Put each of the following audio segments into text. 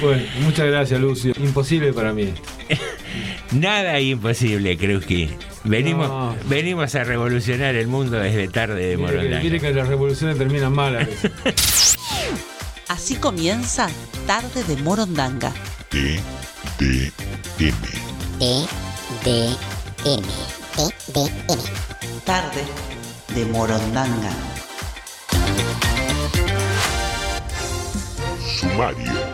Bueno, muchas gracias, Lucio. Imposible para mí. Nada imposible, Krusky. Venimos, venimos a revolucionar el mundo desde tarde de Morondanga. Mire que las revoluciones terminan mal a veces. Así comienza Tarde de Morondanga. T, D, M. T, D, M. T, D, M. Tarde de Morondanga. Sumario.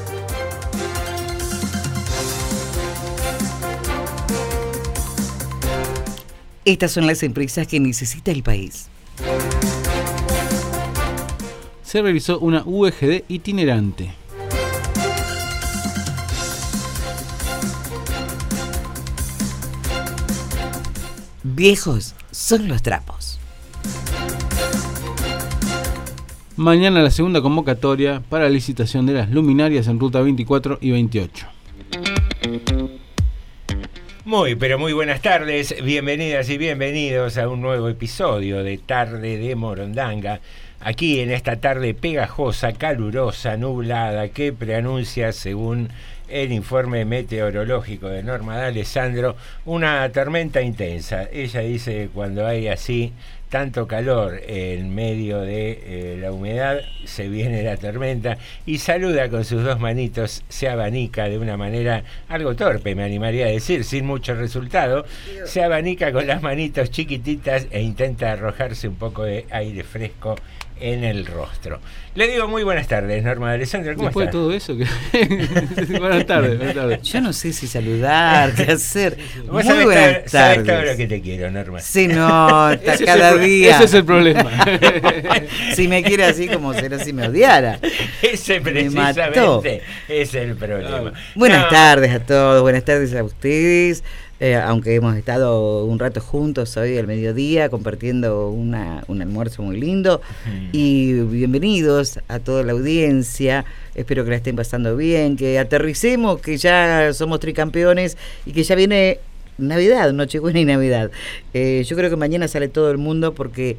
Estas son las empresas que necesita el país. Se revisó una UGD itinerante. Viejos son los trapos. Mañana la segunda convocatoria para licitación de las luminarias en ruta 24 y 28. Muy, pero muy buenas tardes, bienvenidas y bienvenidos a un nuevo episodio de Tarde de Morondanga. Aquí en esta tarde pegajosa, calurosa, nublada, que preanuncia, según el informe meteorológico de Norma de Alessandro, una tormenta intensa. Ella dice cuando hay así tanto calor en medio de eh, la humedad, se viene la tormenta y saluda con sus dos manitos, se abanica de una manera algo torpe, me animaría a decir, sin mucho resultado, se abanica con las manitos chiquititas e intenta arrojarse un poco de aire fresco en el rostro. Le digo muy buenas tardes, Norma de Alessandro, ¿cómo Después está? de todo eso, que... buenas tardes, buenas tardes. Yo no sé si saludar, qué hacer. Muy sabés buenas sabés lo tardes. que te quiero, Norma. Se nota Ese es cada día. Ese es el problema. si me quiere así como será si me odiara. Ese Me mató. precisamente es el problema. Buenas No, tardes a todos, buenas tardes a ustedes. Eh, aunque hemos estado un rato juntos hoy al mediodía compartiendo una, un almuerzo muy lindo. Y bienvenidos a toda la audiencia. Espero que la estén pasando bien, que aterricemos, que ya somos tricampeones y que ya viene Navidad, Nochebuena y Navidad. Eh, yo creo que mañana sale todo el mundo porque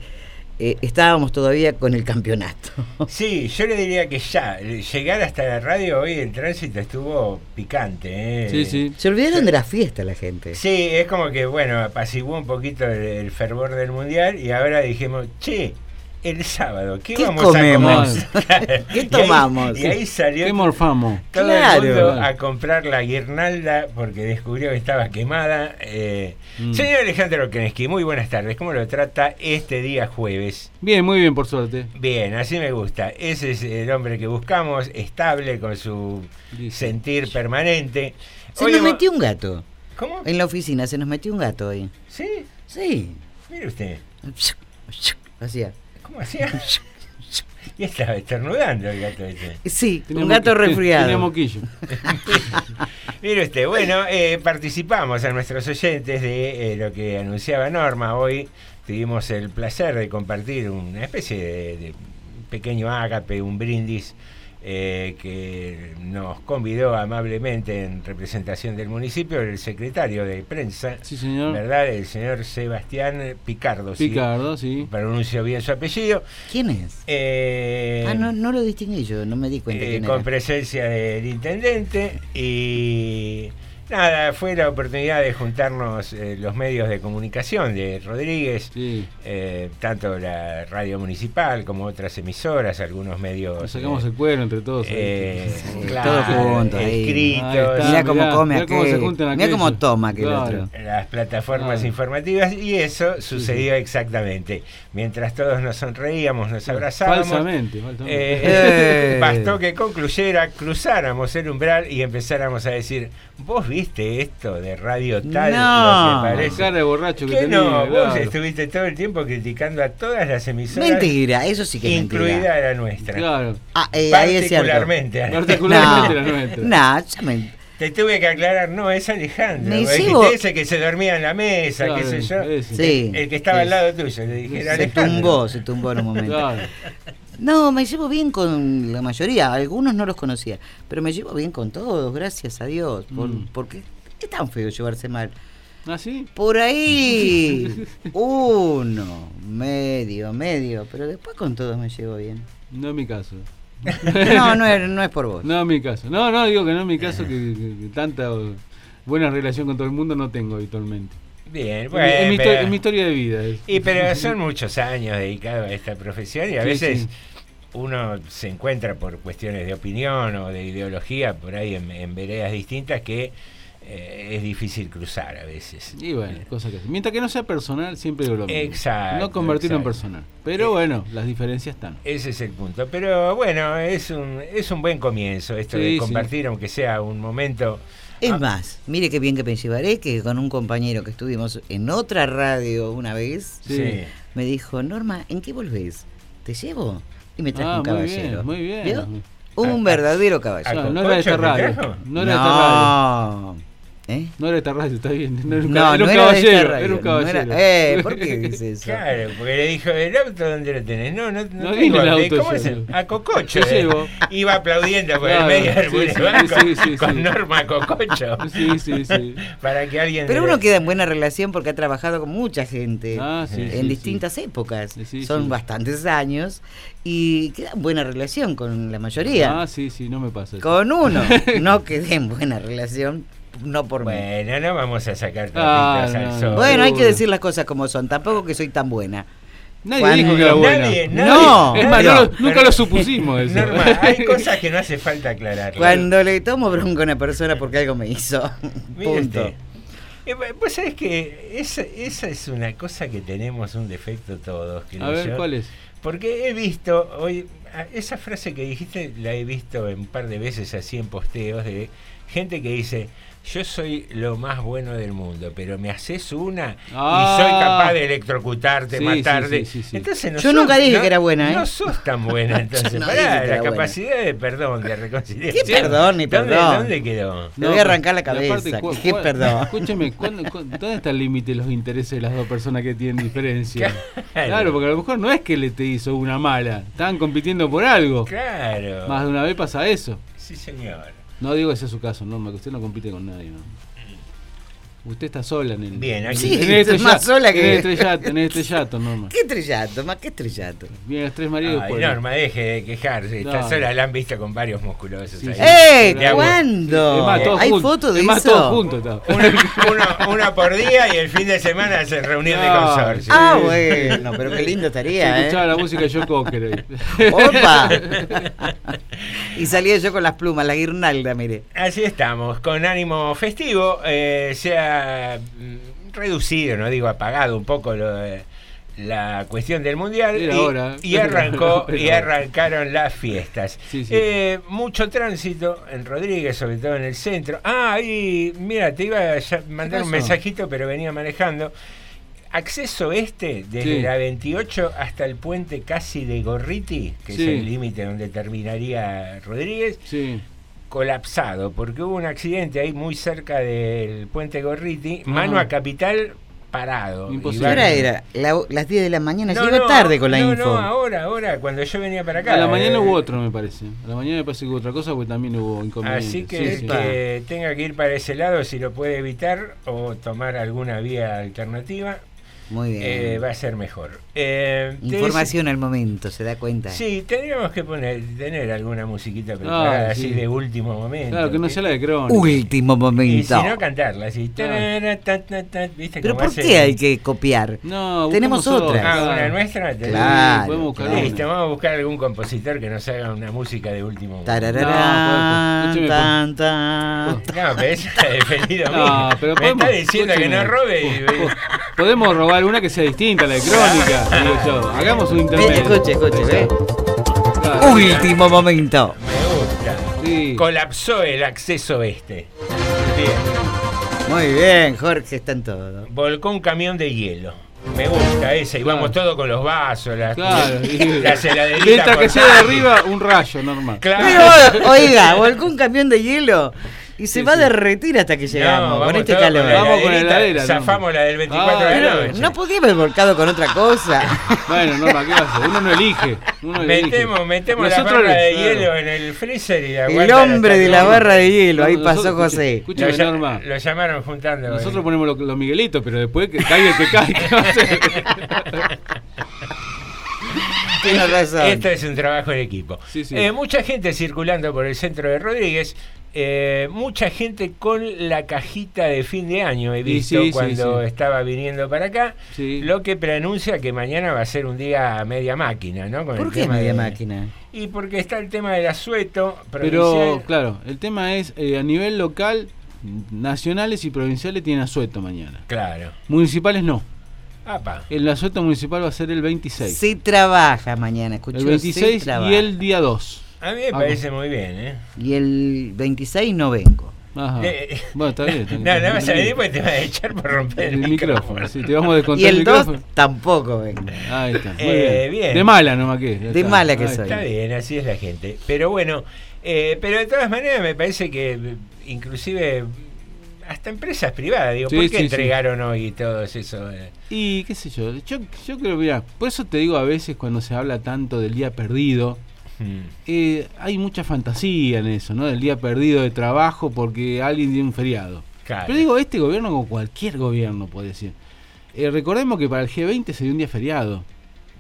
eh, estábamos todavía con el campeonato. Sí, yo le diría que ya, llegar hasta la radio hoy el tránsito estuvo picante. ¿eh? Sí, sí. Se olvidaron de la fiesta la gente. Sí, es como que, bueno, apaciguó un poquito el, el fervor del mundial y ahora dijimos, che, el sábado, ¿qué, ¿Qué vamos comemos? a comer? ¿Qué Y ahí- tomamos? Y ahí, salió ¿Qué morfamos? todo Claro. el mundo a comprar la guirnalda porque descubrió que estaba quemada. Eh, Mm. Señor Alejandro Krenesky, muy buenas tardes. ¿Cómo lo trata este día jueves? Bien, muy bien, por suerte. Bien, así me gusta. Ese es el hombre que buscamos, estable con su Dice. sentir permanente. Se Hoy nos hemos- metió un gato. ¿Cómo? En la oficina se nos metió un gato hoy. ¿Sí? Sí. Mire usted. Hacía. ¿Cómo hacía? y estaba estornudando el gato ese. Sí, un gato resfriado. Tenía moquillo. Mire usted, bueno, eh, participamos a nuestros oyentes de eh, lo que anunciaba Norma. Hoy tuvimos el placer de compartir una especie de, de pequeño ágape, un brindis eh, que nos convidó amablemente en representación del municipio el secretario de prensa, Sí, señor. ¿verdad? El señor Sebastián Picardo. ¿sí? Picardo, sí. Pronuncio bien su apellido. ¿Quién es? Eh, ah, no, no lo distinguí yo, no me di cuenta eh, quién con era. presencia del intendente y nada, fue la oportunidad de juntarnos eh, los medios de comunicación de Rodríguez, Sí. eh, tanto la radio municipal como otras emisoras, algunos medios Nos sacamos eh, el cuero entre todos. eh, claro, todos juntos ahí. escritos, Ahí está. Mira cómo mirá, come mirá cómo se aquel. juntan Mira cómo toma aquel Claro. otro. las plataformas Claro. informativas y eso sucedió exactamente. Mientras todos nos sonreíamos, nos abrazábamos. Falsamente, falsamente. Eh, Eh. bastó que concluyera, cruzáramos el umbral y empezáramos a decir, ¿vos viste esto de radio tal? No. lo que parece? cara de borracho que ¿Qué tenía. no? Vos estuviste todo el tiempo criticando a todas las emisoras, Mentira, eso sí que es incluida mentira. la nuestra. Claro. Ah, eh, ahí es cierto. Particularmente. a la- Particularmente No, la nuestra. no, ya me- Te tuve que aclarar, no, es Alejandro. Dijiste ese que se dormía en la mesa, Claro, qué sé yo. ese. Sí. El que estaba al lado tuyo, le dije, se Alejandro. tumbó, se tumbó en un momento. Claro. No, me llevo bien con la mayoría, algunos no los conocía, pero me llevo bien con todos, gracias a Dios. Por, Mm. Porque es tan feo llevarse mal. ¿Ah, sí? Por ahí, uno, medio, medio, pero después con todos me llevo bien. No es mi caso. No, no es, no es por vos. No es mi caso. No, no, digo que no es mi caso, que, que- que tanta buena relación con todo el mundo no tengo habitualmente. Bien, bueno. es, mi, histo- pero- es mi historia de vida. es. Y pero son muchos años dedicados a esta profesión y a Sí, veces sí. Uno se encuentra por cuestiones de opinión o de ideología por ahí en, en veredas distintas que eh, es difícil cruzar a veces. Y bueno, cosa que Mientras que no sea personal, siempre digo lo mismo. Exacto, No convertirlo en personal. Pero Eh, bueno, las diferencias están. Ese es el punto. Pero bueno, es un, es un buen comienzo esto Sí, de sí. compartir, aunque sea un momento. Es Ah, más, mire qué bien que me llevaré que con un compañero que estuvimos en otra radio una vez, sí. me dijo, Norma, ¿en qué volvés? ¿Te llevo? Y me trajo Ah, un muy caballero. bien, muy bien. ¿Vio? Ah, Un ah, verdadero caballero. No, no era de esta ¿Cococho te radio. No era de esta radio. No. ¿Eh? No era radio, está bien. No era un, No, era no un era de esta caballero. era un no era- caballero. eh, ¿por qué dice eso? Claro, porque le dijo, ¿el auto dónde lo tenés? No, no, no, No tengo el auto. ¿Cómo es? A Cococho. Yo eh. llevo. Iba aplaudiendo por Claro, el medio del sí, sí, boulevard sí, con, sí, con sí. Norma Cococho. Sí, sí, sí. Para que alguien... Pero uno queda en buena relación porque ha trabajado con mucha gente Ah, sí, en sí, distintas épocas. Son sí. bastantes años y queda en buena relación con la mayoría. Ah, sí, sí, no me pasa eso. Con uno no quedé en buena relación, no por mí. Bueno, no vamos a sacar Ah, trapitos al no, sol. no. Bueno, hay que decir las cosas como son. Tampoco que soy tan buena. Nadie Cuando- dijo que era buena. Nadie, nadie- No, es más, pero- no nunca pero- lo supusimos eso. Norma, hay cosas que no hace falta aclarar. Cuando le tomo bronca a una persona porque algo me hizo. Punto. Eh, Pues sabes que esa, esa es una cosa que tenemos un defecto todos. creo A ver, yo. ¿cuál es? Porque he visto hoy, a- esa frase que dijiste la he visto un par de veces así en posteos de gente que dice, yo soy lo más bueno del mundo, pero me haces una Ah. y soy capaz de electrocutarte, Sí, matarte. sí, sí, sí, sí. Entonces no Yo sos- nunca dije no- que era buena, ¿eh? No sos tan buena, entonces. No Pará, la buena. capacidad de perdón, de reconciliación. ¿Qué perdón ni ¿Dónde- perdón? ¿Dónde quedó? Le voy a arrancar la cabeza, cu- qué perdón. Escúcheme, ¿cuándo- cu- ¿dónde está el límite de los intereses de las dos personas que tienen diferencia? Claro. Claro, porque a lo mejor no es que le te hizo una mala, estaban compitiendo por algo. Claro. Más de una vez pasa eso. Sí, señor. No digo que sea su caso, no, usted no compite con nadie. ¿no? Usted está sola en el. Bien, aquí. Sí, en el estoy más sola que- En el estrellato, en el estrellato, Norma. ¿Qué estrellato? Más qué estrellato. Bien, las tres maridos Ay. Norma, deje de quejarse. Está No. sola, la han visto con varios musculosos. Sí, ahí. ¡Eh! ¿Cuándo? Más, ¿Hay fotos de Es más, eso? todos juntos. está. Una, por día y el fin de semana hacen reunión de No. consorcio. Ah, bueno, pero qué lindo Se estaría, escuchaba ¿eh? la música Joe Cocker. ¡Opa! y salía yo con las plumas, la guirnalda, mire. Así estamos, con ánimo festivo. eh, se ha mm, reducido, no digo apagado un poco lo de- la cuestión del mundial y, hora. y arrancó y arrancaron las fiestas. Sí, sí. Eh, mucho tránsito en Rodríguez, sobre todo en el centro. Ah, y mira, te iba a mandar un mensajito, pero venía manejando. Acceso este, desde la 28 hasta el puente casi de Gorriti, que es el límite donde terminaría Rodríguez, Sí. Colapsado, porque hubo un accidente ahí muy cerca del puente Gorriti, mano a capital parado. Imposible. Y ¿Qué van- hora era? La- las 10 de la mañana. No, no, tarde con la no, info. No, ahora, ahora, cuando yo venía para acá. A la mañana eh, hubo otro, me parece. A la mañana me parece que hubo otra cosa porque también hubo inconvenientes. Así que Sí, el sí. que tenga que ir para ese lado, si lo puede evitar o tomar alguna vía alternativa, Muy bien. eh, va a ser mejor. Eh, Información al momento, se da cuenta. Sí, tendríamos que poner, tener alguna musiquita preparada Ah, así sí. de último momento. Claro, que no sea la de Crónica. Último Y momento. si no, cantarla así. ¿viste Pero ¿por qué hay que copiar? No, Tenemos otras. Ah, otra. una nuestra. Claro, podemos buscar claro. Listo, vamos a buscar algún compositor que nos haga una música de último momento. Tarararán, No, pues, tan, tan. No, pero esa defendido No, pero Me podemos- está diciendo que no robe y... Po- Podemos robar una que sea distinta a la de Crónica, digo yo. Hagamos un intermedio. escuche, escuche. Claro. Último momento. Me gusta. Sí. Colapsó el acceso este. Bien. Muy bien, Jorge, está en todo. Volcó un camión de hielo. Me gusta esa. Y Claro. vamos todos con los vasos, las, Claro. las heladeritas Mientras que sea de arriba, un rayo normal. Claro. Pero, oiga, volcó un camión de hielo y se Sí, va a sí. derretir hasta que llegamos No, con este calor. la Vamos con la heladera. Zafamos la del 24 Ah, de la noche. no podía haber volcado con otra cosa. Bueno, Norma, ¿qué va a hacer? Uno no elige. Uno elige. Metemos, metemos la Nosotros barra de claro. hielo en el freezer y El hombre de la barra de hielo, ahí pasó nosotros- José. escúcheme, Lo, Norma. lo llamaron juntando. Nosotros eh. ponemos los, Miguelitos, pero después que caiga el que cae. ¿qué va a hacer? Tiene razón. Esto es un trabajo en equipo. Sí, sí. Eh, mucha gente circulando por el centro de Rodríguez. Eh, mucha gente con la cajita de fin de año he visto sí, sí, cuando sí. estaba viniendo para acá, Sí. lo que preanuncia que mañana va a ser un día a media máquina, ¿no? Con ¿Por el qué tema media de- máquina? Y porque está el tema del asueto Pero, provincial. claro, el tema es, eh, a nivel local, nacionales y provinciales tienen asueto mañana. Claro. Municipales no. Apa. El asueto municipal va a ser el 26. Se trabaja mañana, escuchó. el se 26 trabaja. y el día 2. A mí me parece muy bien, ¿eh? Y el 26 no vengo. Ajá. Eh, Bueno, está bien. está No, bien. no vas a venir porque te vas a echar por romper el, el micrófono. Sí, te vamos a descontar Y el 2 micrófono. tampoco vengo. Ahí está. Muy Eh, bien. bien. De mala nomás que. De está. mala que Ahí soy. está. Bien, así es la gente. Pero bueno, eh, pero de todas maneras me parece que inclusive hasta empresas privadas, digo, Sí, ¿por qué sí, sí. entregaron hoy todos esos? eh? Y qué sé yo, yo, yo creo, mira, por eso te digo a veces cuando se habla tanto del día perdido. Eh, hay mucha fantasía en eso, ¿no? Del día perdido de trabajo porque alguien tiene un feriado. Claro. Pero digo, este gobierno como cualquier gobierno puede decir. Eh, recordemos que para el G20 se dio un día feriado.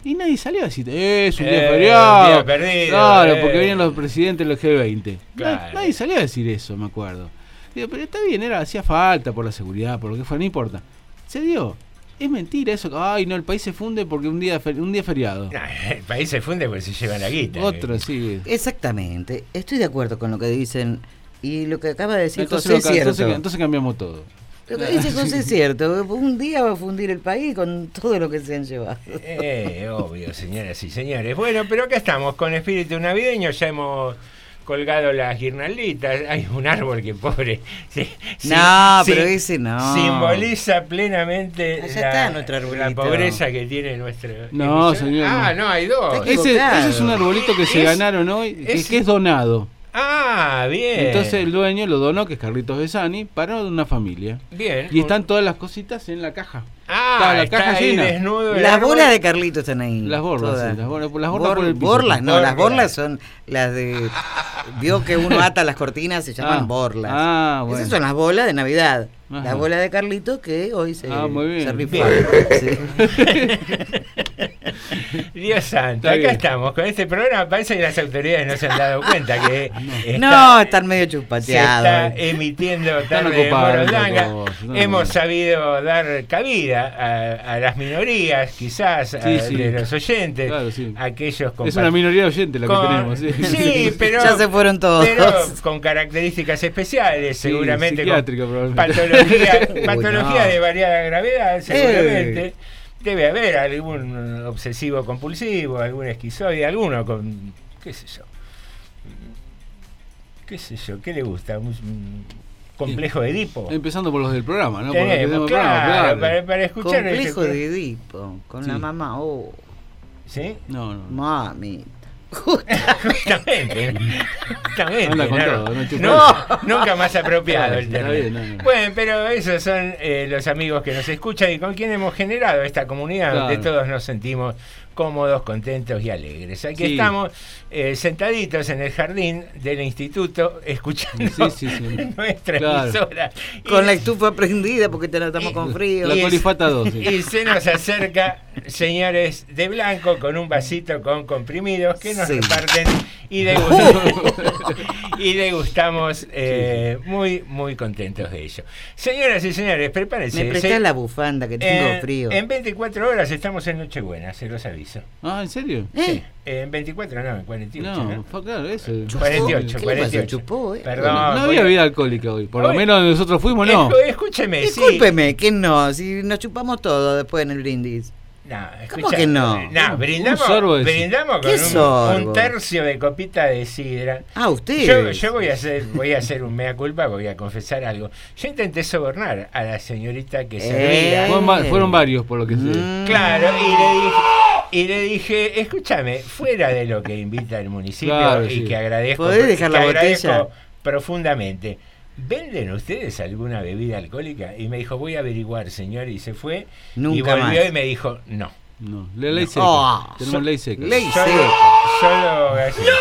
Y nadie salió a decir, "Eh, es un día Eh, feriado. día perdido, claro, eh. porque venían los presidentes de los G20. Claro. Na- Nadie salió a decir eso, me acuerdo. Digo, pero está bien, era, hacía falta por la seguridad, por lo que fue, no importa. Se dio. Es mentira eso. Ay, no, el país se funde porque un día, un día feriado. Nah, el país se funde porque se llevan la guita. Otro, sí. Exactamente. Estoy de acuerdo con lo que dicen. Y lo que acaba de decir Entonces, José es cierto. entonces, entonces cambiamos todo. Lo que dice José es cierto. Un día va a fundir el país con todo lo que se han llevado. Eh, obvio, señoras y señores. Bueno, pero acá estamos con espíritu navideño, ya hemos colgado las guirnalditas. Hay un árbol que pobre. sí, No, sí, pero sí, ese no. Simboliza plenamente la, está nuestro la pobreza que tiene nuestro. No, emisor. señor, Ah, no. hay dos. Ese, ese es un arbolito que se Es- ganaron hoy, es- que es donado. Ah, bien. Entonces el dueño lo donó, que es Carlitos Besani, para una familia. Bien. Y están todas las cositas en la caja. Ah, Está la está caja ahí llena. desnudo Las bolas de Carlitos están ahí. Las borlas, sí, las borlas- las borlas Bor- por el piso. borlas, no, las Borlas. son las de. Vio que uno ata las cortinas, se llaman Ah. borlas. Ah, bueno. Esas son las bolas de Navidad. Ajá. Las bolas de Carlitos que hoy se, Ah, muy bien. se. Bien. Sí. Dios santo, Está acá bien. estamos con este programa. Parece que las autoridades no se han dado cuenta que está- No, están medio se está chupateados. emitiendo tarde de ocupados, Hemos sabido dar cabida a, a las minorías, quizás, a- Sí, de los oyentes, Claro, sí. aquellos con Es una minoría oyente la que con- tenemos. Sí, Sí, pero. Ya se fueron todos. Pero con características especiales, Sí, seguramente. con patología Uy, patología no. de variada gravedad, Eh. Debe haber algún obsesivo compulsivo, algún esquizoide, alguno con. ¿Qué sé yo? ¿Qué sé yo? ¿Qué le gusta? ¿Un, un complejo de Edipo? Empezando por los del programa, ¿no? Por los que Tenemos, tenemos el programa, claro, claro. Para, para escuchar. Complejo ese- de Edipo, con la mamá. Oh, ¿Sí? No, no. mami. Justamente. Justamente. Anda con no, todo, no chupa. no, nunca más apropiado el término. Bueno, pero esos son eh, los amigos que nos escuchan y con quien hemos generado esta comunidad donde todos nos sentimos cómodos, contentos y alegres. Aquí Sí. estamos eh, sentaditos en el jardín del instituto escuchando Sí, sí, sí. nuestra Claro. emisora. Y- Con la estufa prendida porque te- estamos con frío. La y- colifata 2. sí. y se nos acerca, señores de blanco, con un vasito con comprimidos que nos Sí. reparten y, degustamos, y degustamos eh, muy, muy contentos de ello. Señoras y señores, prepárense. Me prestás Se- la bufanda que tengo en- frío. En 24 horas estamos en Nochebuena, se los aviso. Ah, ¿en serio? Sí, en 24 no, en 48. No, ¿no? fue claro, eso. 48, ¿Qué le pasó? 48. ¿Chupó, eh? Perdón. no voy había a- vida alcohólica hoy. Por lo menos nosotros fuimos, no. Escúcheme, sí. Discúlpeme, que no, si nos chupamos todo después en el brindis. No, ¿Cómo escucha, que no? No, brindamos, un sorbo de- brindamos con ¿Qué un, sorbo? un tercio de copita de sidra. Ah, usted. Yo, yo voy a hacer voy a hacer un mea culpa, voy a confesar algo. Yo intenté sobornar a la señorita que Eh. servía. Fueron, va- fueron varios, por lo que sé. Mm. Claro, y le dije, y le dije, escúchame, fuera de lo que invita el municipio Claro, y sí. que agradezco, ¿Podés dejar que agradezco profundamente. ¿Venden ustedes alguna bebida alcohólica? Y me dijo, voy a averiguar, señor, y se fue. y Nunca volvió más. y me dijo, no. No, la ley No. seca. Oh, Tenemos so- ley seca. ley Solo, seca. solo gaseosa.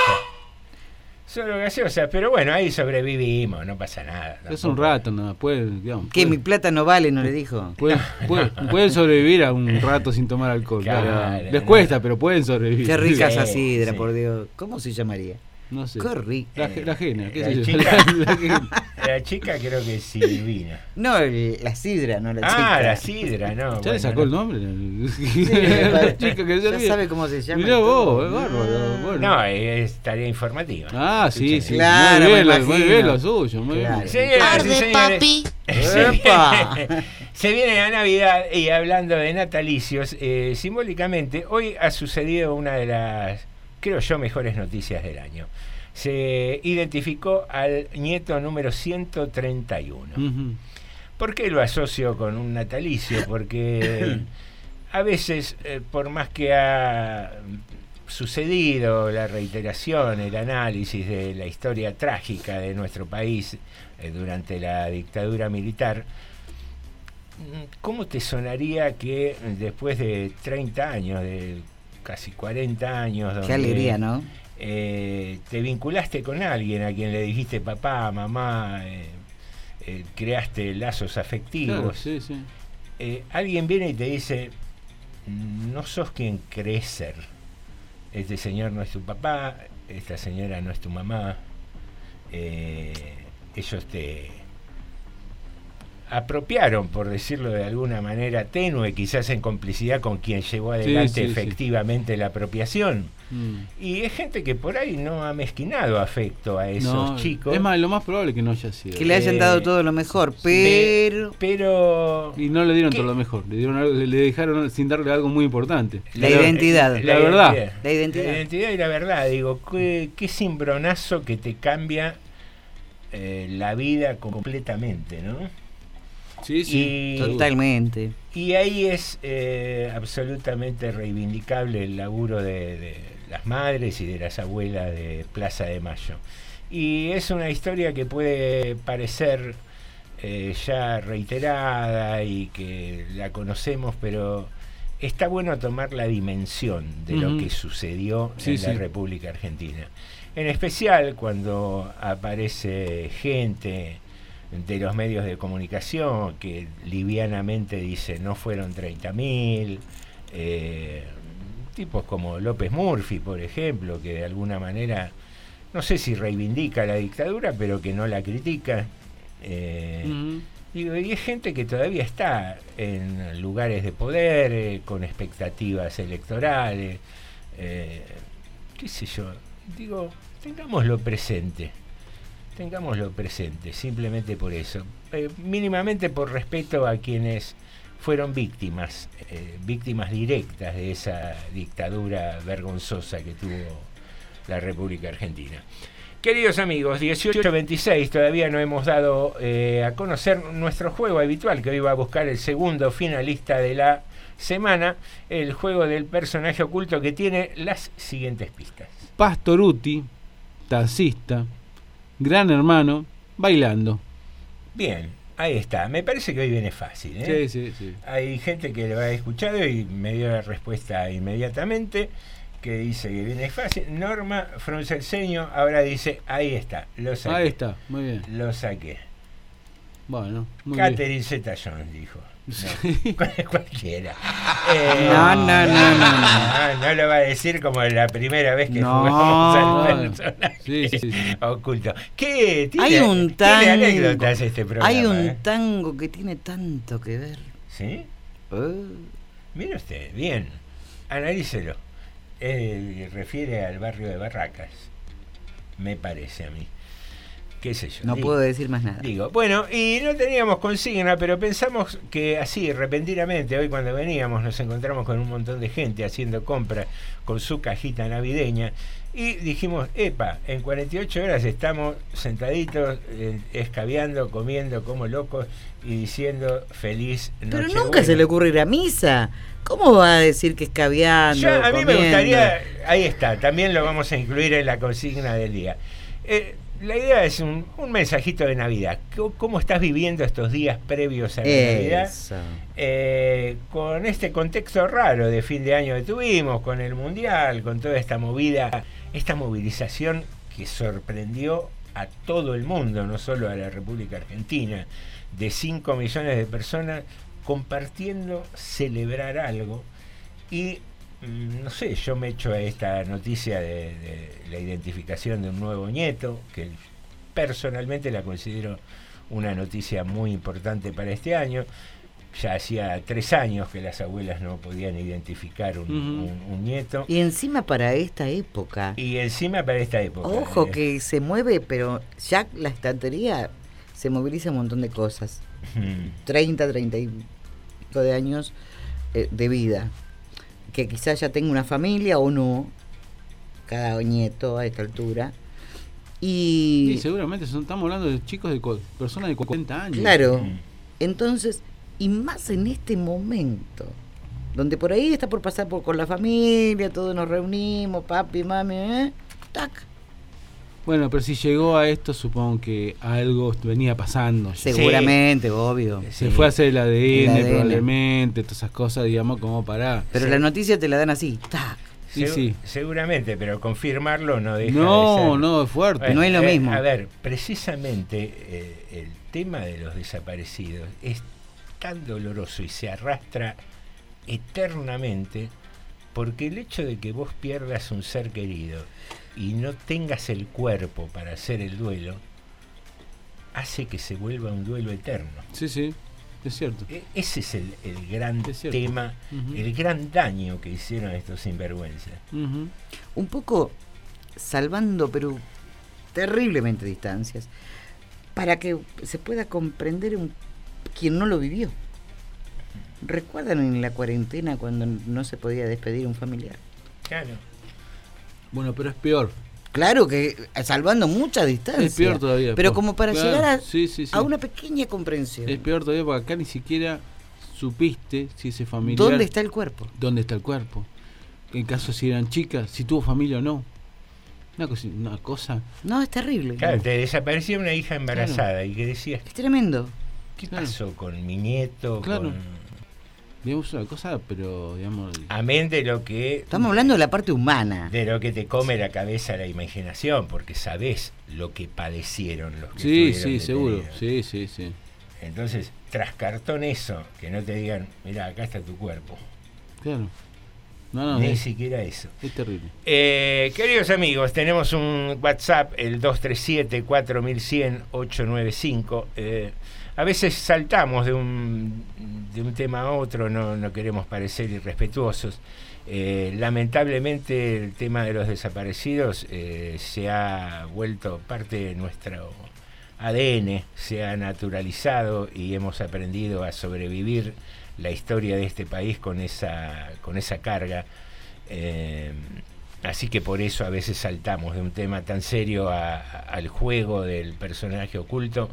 Solo gaseosa, pero bueno, ahí sobrevivimos, no pasa nada. Es un rato, nada. Pueden, digamos, Que mi plata no vale, no le dijo. pueden, pueden- pueden sobrevivir a un rato sin tomar alcohol. Claro, pero les no. cuesta, pero pueden sobrevivir. Qué rica Sí, esa sidra, sí. por Dios. ¿Cómo se llamaría? No sé. Qué rica. La, la ajena, qué La sé chica. La- la ajena. La chica creo que es Silvina. No, el- la sidra, no la chica. Ah, la sidra, no. ¿Ya bueno, le sacó el no. nombre? Sí, la chica que ya sabe cómo se llama. Mirá vos, es bárbaro. Bueno. No, es tarea informativa. Ah, sí, sí. Claro, muy, bien, lo- muy bien lo suyo, muy Claro. bien. Señores, papi. se ¡Epa! viene, se viene la Navidad y hablando de natalicios, eh, simbólicamente, hoy ha sucedido una de las, creo yo, mejores noticias del año. Se identificó al nieto número 131. Ujú. ¿Por qué lo asocio con un natalicio? Porque a veces, eh, por más que ha sucedido la reiteración, el análisis de la historia trágica de nuestro país eh, durante la dictadura militar, mm, ¿cómo te sonaría que después de 30 años, de casi 40 años, donde, Qué alegría, ¿no? eh, te vinculaste con alguien a quien le dijiste papá, mamá, eh, eh, creaste lazos afectivos. Claro, sí, sí. Eh, alguien viene y te dice, no sos quien crees ser. Este señor no es tu papá, esta señora no es tu mamá. Eh, ellos te apropiaron, por decirlo de alguna manera tenue, quizás en complicidad con quien llevó adelante sí, sí. efectivamente la apropiación. Mm. Y es gente que por ahí no ha mezquinado afecto a esos No, chicos. Es más, lo más probable que no haya sido. Que le hayan Eh, dado todo lo mejor, pero pero Y no le dieron ¿Qué? todo lo mejor. Le, dieron algo- le- dejaron sin darle algo muy importante. La identidad. eh, La verdad. La identidad. La identidad y la verdad. Digo, qué, qué cimbronazo que te cambia eh, la vida completamente, ¿no? Sí, Y- totalmente. Y ahí es eh, absolutamente reivindicable el laburo de, de las madres y de las abuelas de Plaza de Mayo, Y es una historia que puede parecer eh, ya reiterada y que la conocemos, pero está bueno tomar la dimensión de lo que sucedió Sí, en la sí. República Argentina. En especial cuando aparece gente de los medios de comunicación que livianamente dice no fueron 30.000, eh, tipos como López Murphy, por ejemplo, que de alguna manera, no sé si reivindica la dictadura, pero que no la critica. eh. Digo, y es gente que todavía está en lugares de poder, eh, con expectativas electorales, eh, qué sé yo. Digo, tengámoslo presente, tengámoslo presente, simplemente por eso. Eh, mínimamente por respeto a quienes fueron víctimas, eh, víctimas directas de esa dictadura vergonzosa que tuvo la República Argentina. Queridos amigos, 1826 todavía no hemos dado eh, a conocer nuestro juego habitual, que hoy va a buscar el segundo finalista de la semana, el juego del personaje oculto que tiene las siguientes pistas. Pastoruti, taxista, gran hermano, bailando. Bien, ahí está. Me parece que hoy viene fácil. ¿eh? Sí, sí, sí. Hay gente que lo ha escuchado y me dio la respuesta inmediatamente, que dice que viene fácil. Norma frunce el ceño, ahora dice, ahí está, lo saqué. Ahí está, muy bien. Lo saqué. Bueno, muy bien. Catherine Zeta Jones dijo. No, cualquiera. No, no, no, no, no. No lo va a decir como la primera vez que No. jugamos al personaje Sí, sí, sí. oculto. ¿Qué? Tiene, Hay un tiene tango. anécdotas este programa. Hay un ¿eh? tango que tiene tanto que ver. ¿Sí? Eh, Mire usted, bien. Analícelo. Eh, refiere al barrio de Barracas. Me parece a mí. ¿Qué sé yo? no Digo- puedo decir más nada. Digo, bueno, y no teníamos consigna, pero pensamos que así, repentinamente, hoy cuando veníamos nos encontramos con un montón de gente haciendo compras con su cajita navideña y dijimos, epa, en 48 horas estamos sentaditos, eh, escabeando, comiendo como locos y diciendo feliz Pero Nochebuena". nunca se le ocurre ir a misa. ¿Cómo va a decir que escabeando? Yo, a mí me gustaría, ahí está, también lo vamos a incluir en la consigna del día. Eh, la idea es un, un mensajito de Navidad. ¿Cómo, estás viviendo estos días previos a la Navidad? Eh, con este contexto raro de fin de año que tuvimos, con el Mundial, con toda esta movida, esta movilización que sorprendió a todo el mundo, no solo a la República Argentina, de 5 millones de personas compartiendo celebrar algo y no sé, yo me echo a esta noticia de, de la identificación de un nuevo nieto, que personalmente la considero una noticia muy importante para este año. Ya hacía tres años que las abuelas no podían identificar un, Ujú. un- un nieto. Y encima para esta época. Y encima para esta época. Ojo eh, que se mueve, pero ya la estantería se moviliza un montón de cosas. mm, 30, 30 y pico de años eh, de vida. Que quizás ya tenga una familia o no, cada nieto a esta altura. Sí, Y seguramente son, estamos hablando de chicos de personas de 40 años. claro, mm. entonces, y más en este momento, donde por ahí está por pasar por con la familia, todos nos reunimos, papi, mami, ¿eh? tac, Bueno, pero si llegó a esto, supongo que algo venía pasando. ya. seguramente, obvio. Se Sí. fue a hacer el ADN, El ADN. probablemente, todas esas cosas, digamos, como para... Pero Sí. la noticia te la dan así, tac. Sí, segu- sí. Seguramente, pero confirmarlo no deja de No, ser. no, es fuerte. Bueno, No es lo eh, mismo. A ver, precisamente eh, el tema de los desaparecidos es tan doloroso y se arrastra eternamente porque el hecho de que vos pierdas un ser querido y no tengas el cuerpo para hacer el duelo hace que se vuelva un duelo eterno. Sí, sí, es cierto. E- Ese es el, el gran Es tema, el gran daño que hicieron estos sinvergüenzas. Un poco salvando, pero terriblemente distancias, para que se pueda comprender un, quien no lo vivió. ¿Recuerdan en la cuarentena cuando no se podía despedir un familiar? Claro. Bueno, pero es peor. Claro que eh, salvando mucha distancia. Es peor todavía. Pero como para claro, llegar a, sí, sí, sí. a una pequeña comprensión. Es peor todavía porque acá ni siquiera supiste si ese familiar... ¿Dónde está el cuerpo? ¿Dónde está el cuerpo? En caso si eran chicas, si tuvo familia o no. Una, una cosa. No, es terrible. Claro, te desaparecía una hija embarazada y que decías, Es tremendo. ¿qué Claro. pasó con mi nieto? Claro. Con- Digamos una cosa, pero digamos. Amén de lo que Estamos hablando de la parte humana. de lo que te come la cabeza la imaginación, porque sabés lo que padecieron los que Sí, estuvieron sí, seguro. Sí, sí, sí. Entonces, tras cartón eso, que no te digan, mira, acá está tu cuerpo. Claro. No, no, Ni es, siquiera eso. es terrible. Eh, queridos amigos, tenemos un WhatsApp, el 237-4100-895. Eh, a veces saltamos de un, de un tema a otro, no, no queremos parecer irrespetuosos. Eh, lamentablemente el tema de los desaparecidos eh, se ha vuelto parte de nuestro ADN, se ha naturalizado y hemos aprendido a sobrevivir la historia de este país con esa, con esa carga. Eh, así que por eso a veces saltamos de un tema tan serio a- al juego del personaje oculto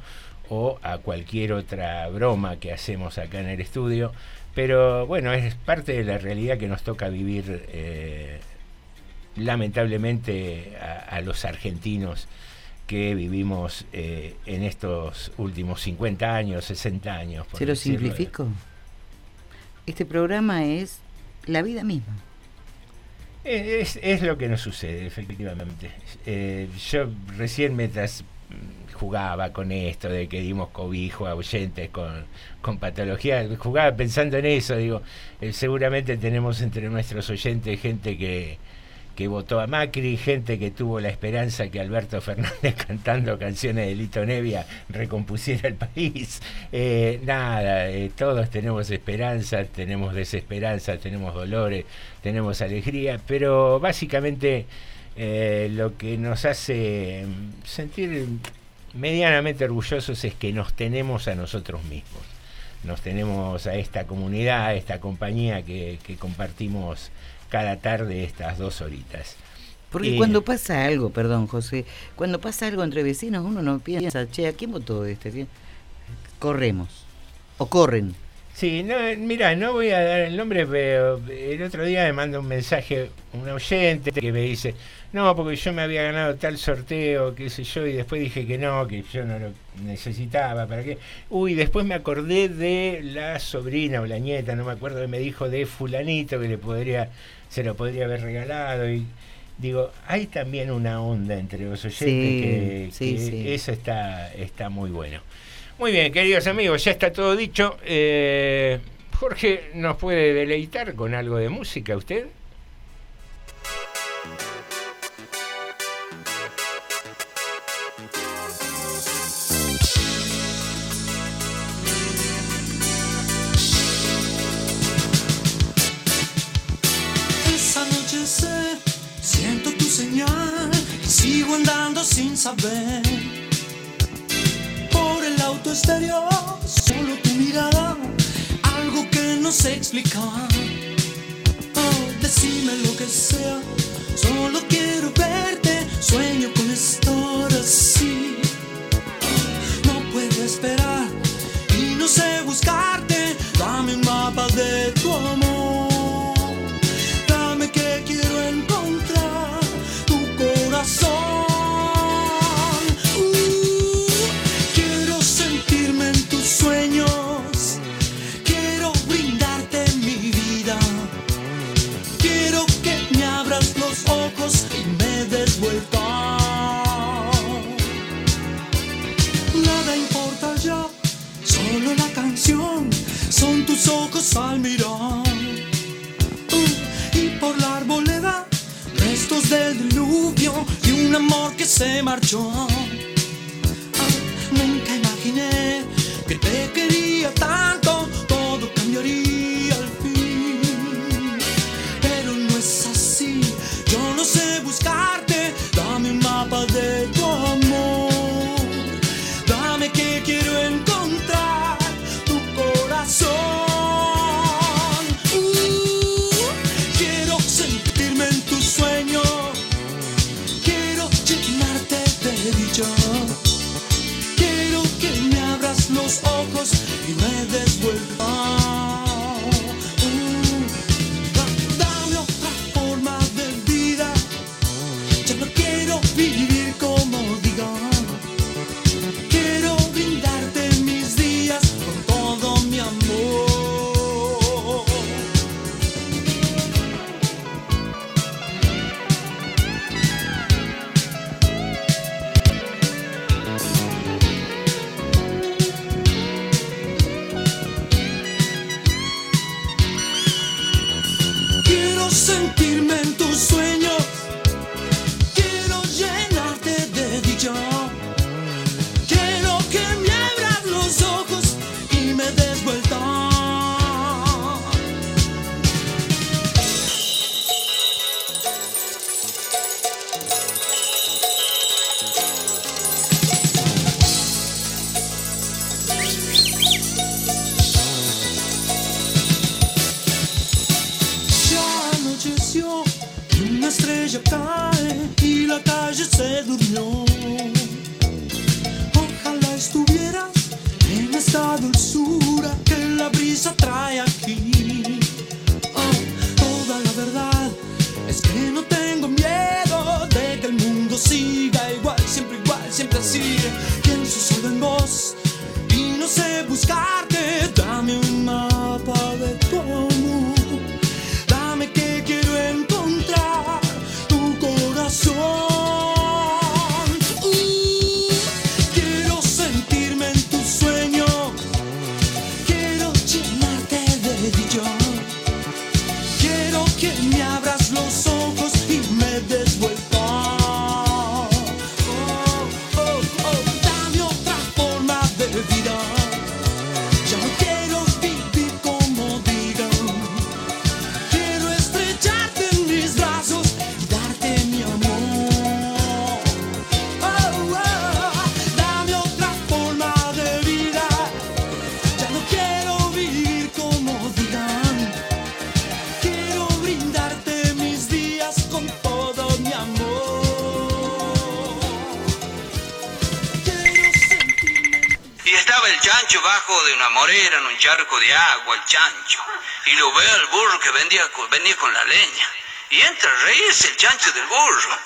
o a cualquier otra broma que hacemos acá en el estudio. Pero bueno, es parte de la realidad que nos toca vivir eh, lamentablemente a, a los argentinos que vivimos eh, en estos últimos 50 años, 60 años. por ¿Se lo de- simplifico? Este programa es la vida misma. Es, es- es lo que nos sucede, efectivamente. Eh, yo recién mientras jugaba con esto de que dimos cobijo a oyentes con, con patología, jugaba pensando en eso, digo, eh, seguramente tenemos entre nuestros oyentes gente que, que votó a Macri, gente que tuvo la esperanza que Alberto Fernández cantando canciones de Lito Nevia recompusiera el país. Eh, nada, eh, todos tenemos esperanza, tenemos desesperanza, tenemos dolores, tenemos alegría, pero básicamente eh, lo que nos hace mm, sentir medianamente orgullosos es que nos tenemos a nosotros mismos. Nos tenemos a esta comunidad, a esta compañía que, que compartimos cada tarde estas dos horitas. Porque Y- cuando pasa algo, perdón José, cuando pasa algo entre vecinos uno no piensa, che, ¿a quién votó este? Corremos. O corren. Sí, no, mira, no voy a dar el nombre, pero el otro día me manda un mensaje un oyente que me dice, no, porque yo me había ganado tal sorteo, qué sé yo, y después dije que no, que yo no lo necesitaba, ¿para qué? Uy, después me acordé de la sobrina o la nieta, no me acuerdo, que me dijo de fulanito que le podría, se lo podría haber regalado y digo, hay también una onda entre los oyentes Sí, que, sí, que sí. eso está, está muy bueno. Muy bien, queridos amigos, ya está todo dicho. Eh, Jorge, ¿nos puede deleitar con algo de música usted? Siento tu señal sigo andando sin saber. Auto exterior, solo tu mirada, algo que no sé explicar. Oh, decime lo que sea, solo quiero verte, sueño con estar así. No puedo esperar y no sé buscarte, dame un mapa de tu amor. Dame que quiero encontrar tu corazón. Son tus ojos al. Uh, y por la arboleda restos del diluvio y un amor que se marchó. Ah, nunca imaginé que te quería tanto, todo cambiaría al fin. Pero no es así, yo no sé buscarte, vendía, con- la leña. Y entra a reírse el chancho del burro.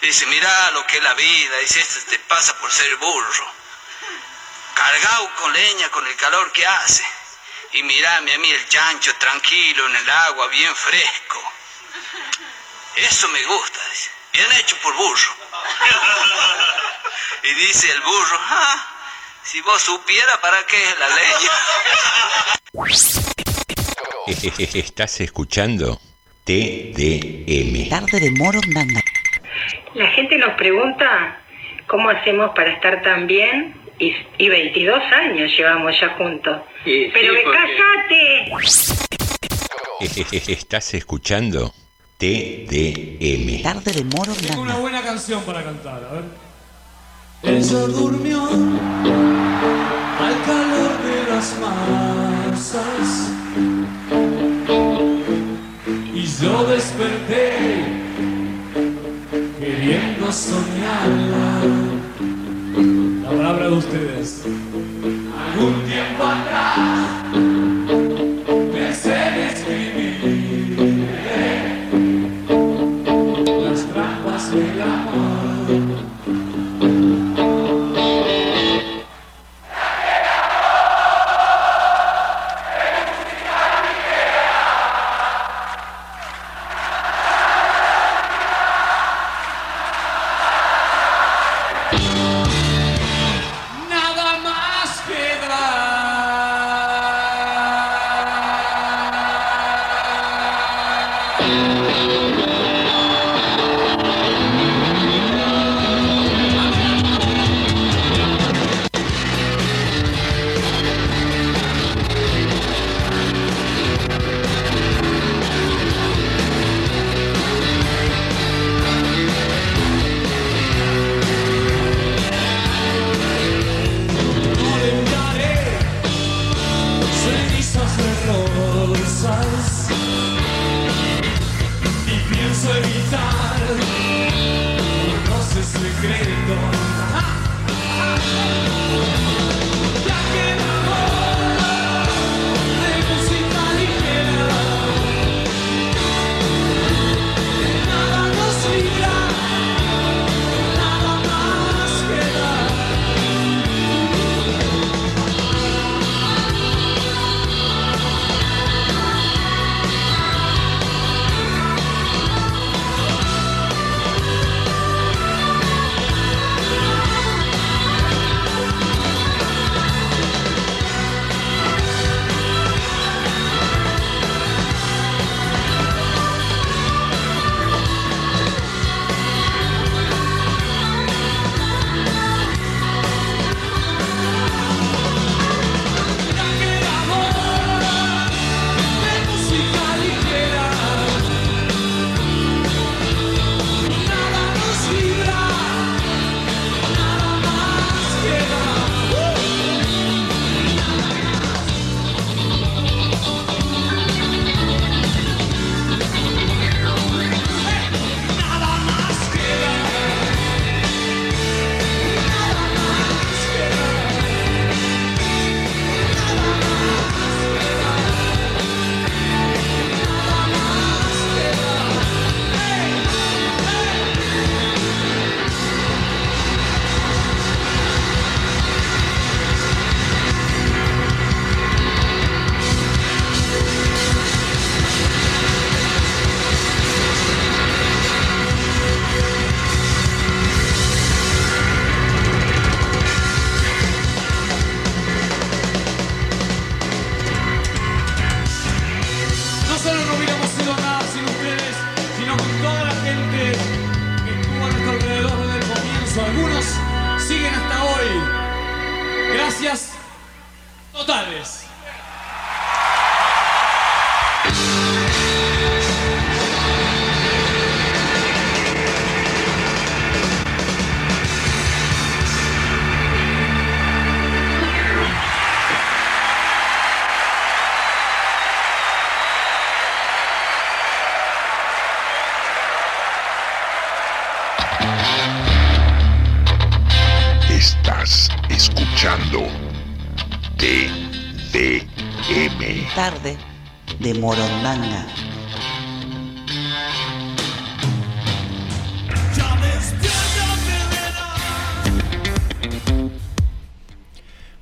Dice, mira lo que es la vida. Dice, esto te pasa por ser burro. Cargado con leña, con el calor que hace. Y mirame a mí el chancho tranquilo en el agua, bien fresco. Eso me gusta. Bien hecho por burro. y dice el burro, ah, si vos supiera para qué es la leña. Estás escuchando TDM. Tarde de Morondanga. La gente nos pregunta cómo hacemos para estar tan bien y, y 22 años llevamos ya juntos. Sí, Pero sí, que porque- cállate. Estás escuchando TDM. Tarde de Tengo una Morondanga. buena canción para cantar, a ver. Ella durmió al calor de las masas yo desperté queriendo soñarla. La palabra de ustedes. Algún tiempo atrás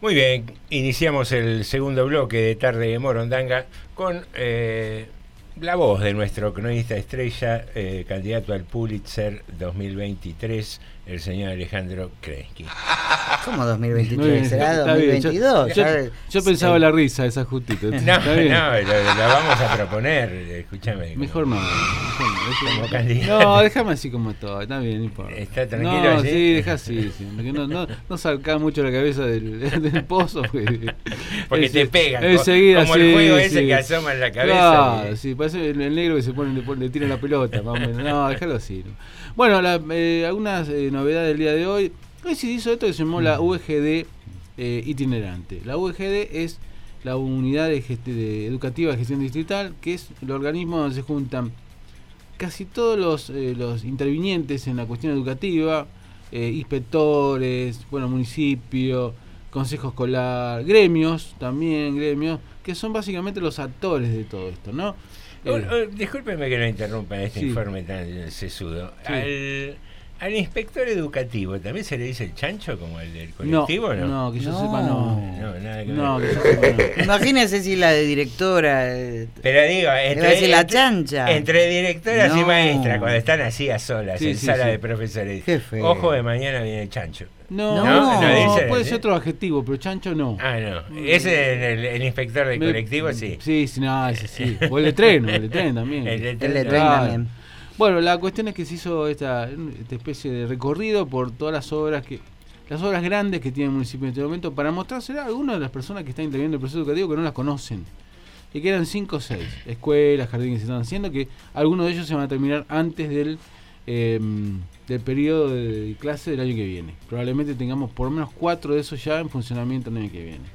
Muy bien, iniciamos el segundo bloque de Tarde de Morondanga con eh, la voz de nuestro cronista estrella, eh, candidato al Pulitzer 2023, el señor Alejandro Krensky. ¿Cómo 2023? Muy bien, ¿Será está bien, yo- 2022? Yo, Ya- yo pensaba la risa, esa justita. No, no, lo vamos a proponer, escúchame. Mejor no. mejor no, eso- Como candidato. No, déjame así como todo, está bien, no importa. ¿Está tranquilo No, así? sí, deja así, sí, porque no, no, no salga mucho la cabeza del, del pozo. Porque, Porque te pegan, enseguida, como el sí, juego ese sí. que asoma en la cabeza, Claro, que- sí, parece el, el negro que se pone, le, le tira la pelota, más o menos. No, déjalo así. ¿no? Bueno, la- eh, algunas eh, novedades del día de hoy. Hoy se hizo esto que se llamó la UGD eh, itinerante. La UGD es la unidad de, de educativa de gestión distrital, que es el organismo donde se juntan casi todos los, eh, los intervinientes en la cuestión educativa, eh, inspectores, bueno, municipio, consejo escolar, gremios también, gremios, que son básicamente los actores de todo esto, ¿no? Eh, oh, discúlpeme que lo interrumpa en este Sí. informe tan sesudo. Sí. Al, al inspector educativo, ¿también se le dice el chancho como el del no, colectivo? No, no, que yo sepa no. No, nada que No, ver. que yo sepa no. Imagínese si la de directora. eh, Pero digo, entre, la chancha. entre directoras y No. maestras, cuando están así a solas Sí, en sí, sala sí. de profesores, Qué feo. ojo de mañana viene el chancho. No, No, no dice, puede ¿sí? ser otro adjetivo, pero chancho no. Ah, no. Ese el, el inspector del Me- colectivo, sí. Sí, sí, no, ese sí. O el de tren, o el de tren también. El de El de tren también. Bueno, la cuestión es que se hizo esta, especie de recorrido por todas las obras que las obras grandes que tiene el municipio en este momento para mostrársela a algunas de las personas que están interviniendo en el proceso educativo que no las conocen. Y que eran cinco o seis escuelas, jardines que se están haciendo, que algunos de ellos se van a terminar antes del, eh, del periodo de clase del año que viene. Probablemente tengamos por lo menos cuatro de esos ya en funcionamiento el año que viene.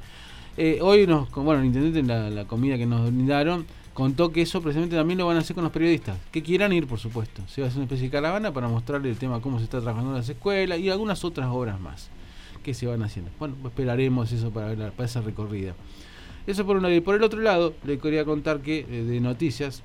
Eh, hoy nos, bueno, el intendente en la, la comida que nos brindaron contó que eso precisamente también lo van a hacer con los periodistas, que quieran ir, por supuesto. Se va a hacer una especie de caravana para mostrarle el tema, cómo se está trabajando en las escuelas y algunas otras obras más que se van haciendo. Bueno, esperaremos eso para, la- para esa recorrida. Eso por un lado. Y por el otro lado, le quería contar que, eh, de noticias,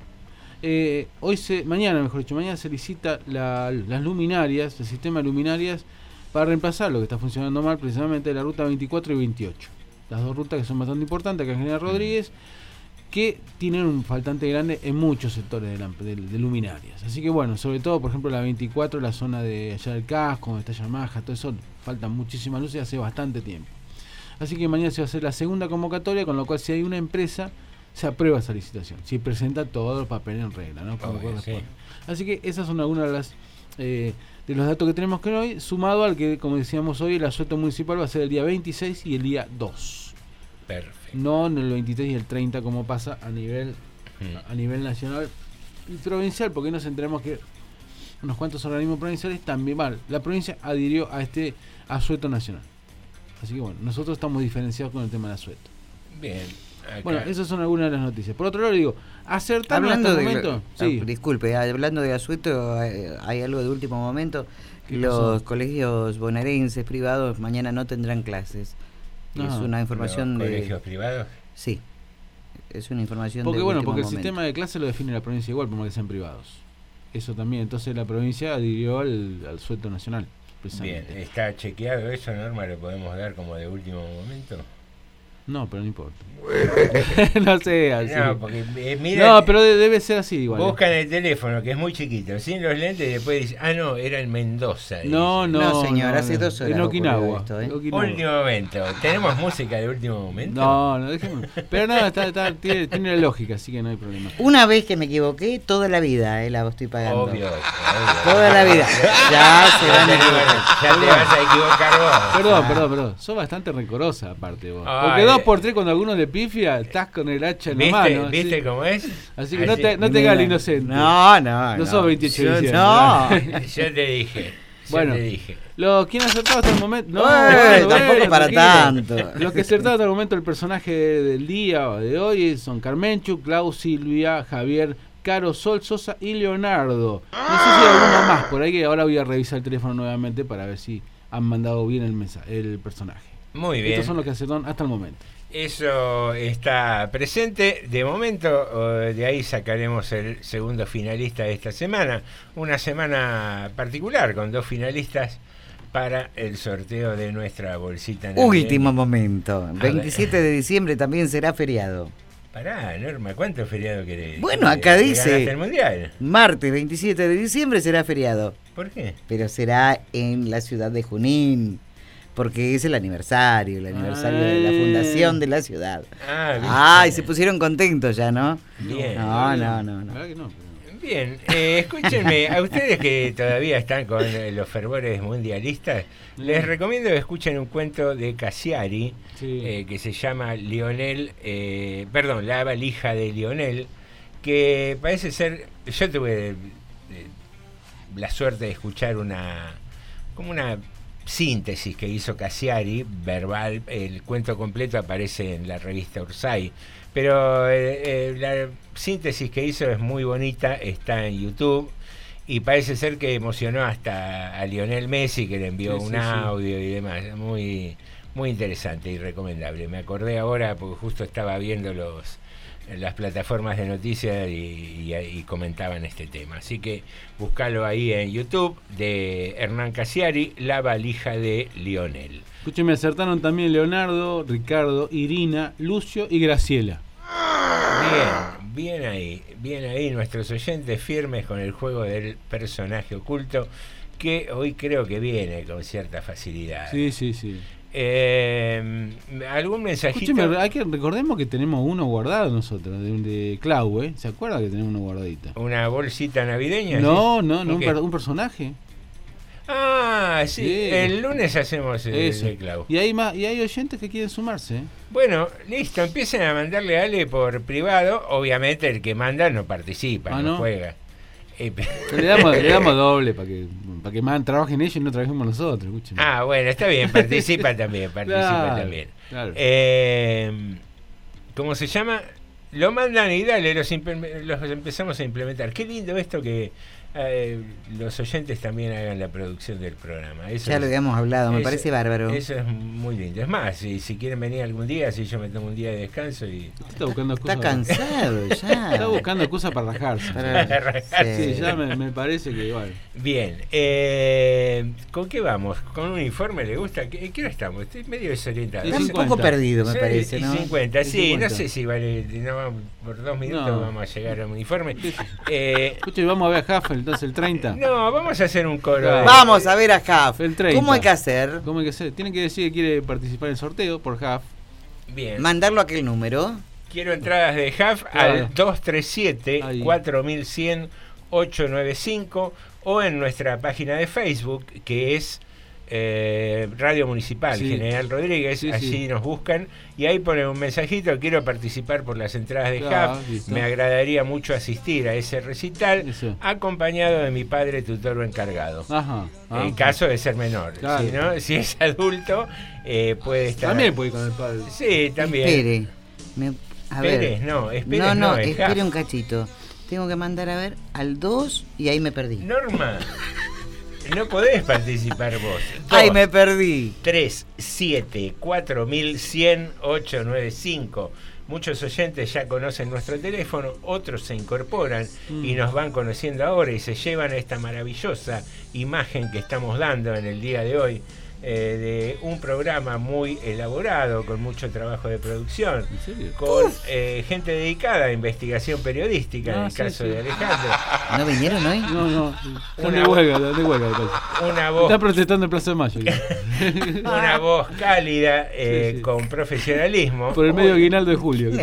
eh, hoy se, mañana, mejor dicho, mañana se licita la- las luminarias, el sistema de luminarias, para reemplazar lo que está funcionando mal, precisamente la ruta 24 y 28. Las dos rutas que son bastante importantes, acá en General Rodríguez, que tienen un faltante grande en muchos sectores de, lamp- de- de luminarias. Así que bueno, sobre todo, por ejemplo, la 24, la zona de allá del casco, donde está Yamaha, todo eso, faltan muchísimas luces hace bastante tiempo. Así que mañana se va a hacer la segunda convocatoria, con lo cual si hay una empresa, se aprueba esa licitación. Si presenta todos los papeles en regla, ¿no? Como Obvio, corresponde. sí. Así que esas son algunas de las eh, de los datos que tenemos que hoy, sumado al que, como decíamos hoy, el asueto municipal va a ser el día 26 y el día 2. Perfecto. No en el 23 y el 30 como pasa a nivel a nivel nacional y provincial, porque nos enteramos que unos cuantos organismos provinciales también, bueno, la provincia adhirió a este asueto nacional. Así que bueno, nosotros estamos diferenciados con el tema del asueto. Bien. acá. Bueno, esas son algunas de las noticias. Por otro lado, digo, acertaron Hablando hasta de. el momento. ah, Sí. Disculpe, hablando de asueto, eh, hay algo de último momento. ¿Qué Los pasó? colegios bonaerenses privados mañana no tendrán clases. Es Ah. una información ¿Los de. colegios privados? Sí. Es una información Porque de bueno, porque el sistema de clase lo define la provincia igual, por más que sean privados. Eso también, entonces la provincia adhirió al, al sueldo nacional. Bien, precisamente. ¿está chequeado eso, Norma? ¿Lo podemos dar como de último momento? No, pero no importa. no sé, así. No, porque eh, mira, No, pero de- debe ser así igual. buscan el teléfono, que es muy chiquito, sin los lentes, y después dicen, ah, no, era en Mendoza. No, no. No, señor, hace dos horas En Okinawa. esto, ¿eh? Okinawa. Último momento. ¿Tenemos música de último momento? No, no, dejemos. Pero no, está, está- tiene, tiene la lógica, así que no hay problema. Una vez que me equivoqué, toda la vida eh, la estoy pagando. Obvio, obvio. Toda la vida. Ya se van a equivocar. Ya te vas a equivocar vos. Perdón, perdón, perdón. Sos bastante rencorosa aparte vos. Ay, Porque dos eh. por tres cuando alguno le pifia, estás con el hacha en la ¿Viste, mano. ¿viste cómo es? Así que no te, no te hagas el inocente. No, no, No no. sos 28 de Yo- no. Yo te dije. Bueno, te dije. Los ¿quién ha acertado hasta el momento? No, tampoco para tanto. Los que acertaron hasta el momento el personaje del día o de hoy son Carmenchu, Clau, Silvia, Javier, Caro, Sol, Sosa y Leonardo. No sé si hay alguno más por ahí que ahora voy a revisar el teléfono nuevamente para ver si han mandado bien el mensaje, el personaje. Muy bien. Estos son los que acertaron hasta el momento. Eso está presente. De momento, eh, de ahí sacaremos el segundo finalista de esta semana. Una semana particular con dos finalistas para el sorteo de nuestra bolsita. navideña. Último momento. ver. 27 de diciembre también será feriado. Pará, Norma, ¿cuánto feriado querés? Bueno, Que- acá que dice. el mundial. Martes 27 de diciembre será feriado. ¿Por qué? Pero será en la ciudad de Junín. Porque es el aniversario, el aniversario de la fundación de la ciudad. Ah. Ay, se pusieron contentos ya, ¿no? Bien. No, no, no, no. Que Bien, eh, escúchenme, a ustedes que todavía están con eh, los fervores mundialistas, les recomiendo que escuchen un cuento de Cassiari Sí. eh, que se llama Lionel, eh, perdón, La valija de Lionel, que parece ser, yo tuve eh, la suerte de escuchar una, como una síntesis que hizo Cassiari, verbal, el cuento completo aparece en la revista Ursay, pero eh, eh, la síntesis que hizo es muy bonita, está en YouTube y parece ser que emocionó hasta a Lionel Messi que le envió Sí, un sí, sí. audio y demás, muy muy interesante y recomendable. Me acordé ahora porque justo estaba viendo los las plataformas de noticias y, y- y comentaban este tema. Así que buscalo ahí en YouTube de Hernán Casiari, La valija de Lionel. Escúcheme, acertaron también Leonardo, Ricardo, Irina, Lucio y Graciela. Bien, bien ahí, bien ahí nuestros oyentes firmes con el juego del personaje oculto que hoy creo que viene con cierta facilidad. Sí, sí, sí. Eh, ¿Algún mensajito? Escúcheme, hay que recordemos que tenemos uno guardado nosotros, de, de Clau, ¿eh? ¿Se acuerda que tenemos uno guardadito? ¿Una bolsita navideña? No, ¿sí? no, no, ¿Un un, personaje. Ah, sí, el lunes hacemos el Eso. de Clau. Y hay más, y hay oyentes que quieren sumarse, ¿eh? Bueno, listo, empiecen a mandarle a Ale por privado. Obviamente el que manda no participa, Ah, no, ¿no? juega. Eh, Le damos, le damos doble para que, para que trabajen ellos y no trabajemos nosotros, escúcheme. ah, bueno, está bien, participa también, participa Claro, también. claro. Eh, ¿Cómo se llama? Lo mandan y dale, los, los empezamos a implementar. Qué lindo esto que eh, los oyentes también hagan la producción del programa. Eso Ya lo habíamos hablado, me eso- parece bárbaro. Eso es muy lindo. Es más, si, si quieren venir algún día, si yo me tomo un día de descanso y... Está buscando Está cansado ya. Está buscando excusas para rajarse. Para- Sí, sí. ya me, me parece que igual. Bien, eh, ¿con qué vamos? ¿Con un informe le gusta? ¿Qué, qué hora estamos? Estoy medio desorientado. Está un 50. poco perdido, me Sí, parece, ¿no? 50, Y sí, 50. no sé si vale, no, por dos minutos No. vamos a llegar a un informe. Eh, Escuche, vamos a ver a Huffle, entonces el 30. no, vamos a hacer un coro. Vamos a ver a Jaf. El 30. ¿Cómo hay que hacer? ¿Cómo hay que hacer? Tiene que decir que quiere participar en el sorteo por Huff. Bien. Mandarlo a aquel número. Quiero entradas de HAF Claro. al 237 Ahí. 4100 895 o en nuestra página de Facebook que es eh, Radio Municipal Sí. General Rodríguez, Sí, allí sí. nos buscan y ahí ponen un mensajito, quiero participar por las entradas de Claro, listo. me agradaría mucho asistir a ese recital, Eso. acompañado de mi padre tutor o encargado. Ajá. Ah. En caso de ser menor, Claro. si, no, si es adulto, eh, puede estar. También puede ir con el padre. Sí, también. Espere. Me- a Pérez, ver. no, Pérez no, no, no, es espere un cachito. Tengo que mandar a ver al 2 y ahí me perdí. Norma, no podés participar vos. Ay, me perdí. 3, 7, 4100, 895. Muchos oyentes ya conocen nuestro teléfono, otros se incorporan y nos van conociendo ahora y se llevan esta maravillosa imagen que estamos dando en el día de hoy eh, de un programa muy elaborado, con mucho trabajo de producción, ¿En serio? con eh, gente dedicada a investigación periodística, en Ah, el sí, caso sí. de Alejandro. ¿No vinieron hoy? No, no. Están de Una- huelga, de huelga. me parece. Una voz Están protestando en Plaza de Mayo. una voz cálida, eh, Sí, sí. con profesionalismo. Por el medio aguinaldo de julio.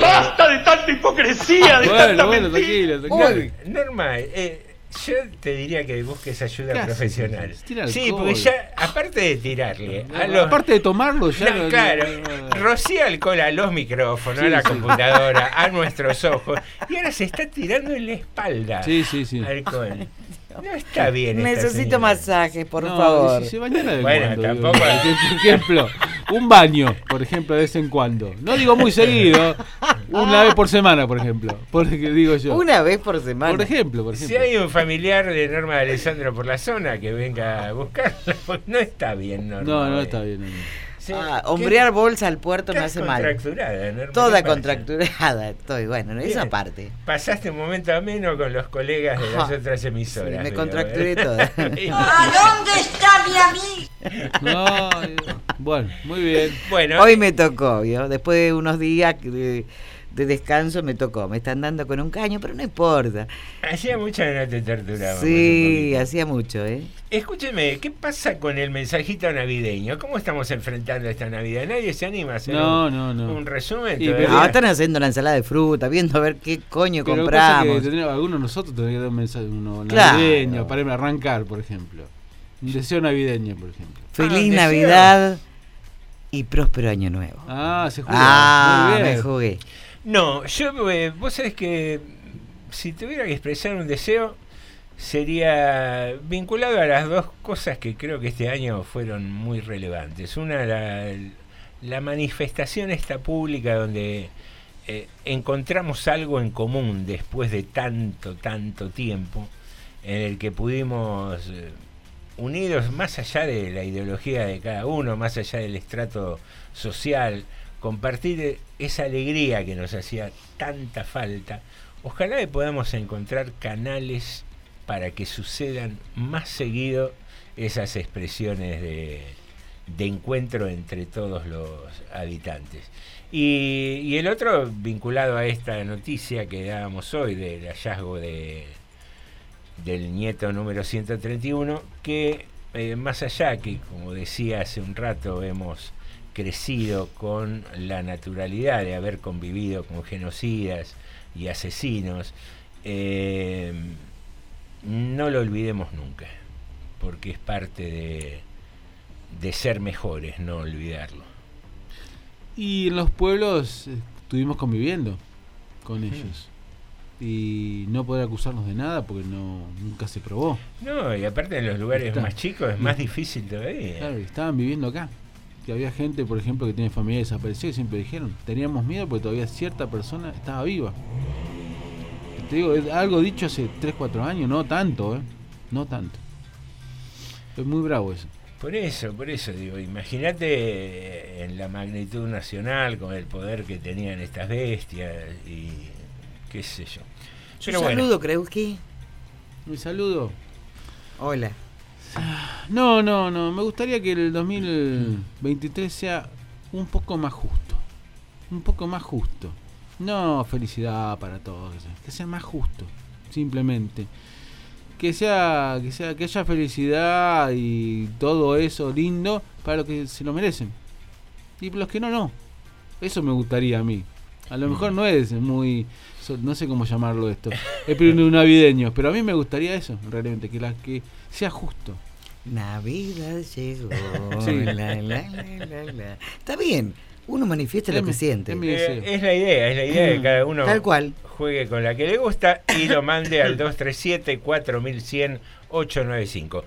¡Basta de tanta hipocresía, de bueno, tanta bueno, mentira! tranquilo, tranquilo. Uy, normal. eh, yo te diría que busques ayuda profesional. Sí, porque ya, aparte de tirarle a los. Aparte de tomarlo, ya. No, claro, rocía alcohol a los micrófonos, Sí, a la sí. computadora, a nuestros ojos, y ahora se está tirando en la espalda Sí, sí, sí. alcohol. No está bien. Necesito masajes, por No, favor. Si se bañara de Bueno, cuando, digo, tampoco- Por ejemplo, un baño, por ejemplo, de vez en cuando. No digo muy seguido, una vez por semana, por ejemplo. Porque digo yo. Una vez por semana. Por ejemplo, por Si ejemplo. hay un familiar de Norma de Alessandro por la zona que venga a buscarla, pues no está bien, Norma. No, no está bien. no, no. Sí, Ah, ¿qué- hombrear bolsa al puerto me hace mal. contracturada, Toda contracturada estoy. Bueno, esa Bien. parte. Pasaste un momento ameno con los colegas de las otras emisoras. Sí, me contracturé ¿eh? toda. dónde está mi amigo? No, eh, bueno, muy bien. bueno, Hoy me tocó, ¿vio? Después de unos días de, de descanso me tocó. Me están dando con un caño, pero no importa. hacía mucho que no te torturaba. Sí, hacía mucho, ¿eh? Escúcheme, ¿qué pasa con el mensajito navideño? ¿Cómo estamos enfrentando esta Navidad? ¿Nadie se anima a hacer No, un, no, no. un resumen? Pero- Ah, están haciendo una ensalada de fruta, viendo a ver qué coño Pero que que compramos. tendría- algunos de nosotros tendrían que dar un mensaje uno Claro. navideño para arrancar, por ejemplo. Un deseo navideño, por ejemplo. Feliz Ah, deseo. Navidad y próspero año nuevo. Ah, se juega. Ah, muy bien. me jugué. No, yo, eh, vos sabés que si tuviera que expresar un deseo, sería vinculado a las dos cosas que creo que este año fueron muy relevantes. Una, la, la manifestación esta pública donde eh, encontramos algo en común después de tanto, tanto tiempo, en el que pudimos, eh, unidos más allá de la ideología de cada uno, más allá del estrato social, compartir esa alegría que nos hacía tanta falta. Ojalá que podamos encontrar canales para que sucedan más seguido esas expresiones de, encuentro entre todos los habitantes. Y, y el otro, vinculado a esta noticia que dábamos hoy del hallazgo de, del nieto número 131, que eh, más allá que, como decía hace un rato, hemos crecido con la naturalidad de haber convivido con genocidas y asesinos, eh, no lo olvidemos nunca, porque es parte de, de ser mejores, no olvidarlo. Y en los pueblos eh, estuvimos conviviendo con ellos. Y no poder acusarnos de nada porque no nunca se probó. No, y aparte en los lugares Está. más chicos es más difícil todavía. Claro, estaban viviendo acá. Que había gente, por ejemplo, que tiene familia desaparecida y siempre dijeron, teníamos miedo porque todavía cierta persona estaba viva. Te digo, es algo dicho hace 3, 4 años, no tanto, ¿eh? No tanto. Es muy bravo eso. Por eso, por eso digo, imagínate en la magnitud nacional con el poder que tenían estas bestias y qué sé yo. Pero Un bueno, saludo, Kreuski. Mi saludo. Hola. No, no, no. Me gustaría que el 2023 sea un poco más justo. Un poco más justo. No felicidad para todos. Que sea más justo. Simplemente. Que sea, que sea, que haya felicidad y todo eso lindo para los que se lo merecen. Y para los que no, no. Eso me gustaría a mí. A lo mejor no es muy, no sé cómo llamarlo esto, es un navideño, pero a mí me gustaría eso, realmente, que la que sea justo. Navidad llegó. Sí. la, la, la, la, la. Está bien. Uno manifiesta lo que mi- siente. es eh, es la idea, es la idea de que cada uno Tal cual. juegue con la que le gusta y lo mande al 237-4100-895.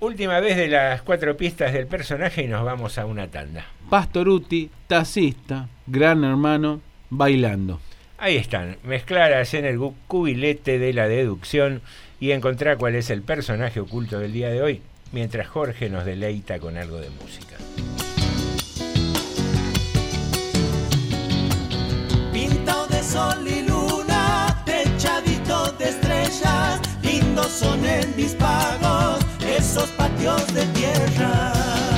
Última vez de las cuatro pistas del personaje y nos vamos a una tanda. Pastoruti, taxista, gran hermano, bailando. Ahí están, mezcladas en el cubilete de la deducción y encontrar cuál es el personaje oculto del día de hoy, mientras Jorge nos deleita con algo de música. Pintado de sol y luna, techadito de estrellas, lindos son en mis pagos, esos patios de tierra.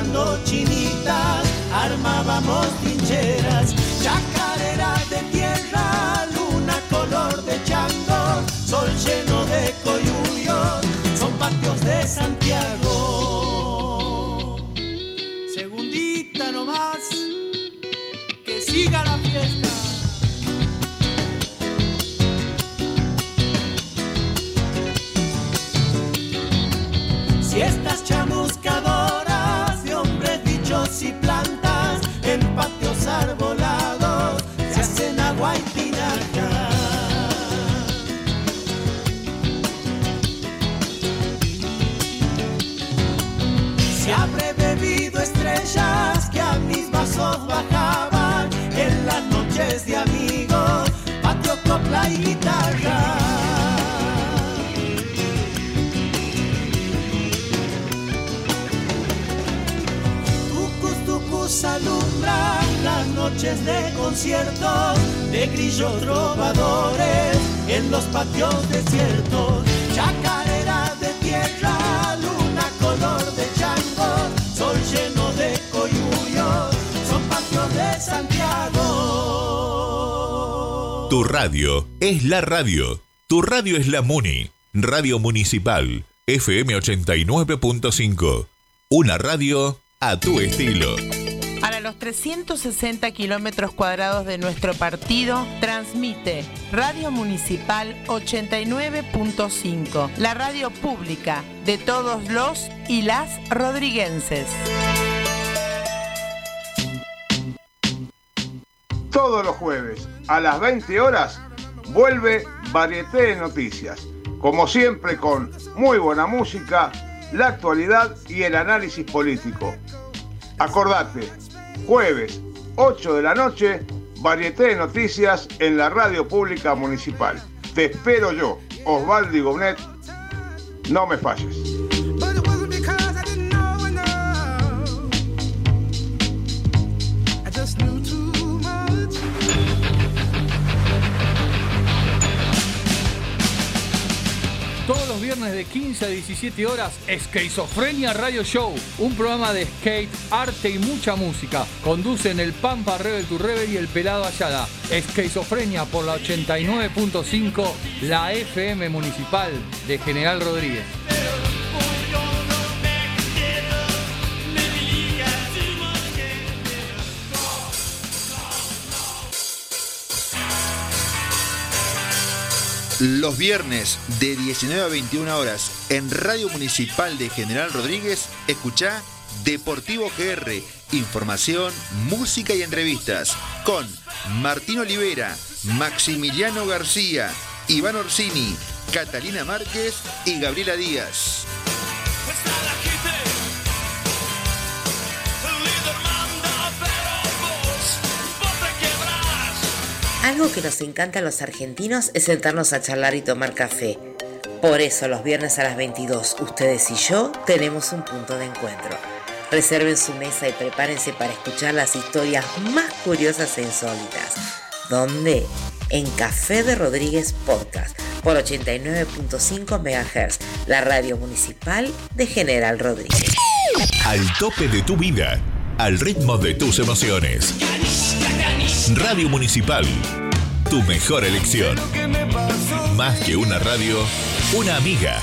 Embarrando chinitas, armábamos trincheras, chacareras de tierra, luna color de chango, sol lleno de coyuyos, son patios de Santiago. Segundita nomás, noches de conciertos de grillos trovadores en los patios desiertos. Chacarera de tierra, luna color de chango, sol lleno de coyuyos, son patios de Santiago. Tu radio es la radio. Tu radio es la Muni. Radio Municipal. FM 89.5. Una radio a tu estilo. Para los 360 kilómetros cuadrados de nuestro partido, transmite Radio Municipal 89.5, la radio pública de todos los y las rodriguenses. Todos los jueves a las 20 horas vuelve Varieté de Noticias. Como siempre con muy buena música, la actualidad y el análisis político. Acordate, jueves 8 de la noche, Varieté de Noticias en la radio pública municipal. Te espero yo, Osvaldo Gonet. No me falles. Todos los viernes de 15 a 17 horas, Esquizofrenia Radio Show, un programa de skate, arte y mucha música. Conducen el Pampa Rebel to Rebel y el Pelado Ayala. Esquizofrenia por la 89.5, la FM Municipal de General Rodríguez. Los viernes de 19 a 21 horas en Radio Municipal de General Rodríguez, escucha Deportivo GR, información, música y entrevistas con Martín Olivera, Maximiliano García, Iván Orsini, Catalina Márquez y Gabriela Díaz. Algo que nos encanta a los argentinos es sentarnos a charlar y tomar café. Por eso los viernes a las 22, ustedes y yo tenemos un punto de encuentro. Reserven su mesa y prepárense para escuchar las historias más curiosas e insólitas. ¿Dónde? En Café de Rodríguez Podcast por 89.5 MHz, la radio municipal de General Rodríguez. Al tope de tu vida, al ritmo de tus emociones. Radio Municipal, tu mejor elección. Más que una radio, una amiga.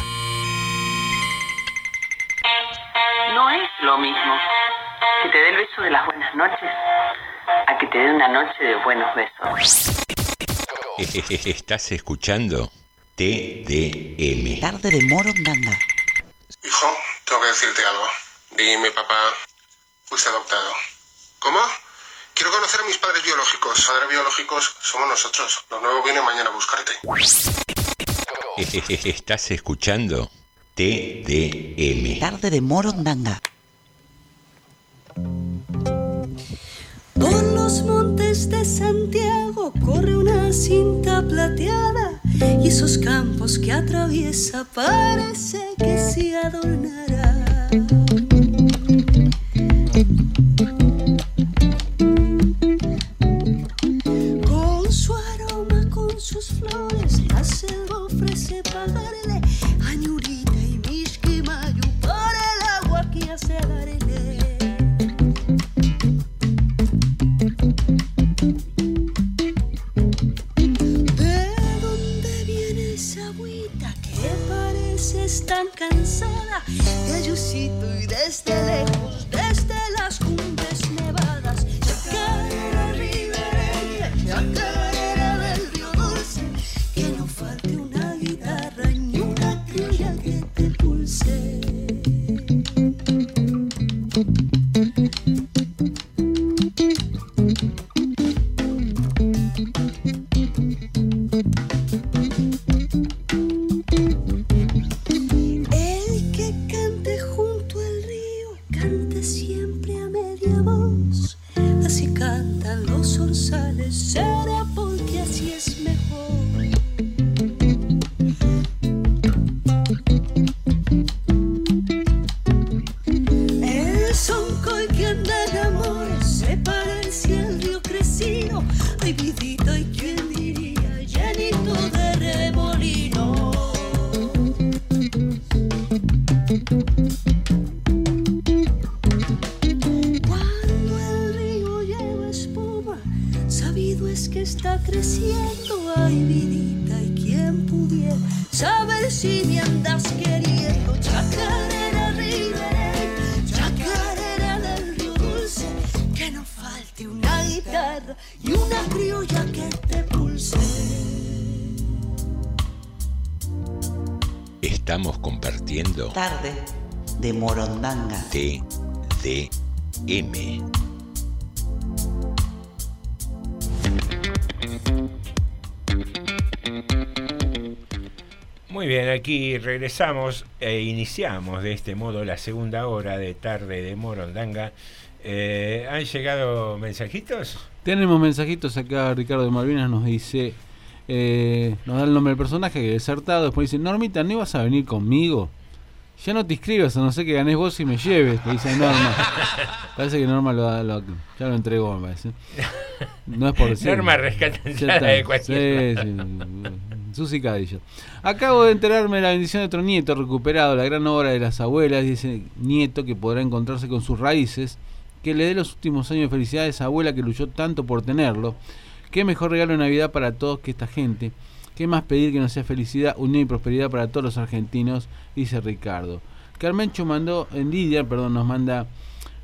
No es lo mismo que te dé el beso de las buenas noches a que te dé una noche de buenos besos. Estás escuchando TDM. Tarde de Morondanga. Hijo, tengo que decirte algo. Dime, papá, fuiste adoptado. ¿Cómo? Quiero conocer a mis padres biológicos. Padres biológicos somos nosotros. Lo nuevo viene mañana a buscarte. Estás escuchando TDM. Tarde de Morondanga. Por los montes de Santiago corre una cinta plateada y esos campos que atraviesa parece que se adornará. Flores, la selva ofrece pagarle a Ñurita y Mishki Mayu por el agua que hace darle. ¿De dónde viene esa agüita que parece estar cansada de Ayucito y desde lejos, TDM. Muy bien, aquí regresamos e iniciamos de este modo la segunda hora de tarde de Morondanga. Eh, ¿Han llegado mensajitos? Tenemos mensajitos acá, Ricardo de Malvinas nos dice, eh, nos da el nombre del personaje que desertado, después dice, Normita, ¿no ibas a venir conmigo? Ya no te inscribas, a no ser que ganes vos y me lleves, te dice Norma. parece que Norma lo, lo- ya lo entregó, me parece. No es por decir. Norma rescata de cualquier Sí, sí. Susi Cadillo. Acabo de enterarme de la bendición de otro nieto recuperado, la gran obra de las abuelas, y ese nieto que podrá encontrarse con sus raíces, que le dé los últimos años de felicidad a esa abuela que luchó tanto por tenerlo. Qué mejor regalo de Navidad para todos que esta gente. ¿Qué más pedir que no sea felicidad, unión y prosperidad para todos los argentinos? Dice Ricardo. Carmencho mandó, en Lidia, perdón, nos manda,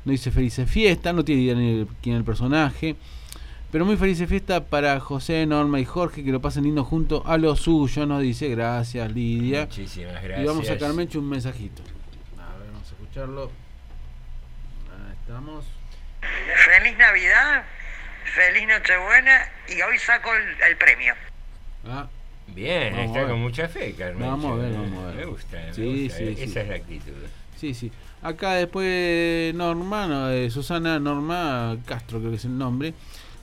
no dice felices fiesta, no tiene idea ni el- quién es el personaje. Pero muy feliz fiesta para José, Norma y Jorge, que lo pasen lindo junto a lo suyo, nos dice. Gracias, Lidia. Muchísimas Y vamos a gracias. Carmencho un mensajito. A ver, vamos a escucharlo. Ahí estamos. Feliz Navidad, feliz Nochebuena y hoy saco el, el premio. Ah, Bien, Vamos está con mucha fe, Carmen. Vamos a ver, vamos a ver. Me gusta, me Sí, gusta, sí, sí. Esa es la actitud. Sí, sí. Acá después Norma, no, eh, Susana Norma Castro, creo que es el nombre.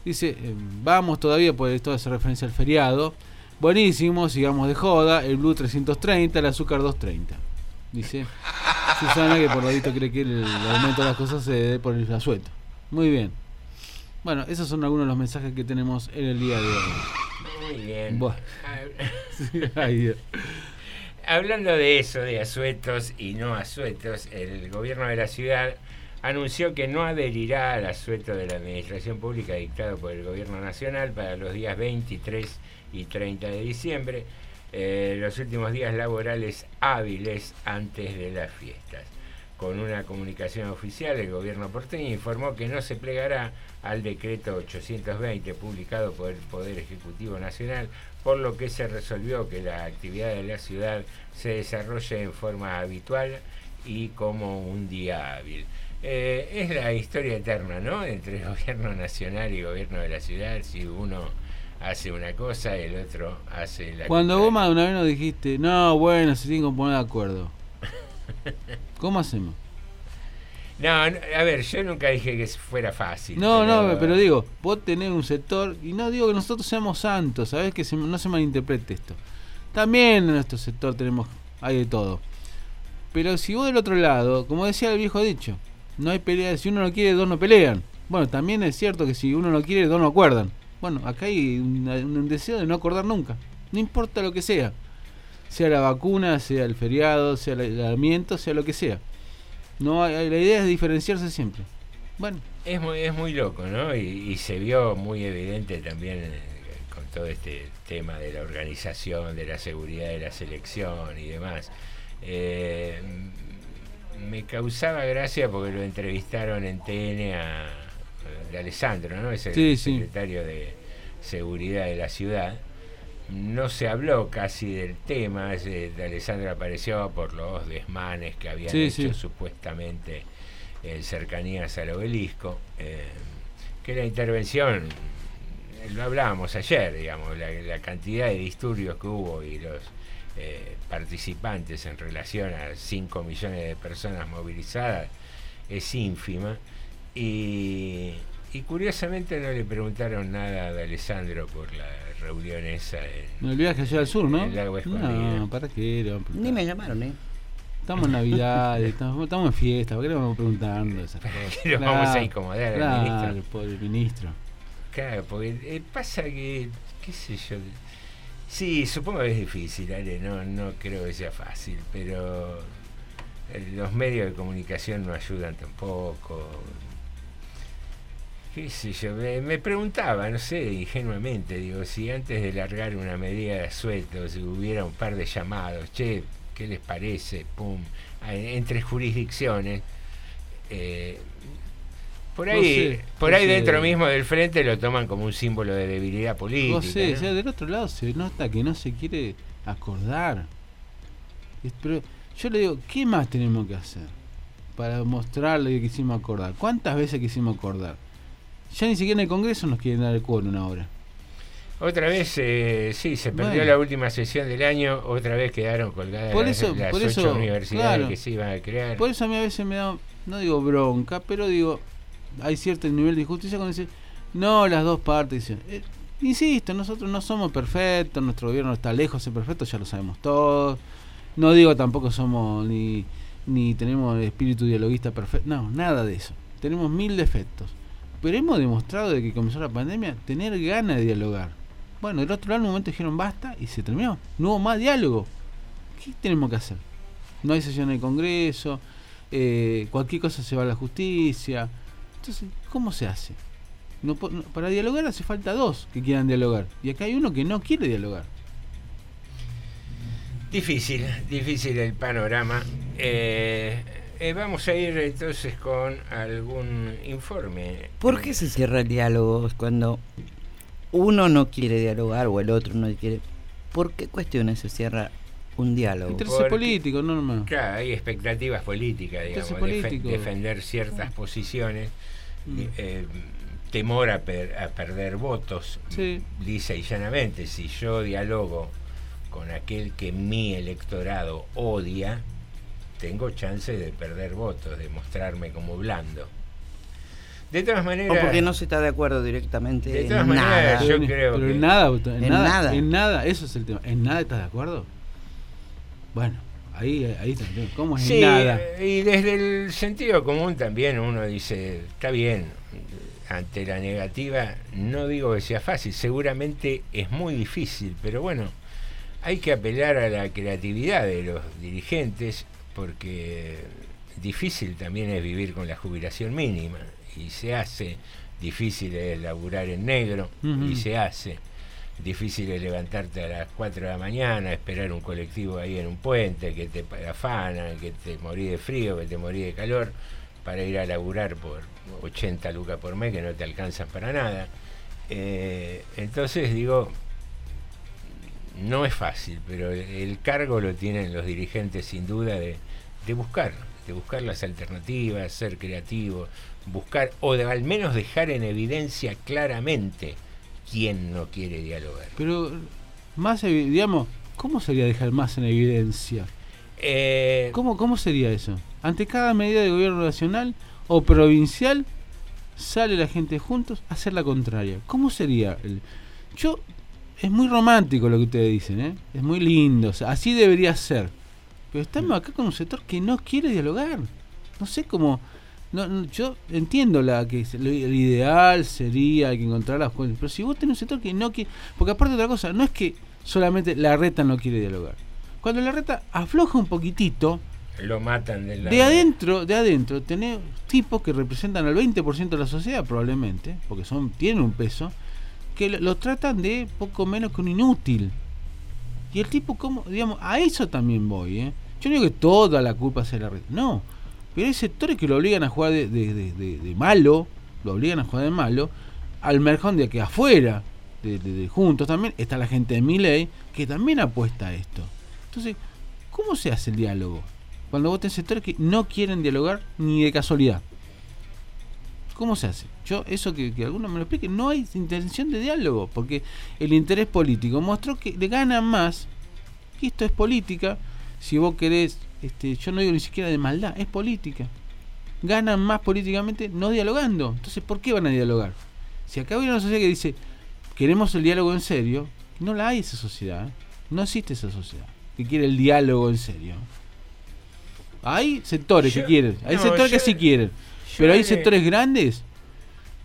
Dice, eh, vamos todavía, pues esto hace referencia al feriado. Buenísimo, sigamos de joda. El Blue 330, el azúcar 230. Dice Susana que por lo visto cree que el, el aumento de las cosas se debe por el asueto. Muy bien. Bueno, esos son algunos de los mensajes que tenemos en el día de hoy. Muy bien. Hablando de eso, de asuetos y no asuetos, el gobierno de la ciudad anunció que no adherirá al asueto de la administración pública dictado por el gobierno nacional para los días 23 y 30 de diciembre, eh, los últimos días laborales hábiles antes de las fiestas. Con una comunicación oficial, el gobierno porteño informó que no se plegará al decreto 820 publicado por el Poder Ejecutivo Nacional, por lo que se resolvió que la actividad de la ciudad se desarrolle en forma habitual y como un día hábil. Eh, es la historia eterna, ¿no? Entre el gobierno nacional y el gobierno de la ciudad, si uno hace una cosa, el otro hace la Cuando vos más de una vez nos dijiste, no, bueno, se tienen que poner de acuerdo. ¿Cómo hacemos? No, no, a ver, yo nunca dije que fuera fácil. No, no, pero digo, vos tenés un sector, y no digo que nosotros seamos santos, ¿sabés? Que se- no se malinterprete esto. También en nuestro sector tenemos, hay de todo. Pero si vos del otro lado, como decía el viejo dicho, no hay pelea, si uno no quiere, dos no pelean. Bueno, también es cierto que si uno no quiere, dos no acuerdan. Bueno, acá hay un, un deseo de no acordar nunca, no importa lo que sea. Sea la vacuna, sea el feriado, sea el aislamiento, sea lo que sea. No la idea es diferenciarse siempre. Bueno, Es muy, es muy loco, ¿no? Y, y se vio muy evidente también eh, con todo este tema de la organización, de la seguridad de la selección y demás. Eh, me causaba gracia porque lo entrevistaron en TN a, de Alessandro, ¿no? Es el Sí, sí. secretario de Seguridad de la ciudad. No se habló casi del tema, de Alessandro apareció por los desmanes que habían Sí, hecho sí. supuestamente en cercanías al obelisco, eh, que la intervención, eh, lo hablábamos ayer, digamos, la, la cantidad de disturbios que hubo y los eh, participantes en relación a 5 millones de personas movilizadas es ínfima. Y, y curiosamente no le preguntaron nada a Alessandro por la reunión esa en, no olvidas que allá al sur, ¿no? el. No, ¿para qué? le vamos a preguntar? Ni me llamaron, ¿eh? Estamos en Navidad, estamos, estamos en fiesta, ¿por qué le vamos preguntando esas cosas? qué vamos a incomodar al ministro? el ministro. Claro, porque eh, pasa que, qué sé yo, sí, supongo que es difícil, Ale, no, no creo que sea fácil, pero eh, los medios de comunicación no ayudan tampoco. Qué sé yo, me, preguntaba, no sé, ingenuamente, digo, si antes de largar una medida de sueldo, si hubiera un par de llamados, che, ¿qué les parece? Pum, entre jurisdicciones. eh, por No ahí, sé, por no ahí sé. dentro mismo del frente lo toman como un símbolo de debilidad política. José, ¿no? o sea, del otro lado se nota que no se quiere acordar. Pero yo le digo, ¿qué más tenemos que hacer para mostrarle que quisimos acordar? ¿Cuántas veces quisimos acordar? Ya ni siquiera en el Congreso nos quieren dar el quórum ahora. Otra vez, eh, sí, se perdió Bueno. la última sesión del año, otra vez quedaron colgadas Por eso- las por ocho eso, universidades claro. que se iban a crear. Por eso a mí a veces me da, no digo bronca, pero digo, hay cierto nivel de injusticia cuando dice, no, las dos partes dicen, eh, insisto, nosotros no somos perfectos, nuestro gobierno está lejos de ser perfecto, ya lo sabemos todos. No digo tampoco somos ni, ni tenemos el espíritu dialoguista perfecto, no, nada de eso. Tenemos mil defectos. Pero hemos demostrado de que comenzó la pandemia tener ganas de dialogar. Bueno, del otro lado en un momento dijeron basta y se terminó. No hubo más diálogo. ¿Qué tenemos que hacer? No hay sesión en el Congreso, eh, cualquier cosa se va a la justicia. Entonces, ¿cómo se hace? Para dialogar hace falta dos que quieran dialogar. Y acá hay uno que no quiere dialogar. Difícil, difícil el panorama. Eh, eh, vamos a ir entonces con algún informe. ¿Por qué se cierra el diálogo cuando uno no quiere dialogar o el otro no quiere? ¿Por qué cuestiones se cierra un diálogo? Intereses Porque- políticos, no nomás. Claro, hay expectativas políticas, digamos, políticos. defender ciertas posiciones, Mm. eh, temor a, per- a perder votos, Sí. lisa y llanamente. Si yo dialogo con aquel que mi electorado odia, tengo chance de perder votos, de mostrarme como blando. De todas maneras... O porque no se está de acuerdo directamente De en todas nada. maneras, yo Pero, creo pero que- en nada, en, En nada, nada. en nada, eso es el tema. ¿En nada estás de acuerdo? Bueno, ahí, ahí tema. ¿Cómo es en nada? y desde el sentido común también uno dice, está bien, ante la negativa, no digo que sea fácil, seguramente es muy difícil, pero bueno, hay que apelar a la creatividad de los dirigentes, porque difícil también es vivir con la jubilación mínima, y se hace, difícil es laburar en negro, y se hace. Difícil es levantarte a las 4 de la mañana, esperar un colectivo ahí en un puente, que te afana, que te morí de frío, que te morí de calor, para ir a laburar por 80 lucas por mes, que no te alcanzan para nada. Eh, entonces digo, no es fácil, pero el, cargo lo tienen los dirigentes sin duda de, de buscar, de buscar las alternativas, ser creativo, buscar o de al menos dejar en evidencia claramente quién no quiere dialogar. Pero, más, digamos, ¿cómo sería dejar más en evidencia? Eh, ¿Cómo, ¿Cómo sería eso? Ante cada medida del gobierno nacional, o provincial sale la gente juntos a hacer la contraria. ¿Cómo sería? El... Yo es muy romántico lo que ustedes dicen, ¿eh? es muy lindo, o sea, así debería ser. Pero estamos acá con un sector que no quiere dialogar. No sé cómo. No, no, yo entiendo la que lo- el ideal sería que encontrar las cuentas, pero si vos tenés un sector que no quiere. Porque aparte de otra cosa, no es que solamente la reta no quiere dialogar. Cuando la reta afloja un poquitito, Lo matan de la... de adentro, de adentro, tenés tipos que representan al 20% de la sociedad probablemente, porque son tienen un peso, que lo, tratan de poco menos que un inútil. Y el tipo, como digamos, a eso también voy, ¿eh? Yo no digo que toda la culpa de la red, no. Pero hay sectores que lo obligan a jugar de, de- de- de- malo, lo obligan a jugar de malo, al merjón de que afuera, de, juntos también, está la gente de Miley que también apuesta a esto. Entonces, ¿cómo se hace el diálogo? Cuando vos tenés sectores que no quieren dialogar ni de casualidad. ¿Cómo se hace? Yo, eso que, que alguno me lo explique, no hay intención de diálogo, porque el interés político mostró que le ganan más, y esto es política, si vos querés, este, yo no digo ni siquiera de maldad, es política. Ganan más políticamente no dialogando. Entonces, ¿por qué van a dialogar? Si acá hay una sociedad que dice, queremos el diálogo en serio, no la hay esa sociedad, ¿eh? no existe esa sociedad que quiere el diálogo en serio. Hay sectores Yo- que quieren, hay no, sectores que sí quieren, pero hay sectores grandes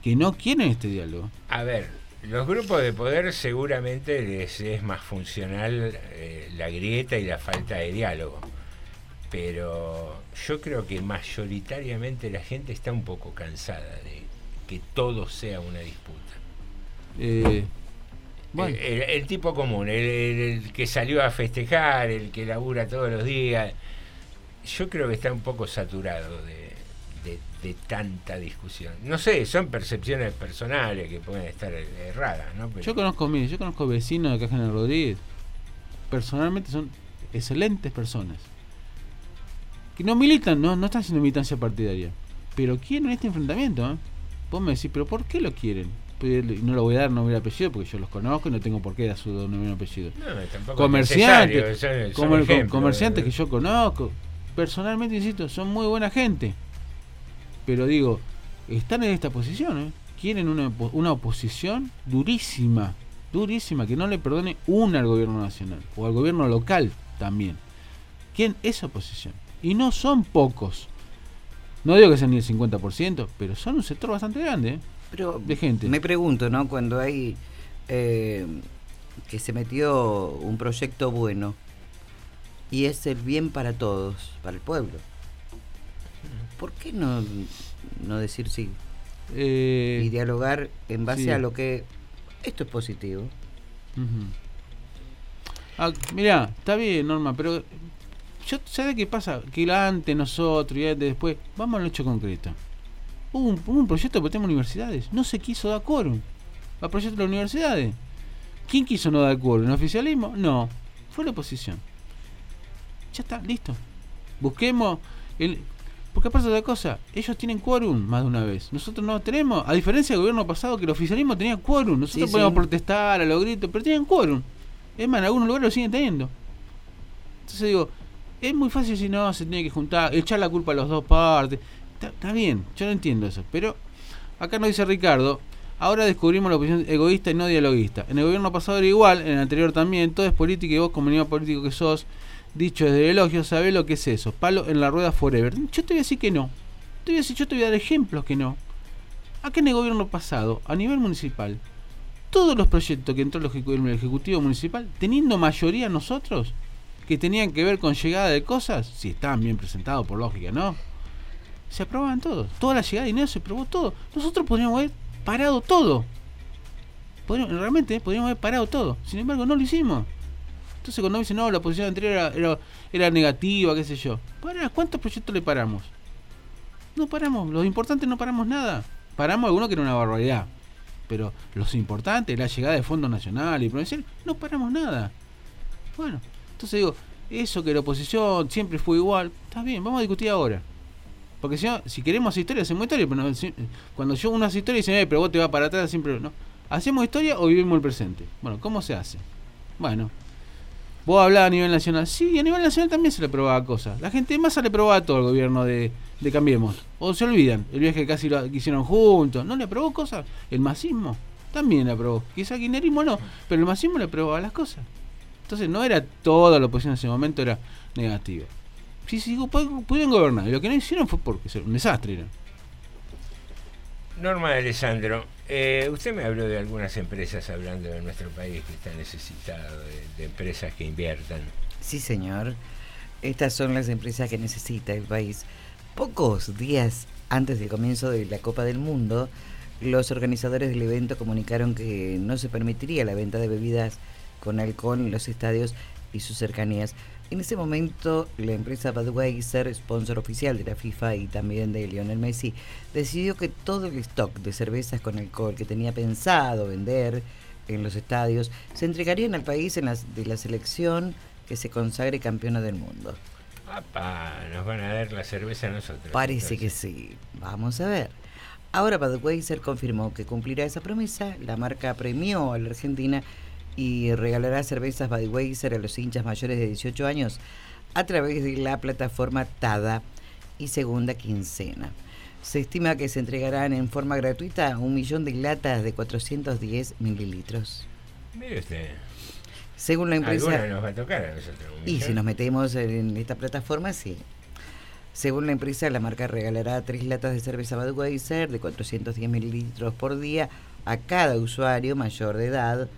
que no quieren este diálogo. A ver, los grupos de poder seguramente les es más funcional eh, la grieta y la falta de diálogo. Pero yo creo que mayoritariamente la gente está un poco cansada de que todo sea una disputa. Eh, bueno. El, el- el tipo común, el que salió a festejar, el que labura todos los días, yo creo que está un poco saturado de, de- tanta discusión. No sé, son percepciones personales que pueden estar erradas, ¿no? Pero- Yo conozco, mire, yo conozco vecinos de Cajana Rodríguez. Personalmente son excelentes personas. Que no militan, no, no están haciendo militancia partidaria. Pero quieren este enfrentamiento, ¿eh? Vos me decís, ¿pero por qué lo quieren? Pues, y no lo voy a dar nombre y apellido porque yo los conozco y no tengo por qué dar su nombre y apellido. No, comerciantes, son- son com- comerciantes ¿eh? que yo conozco. Personalmente, insisto, son muy buena gente. Pero digo, están en esta posición, ¿eh? Quieren una, una oposición durísima, durísima, que no le perdone una al gobierno nacional o al gobierno local también. Quieren esa oposición. Y no son pocos. No digo que sean ni el 50%, pero son un sector bastante grande, ¿eh? Pero de gente. me pregunto, ¿no? Cuando hay eh, que se metió un proyecto bueno y es el bien para todos, para el pueblo. ¿Por qué no, no decir sí? Eh, y dialogar en base sí. a lo que esto es positivo. Ah, mirá, está bien, Norma, pero yo ¿sabes qué pasa? Que la antes nosotros y antes después, vamos al hecho concreto. Hubo un, hubo un proyecto tema de universidades, no se quiso dar quórum al proyecto de las universidades. ¿Quién quiso no dar quórum? ¿El oficialismo? No, fue la oposición. Ya está, listo. Busquemos el aparte de otra cosa, ellos tienen quórum más de una vez. Nosotros no tenemos, a diferencia del gobierno pasado que el oficialismo tenía quórum. Nosotros Sí, podíamos sí. protestar a los gritos, pero tienen quórum. Es más, en algunos lugares lo siguen teniendo. Entonces digo, es muy fácil si no, se tiene que juntar, echar la culpa a las dos partes. Está, está bien, yo no entiendo eso. Pero acá nos dice Ricardo, ahora descubrimos la oposición egoísta y no dialoguista. En el gobierno pasado era igual, en el anterior también, todo es política y vos como nivel político que sos, dicho desde el elogio, sabés lo que es eso. Palo en la rueda forever. Yo te voy a decir que no. Te voy a decir, yo te voy a dar ejemplos que no. Acá en el gobierno pasado, a nivel municipal, todos los proyectos que entró el ejecu- el Ejecutivo Municipal, teniendo mayoría nosotros, que tenían que ver con llegada de cosas, si estaban bien presentados por lógica, ¿no? Se aprobaban todos. Toda la llegada de dinero se aprobó todo. Nosotros podríamos haber parado todo. Realmente podríamos haber parado todo. Sin embargo, no lo hicimos. Entonces cuando me dicen, no, la posición anterior era, era, negativa, qué sé yo. Pará, ¿cuántos proyectos le paramos? No paramos, los importantes no paramos nada. Paramos algunos que era una barbaridad. Pero los importantes, la llegada de fondos nacionales y provinciales, no paramos nada. Bueno, entonces digo, eso que la oposición siempre fue igual, está bien, vamos a discutir ahora. Porque si, no, si queremos hacer historia, hacemos historia, pero no- si- cuando yo uno hace historia dicen, eh, pero vos te vas para atrás, siempre no. ¿Hacemos historia o vivimos el presente? Bueno, ¿cómo se hace? Bueno, Vos hablabas a nivel nacional. Sí, a nivel nacional también se le probaba cosas. La gente más se le probaba todo al gobierno de, de Cambiemos. O se olvidan, el viaje casi lo que hicieron juntos. ¿No le aprobó cosas? El masismo también le aprobó. Quizá Kirchnerismo no, pero el masismo le aprobaba las cosas. Entonces no era toda la oposición en ese momento, era negativa. Sí, sí, pu- pudieron gobernar. Y lo que no hicieron fue porque era un desastre. Era. Norma Alessandro, eh, usted me habló de algunas empresas hablando de nuestro país que está necesitado de, de empresas que inviertan. Sí, señor. Estas son las empresas que necesita el país. Pocos días antes del comienzo de la Copa del Mundo, los organizadores del evento comunicaron que no se permitiría la venta de bebidas con alcohol en los estadios y sus cercanías. En ese momento, la empresa Budweiser, sponsor oficial de la FIFA y también de Lionel Messi, decidió que todo el stock de cervezas con alcohol que tenía pensado vender en los estadios se entregarían al país en las, de la selección que se consagre campeona del mundo. Apa, nos van a dar la cerveza a nosotros. Parece que sí. Vamos a ver. Ahora Budweiser confirmó que cumplirá esa promesa. La marca premió a la Argentina y regalará cervezas Budweiser a los hinchas mayores de 18 años a través de la plataforma TADA y segunda quincena. Se estima que se entregarán en forma gratuita un millón de latas de 410 mililitros. Mire usted. Según la empresa... Nos va a tocar a nosotros. Y si nos metemos en esta plataforma, sí. Según la empresa, la marca regalará tres latas de cerveza Budweiser de 410 mililitros por día a cada usuario mayor de edad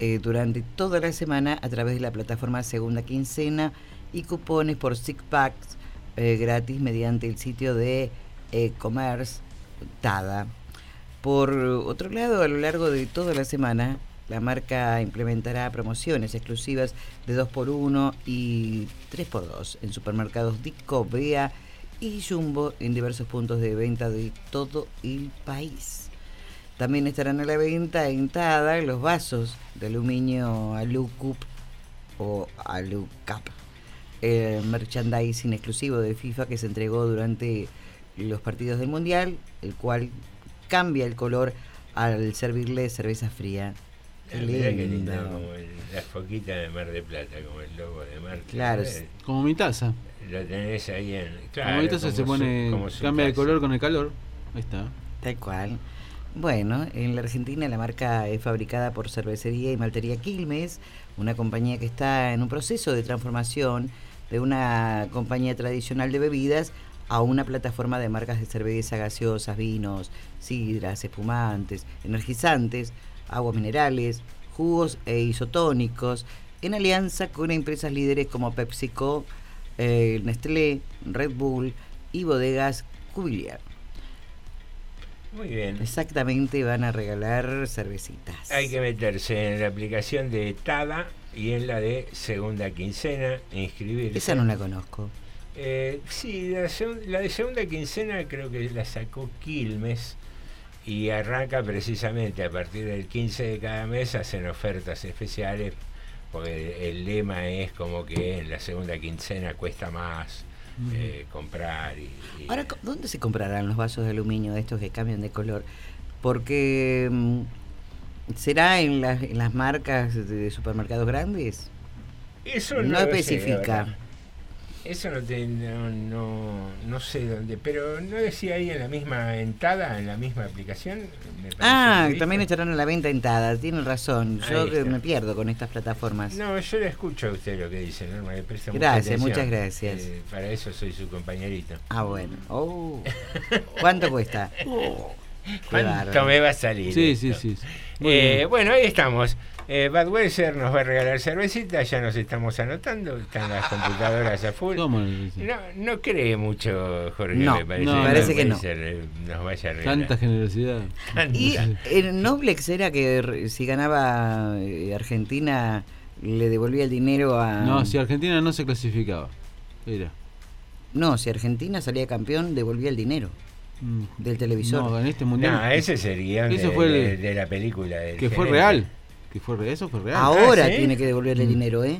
eh, durante toda la semana a través de la plataforma Segunda Quincena y cupones por six packs eh, gratis mediante el sitio de e-commerce TADA. Por otro lado, a lo largo de toda la semana, la marca implementará promociones exclusivas de 2x1 y 3x2 en supermercados Disco, Bea y Jumbo en diversos puntos de venta de todo el país. También estarán a la venta en Tada los vasos de aluminio Alucup o Alucap, el merchandising exclusivo de FIFA que se entregó durante los partidos del Mundial, el cual cambia el color al servirle cerveza fría. Ah, mirá qué lindo, como el- la foquita de Mar de Plata, como el logo de Mar. Claro. Eh, Como mi taza. Lo tenés ahí en. Claro, como mi taza como se su- pone. su cambia de taza. color con el calor. Ahí está. Tal cual. Bueno, en la Argentina la marca es fabricada por Cervecería y Maltería Quilmes, una compañía que está en un proceso de transformación de una compañía tradicional de bebidas a una plataforma de marcas de cerveza, gaseosas, vinos, sidras, espumantes, energizantes, aguas minerales, jugos e isotónicos, en alianza con empresas líderes como PepsiCo, eh, Nestlé, Red Bull y bodegas Cubiliar. Muy bien. Exactamente, van a regalar cervecitas. Hay que meterse en la aplicación de TADA y en la de segunda quincena, e inscribirse. Esa no la conozco. Eh, sí, la de segunda quincena creo que la sacó Quilmes y arranca precisamente a partir del 15 de cada mes, hacen ofertas especiales, porque el lema es como que en la segunda quincena cuesta más Eh, comprar y, y- Ahora, ¿dónde se comprarán los vasos de aluminio estos que cambian de color? Porque mm, será en las, en las marcas de supermercados grandes. Eso no, sé, especifica. Eso no, te, no, no, no sé dónde, pero no decía ahí en la misma entrada, en la misma aplicación. Me parece ah, también estarán a la venta en Tada, tienen razón. Yo Ahí que está. me pierdo con estas plataformas. No, yo le escucho a usted lo que dice, Norma, le presto mucha Gracias, muchas gracias. Eh, para eso soy su compañerito. Ah, bueno. Oh. ¿Cuánto cuesta? Qué ¿Cuánto me va a salir? Sí, esto? sí, sí, Eh, bueno, ahí estamos. Eh, Budweiser nos va a regalar cervecita, ya nos estamos anotando, están las computadoras a full. ¿Cómo? No, no cree mucho, Jorge, No, me parece. no, parece que no. Budweiser, eh, Nos vaya a regalar. Tanta generosidad. Y el Noblex era que si ganaba eh, Argentina le devolvía el dinero a... No, si Argentina no se clasificaba. Era. No, si Argentina salía campeón, devolvía el dinero Mm. del televisor. No, en este mundial. No, ese sería Ese de, fue el- de- de la película. del Que fue real. Que fue eso fue real. Ahora Ah, ¿sí? tiene que devolverle Mm. dinero, ¿eh?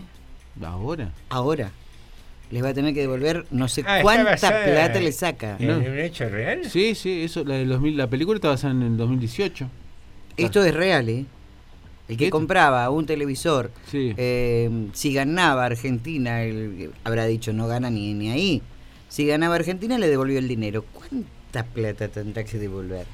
Ahora. Ahora. Les va a tener que devolver no sé Ah, cuánta plata le saca. ¿En No. un hecho real? Sí, sí, eso, la, del 2000 la película está basada en el 2018. Esto es real, ¿eh? El que compraba un televisor, eh, si ganaba Argentina, el- habrá dicho no gana ni, ni ahí. Si ganaba Argentina, le devolvió el dinero. ¿Cuánta plata tendrá que devolver?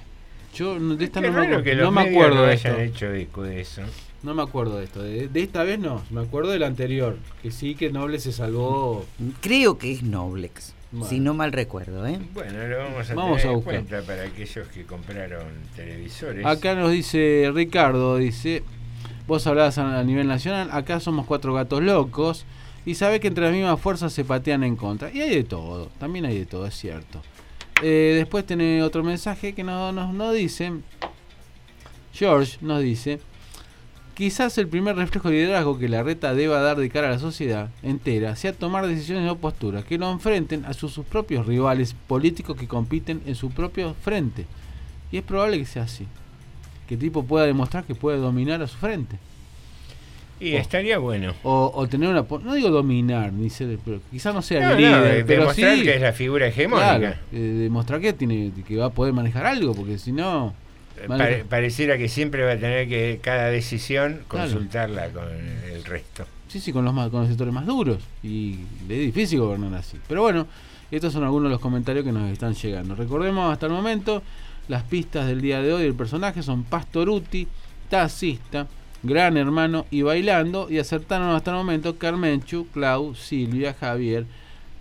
Yo no- de esta Qué no me, raro acu- que no me acuerdo no de esto. hecho eco de eso. No me acuerdo de esto. De, de esta vez no. Me acuerdo del anterior. Que sí que Noble se salvó. Creo que es Noblex, Bueno. si no mal recuerdo, ¿eh? Bueno, lo vamos a Vamos tener a en buscar. cuenta para aquellos que compraron televisores. Acá nos dice Ricardo, dice, vos hablabas a, a nivel nacional, acá somos cuatro gatos locos y sabe que entre las mismas fuerzas se patean en contra. Y hay de todo, también hay de todo, es cierto. Eh, después tiene otro mensaje que nos, nos, nos dice, George nos dice, quizás el primer reflejo de liderazgo que la reta deba dar de cara a la sociedad entera sea tomar decisiones o posturas que lo enfrenten a sus, sus propios rivales políticos que compiten en su propio frente. Y es probable que sea así. Que tipo pueda demostrar que puede dominar a su frente. Y estaría bueno. O, o tener una... No digo dominar, ni ser, pero quizás no sea No, el líder, de- pero demostrar sí, que es la figura hegemónica. Claro, eh, demostrar que tiene que va a poder manejar algo, porque si no... Pare- pareciera que siempre va a tener que cada decisión Claro. consultarla con el resto. Sí, sí, con los, más, con los sectores más duros. Y es difícil gobernar así. Pero bueno, estos son algunos de los comentarios que nos están llegando. Recordemos hasta el momento, las pistas del día de hoy del personaje son Pastoruti, Taxista, Gran Hermano y Bailando. Y acertaron hasta el momento Carmenchu, Clau, Silvia, Javier,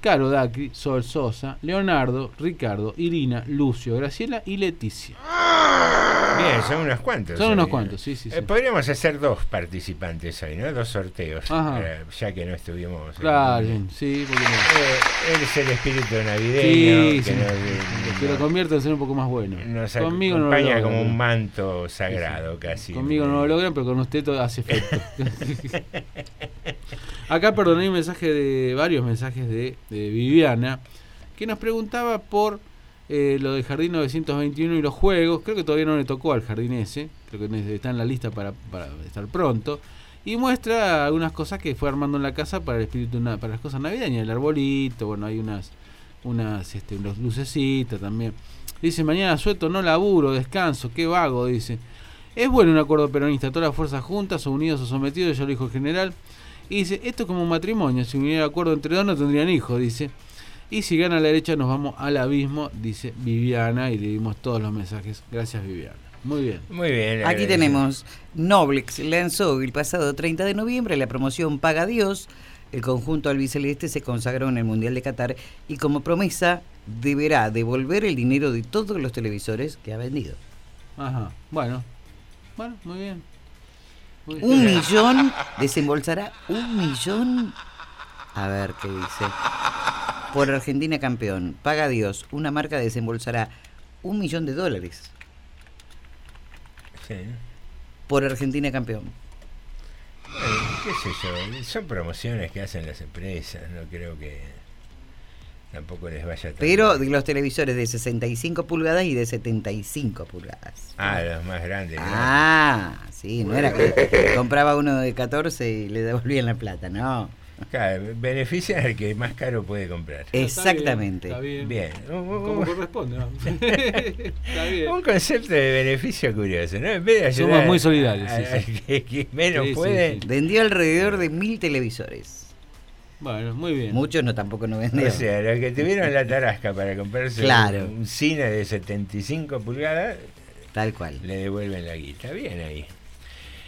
Caro Dacri, Sol Sosa, Leonardo, Ricardo, Irina, Lucio, Graciela y Leticia. Bien, son unos cuantos. Son unos ¿no? cuantos, sí, sí, sí. Eh, podríamos hacer dos participantes hoy, ¿no? Dos sorteos, para- ya que no estuvimos. Claro, Eh, sí, porque no. eh, él es el espíritu navideño Sí, que sí. nos, que lo convierte en ser un poco más bueno. nos Conmigo no lo acompaña logran, como un manto sagrado casi. Conmigo no lo logran, pero con usted todo hace efecto. Acá, perdón, hay un mensaje de varios mensajes de, Viviana que nos preguntaba por eh, lo del Jardín 921 y los juegos. Creo que todavía no le tocó al jardín ese, creo que está en la lista para, estar pronto. Y muestra algunas cosas que fue armando en la casa para el espíritu para las cosas navideñas, el arbolito, bueno, hay unas unas este, los lucecitas también. Dice, mañana suelto, no laburo, descanso, qué vago, dice. Es bueno un acuerdo peronista, todas las fuerzas juntas o unidos o sometidos, ya lo dijo el general. Y dice, esto es como un matrimonio, si hubiera acuerdo entre dos no tendrían hijos, dice. Y si gana la derecha nos vamos al abismo, dice Viviana, y le dimos todos los mensajes. Gracias Viviana. Muy bien. Muy bien. Aquí tenemos, Noblex lanzó el pasado 30 de noviembre la promoción Paga Dios. El conjunto albiceleste se consagró en el Mundial de Qatar y como promesa deberá devolver el dinero de todos los televisores que ha vendido. Ajá, bueno. Bueno, muy bien. Un millón, desembolsará un millón. A ver qué dice. Por Argentina campeón. Paga Dios. Una marca desembolsará un millón de dólares Sí. por Argentina campeón. Eh, qué sé yo, son promociones que hacen las empresas, no creo que tampoco les vaya tan Pero los televisores de 65 pulgadas y de 75 pulgadas. Ah, los más grandes. ¿no? Ah, sí, no era que compraba uno de 14 y le devolvían la plata, no. Claro, beneficia al que más caro puede comprar. Exactamente. Está bien. Bien. Como corresponde. ¿no? Está bien. Un concepto de beneficio curioso, ¿no? En vez de ayudar Somos muy solidarios, a- sí, a- sí. que, que menos Sí, sí, puede. sí. Vendió alrededor de mil televisores. Bueno, muy bien. Muchos no tampoco no vendió. O sea, los que tuvieron la tarasca para comprarse Claro. un cine de 75 pulgadas, Tal cual. le devuelven la guita. Bien ahí.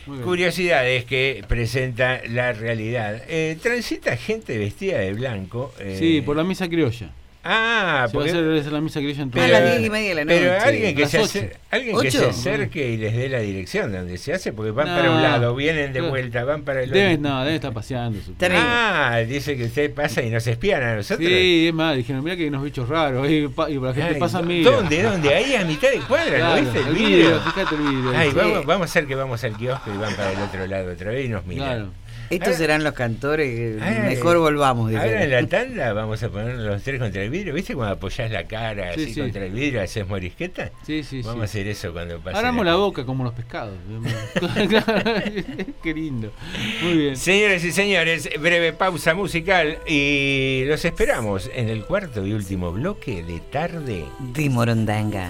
Muy bien. Curiosidades que presenta la realidad. Eh, transita gente vestida de blanco. eh, Sí, por la misa criolla. Ah, Se va a porque- hacer, la misa en todo A las mundo. diez y media de la Pero noche. alguien que, se, alguien que se acerque y les dé la dirección de donde se hace, porque van No. para un lado, vienen de vuelta, van para el otro. Deben, no, deben estar paseando. Ah, dice que usted pasa y nos espían a nosotros. Sí, es más, dijeron, mira que hay unos bichos raros. Y, pa- y la gente Ay, pasa mira. ¿Dónde? ¿Dónde? Ahí a mitad de cuadra, Claro, ¿lo viste el el vidrio? vidrio, fíjate el vidrio. Ay, Sí. vamos, vamos a hacer que vamos al kiosco y van para el otro lado otra vez y nos miran. Claro. Estos serán los cantores. Ahora, Mejor volvamos. Ahora en la tanda vamos a poner los tres contra el vidrio. ¿Viste cuando apoyás la cara Sí, así sí. contra el vidrio, haces morisqueta? Sí, sí, Vamos sí. a hacer eso cuando pase. Abramos la boca como los pescados. Qué lindo. Muy bien. Señores y señores, breve pausa musical y los esperamos en el cuarto y último bloque de tarde. De Morondanga.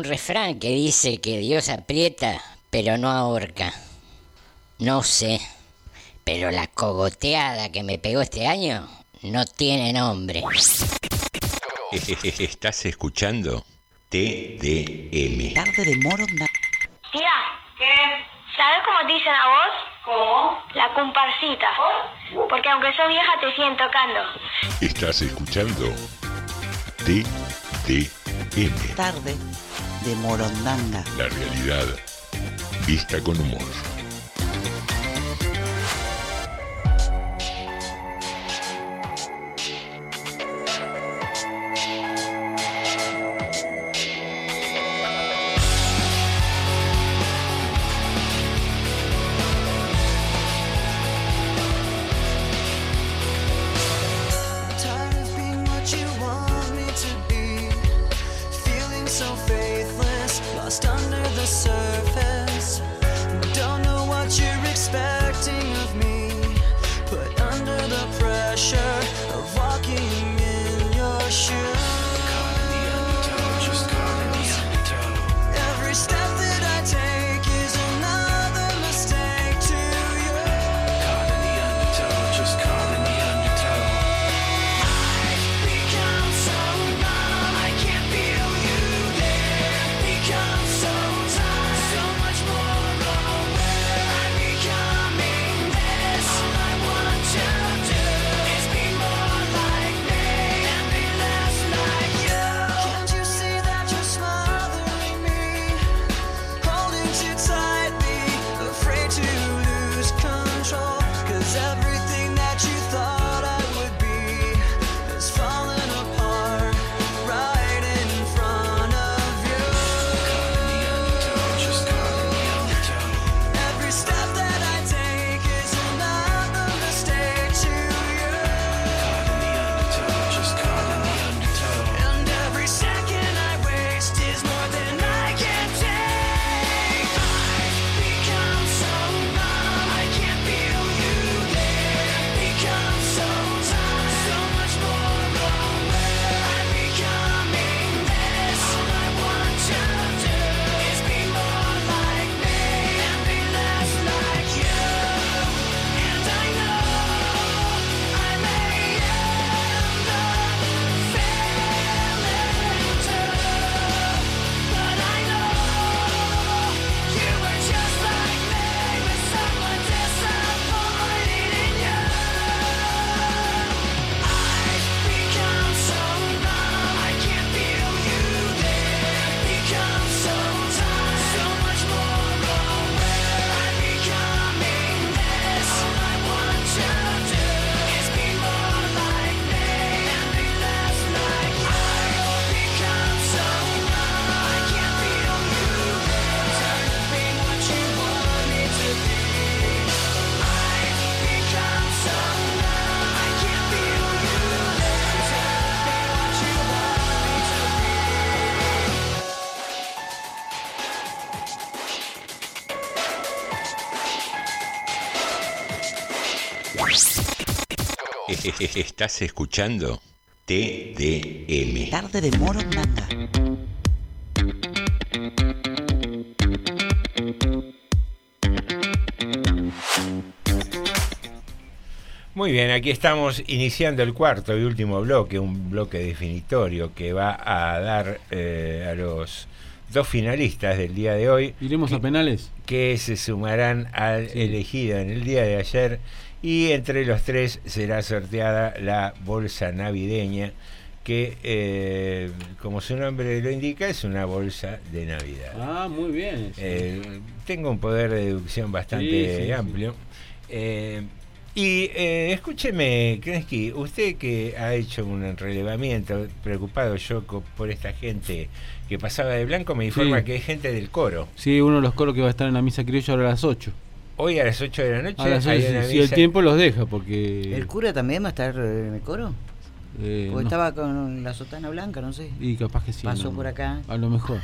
Un refrán que dice que Dios aprieta, pero no ahorca. No sé, pero la cogoteada que me pegó este año no tiene nombre. Estás escuchando TDM. Tarde de Morondanga. Tía, ¿qué? ¿Sabes cómo te dicen a vos? ¿Cómo? La comparsita. Porque aunque sos vieja te siguen tocando. Estás escuchando TDM. Tarde de Morondanga. La realidad vista con humor. Estás escuchando TDM. Tarde de Morondanga. Muy bien, aquí estamos iniciando el cuarto y último bloque, un bloque definitorio que va a dar eh, a los dos finalistas del día de hoy. ¿Iremos a penales? Que se sumarán al elegido en el día de ayer y entre los tres será sorteada la bolsa navideña que, eh, como su nombre lo indica, es una bolsa de Navidad. Ah, muy bien. Eh, tengo un poder de deducción bastante Sí, sí, sí. amplio. Eh, y eh, escúcheme, Krensky, usted que ha hecho un relevamiento, preocupado yo por esta gente que pasaba de blanco, me informa que hay gente del coro. Sí, uno de los coros que va a estar en la misa criolla ahora a las 8. Hoy a las 8 de la noche A las hay ocho, una si el tiempo los deja, porque... ¿El cura también va a estar eh, en el coro? eh, Porque no. estaba con la sotana blanca, no sé. Y capaz que sí. Pasó no. por acá. A lo mejor.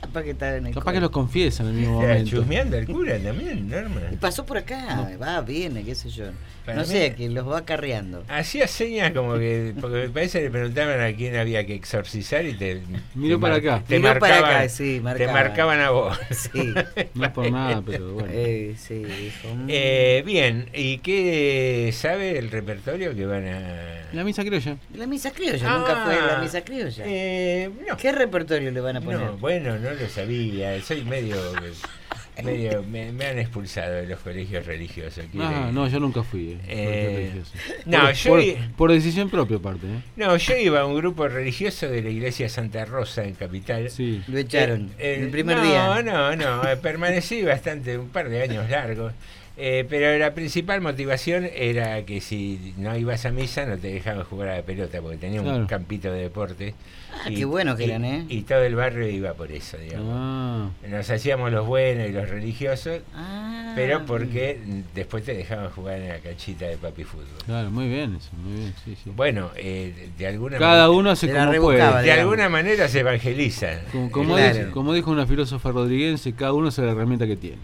Capaz que está en el Capaz que los confiesan en el mismo Está momento. chusmeando el cura también, Norma. Y pasó por acá, va, viene, qué sé yo. Para no mí- sé, que los va acarreando. Hacía señas como que, porque me parece que le preguntaban a quién había que exorcizar y te. Miró te para acá. Te Miró para marcaban, acá, sí, Te marcaban. marcaban a vos. Sí. No es por nada, pero bueno. Eh, sí, dijo. mm. Eh, bien, ¿y qué sabe el repertorio que van a.? La misa criolla. La misa criolla, Ah, nunca fue la misa criolla. Eh, no. ¿Qué repertorio le van a poner? No, bueno, no lo sabía. Soy medio. medio me, me han expulsado de los colegios religiosos. ¿quiere? Ah, no, yo nunca fui. eh, Eh, religioso. no, por, yo por, i- por decisión propia, aparte. ¿eh? No, yo iba a un grupo religioso de la iglesia Santa Rosa en Capital. Sí. Lo echaron Eh, el primer no, día. No, no, eh, permanecí bastante, un par de años largos. Eh, pero la principal motivación era que si no ibas a misa no te dejaban jugar a la pelota porque tenía un campito de deporte. Ah, qué buenos que y- eran, ¿eh? Y todo el barrio iba por eso, digamos. Ah, Nos hacíamos los buenos y los religiosos, Ah, pero porque después te dejaban jugar en la canchita de papi fútbol. claro, muy bien eso, muy bien, sí, sí. Bueno, eh, de alguna Cada manera- uno hace como puede. de digamos. alguna manera se evangeliza. Como, como Claro. dijo, como dijo una filósofa rodriguense, cada uno hace la herramienta que tiene.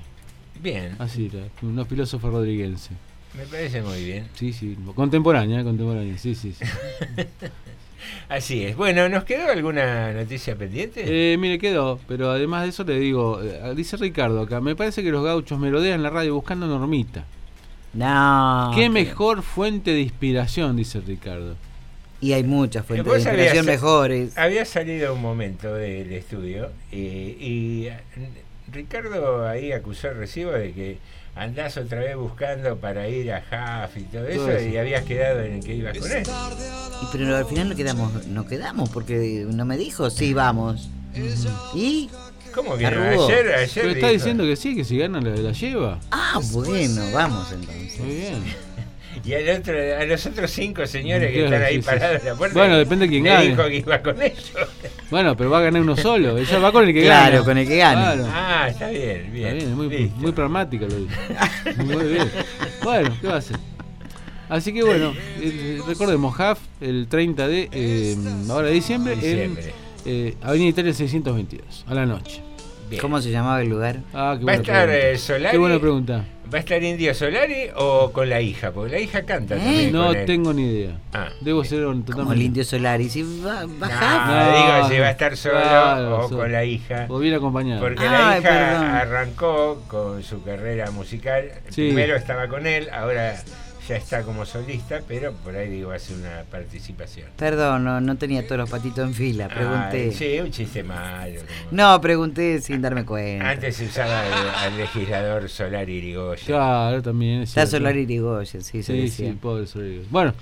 Bien, Así era, una filósofa rodriguense. me parece muy bien. Sí, sí, contemporánea, eh, contemporánea, sí, sí. sí. Así es. Bueno, ¿nos quedó alguna noticia pendiente? Eh, mire, quedó, pero además de eso le digo, eh, dice Ricardo acá, me parece que los gauchos merodean la radio buscando normita. No. Qué mejor fuente de inspiración, dice Ricardo. Y hay muchas fuentes de inspiración mejores. Había salido un momento del estudio y, y Ricardo ahí acusó el recibo de que andás otra vez buscando para ir a Jaf y todo eso, Todo eso. y habías quedado en que ibas con él. Y pero al final no quedamos, no quedamos porque no me dijo, sí, vamos. Y ¿Cómo que no? Arrugó. Ayer, ayer Pero está dijo- diciendo que sí, que si gana la, la lleva. ah, bueno, vamos entonces. Muy bien. Y al otro, a los otros cinco señores que Claro, están ahí sí, sí. parados en la puerta. Bueno, depende de quién le gane. dijo que iba con ellos. Bueno, pero va a ganar uno solo. Ella va con el que Claro, gana. con el que gane. Claro. Ah, está bien, bien. Está bien, es muy, muy pragmática lo dice. Muy bien. Bueno, ¿qué va a hacer? Así que bueno, eh, recordemos, HAF el 30 de eh, ahora de diciembre, Diciembre. en eh, Avenida Italia 622, a la noche. Bien. ¿Cómo se llamaba el lugar? Ah, qué ¿Va a buena estar pregunta. eh, Solari? Qué buena pregunta. ¿Va a estar Indio Solari o con la hija? Porque la hija canta también. No tengo ni idea. Ah, Debo ser un- Como el totalmente. Indio Solari. Si va, No, baja. No, digo si va a estar solo claro, o solo. con la hija. O bien acompañado. Porque Ay, la hija perdón. arrancó con su carrera musical. Sí. Primero estaba con él, ahora ya está como solista, pero por ahí digo hace una participación. Perdón, no, no tenía todos los patitos en fila. Pregunté. Sí, un chiste malo. como- No, pregunté sin darme cuenta. Antes se usaba el- al legislador Solar Irigoyen. Claro, también es Está. Solari Irigoyen, sí, se Sí, decía. sí, pobre Solari. Bueno,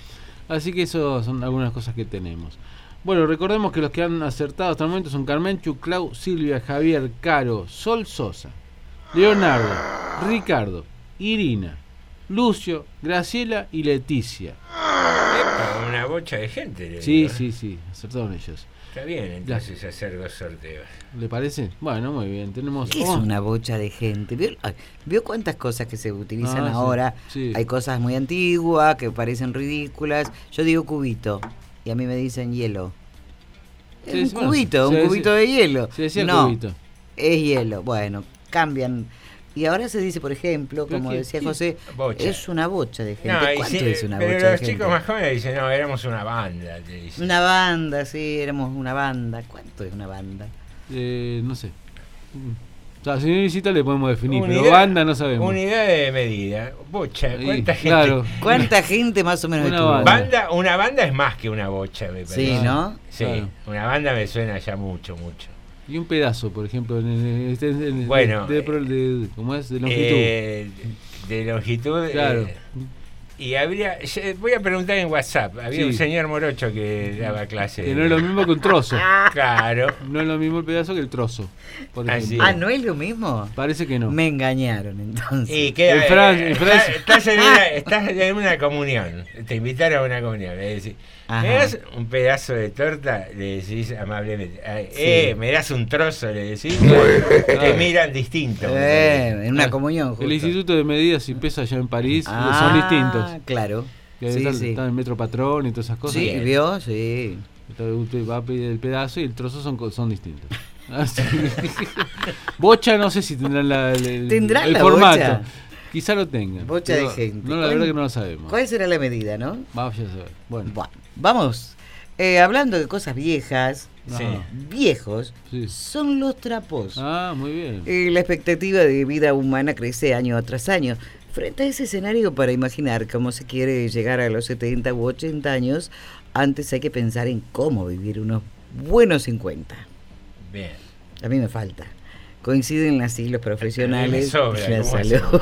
así que eso son algunas cosas que tenemos. Bueno, recordemos que los que han acertado hasta el momento son Carmenchu, Clau, Silvia, Javier, Caro, Sol Sosa, Leonardo, Ricardo, Irina, Lucio, Graciela y Leticia. Epa, una bocha de gente. le Sí, digo. sí, sí, acertaron ellos. Está bien entonces hacer dos sorteos. ¿Le parece? Bueno, muy bien. Tenemos. ¿Qué es una bocha de gente? ¿Vio, ay, ¿vio cuántas cosas que se utilizan Ah, ahora? sí. Hay cosas muy antiguas que parecen ridículas. Yo digo cubito y a mí me dicen hielo. Es Sí, un cubito, un cubito de hielo. se decía no, cubito. es hielo. Bueno, cambian. Y ahora se dice, por ejemplo, como ¿qué- decía qué? José, Bocha. es una bocha de gente. No, ¿Cuánto sí, es una pero bocha de los gente? chicos más jóvenes dicen, no, éramos una banda. te dicen. Una banda, sí, éramos una banda. ¿Cuánto es una banda? eh, no sé. O sea, si no visita le podemos definir, pero banda no sabemos. Unidad de medida. Bocha, Sí, ¿cuánta gente? claro. ¿Cuánta gente más o menos Una banda. Banda, una banda es más que una bocha, me parece. Sí, ¿no? Sí, Claro. una banda me suena ya mucho, mucho. Y un pedazo, por ejemplo, en el, este- en Bueno, de, de- de- ¿cómo es? De longitud. Eh, de longitud. Claro. eh, y habría, voy a preguntar en WhatsApp. Había Sí. un señor morocho que daba clase. que no es lo mismo que un trozo. Claro. No es lo mismo el pedazo que el trozo. Por Así. Ah, ¿no es lo mismo? Parece que no. Me engañaron entonces. Y que, En Fran- eh, en Francia- estás, en una, estás en una comunión, te invitaron a una comunión, le decís, Ajá. ¿me das un pedazo de torta? Le decís amablemente, "Ay, Sí. eh, ¿me das un trozo? Le decís, te miran distinto. Eh, en una Ah, comunión, justo. El Instituto de Medidas y Pesas allá en París Ah, son distintos. Claro. Que Sí, está, sí. metro patrón y todas esas cosas. Sí, ¿vio? Sí. Entonces usted va a pedir el pedazo y el trozo son, co- son distintos. Ah. Bocha no sé si tendrán la, el, el- ¿Tendrán el la formato. bocha? Quizá lo tengan. Bocha pero de gente. No, la verdad que no lo sabemos. ¿Cuál será la medida, no? Vamos a saber. Bueno. Vamos. Eh, hablando de cosas viejas, Sí. viejos, son los trapos. Ah, muy bien. Eh, la expectativa de vida humana crece año tras año. Frente a ese escenario, para imaginar cómo se quiere llegar a los 70 u 80 años, antes hay que pensar en cómo vivir unos buenos 50. Bien. A mí me falta. Coinciden así los profesionales sobra, y la ¿cómo salud.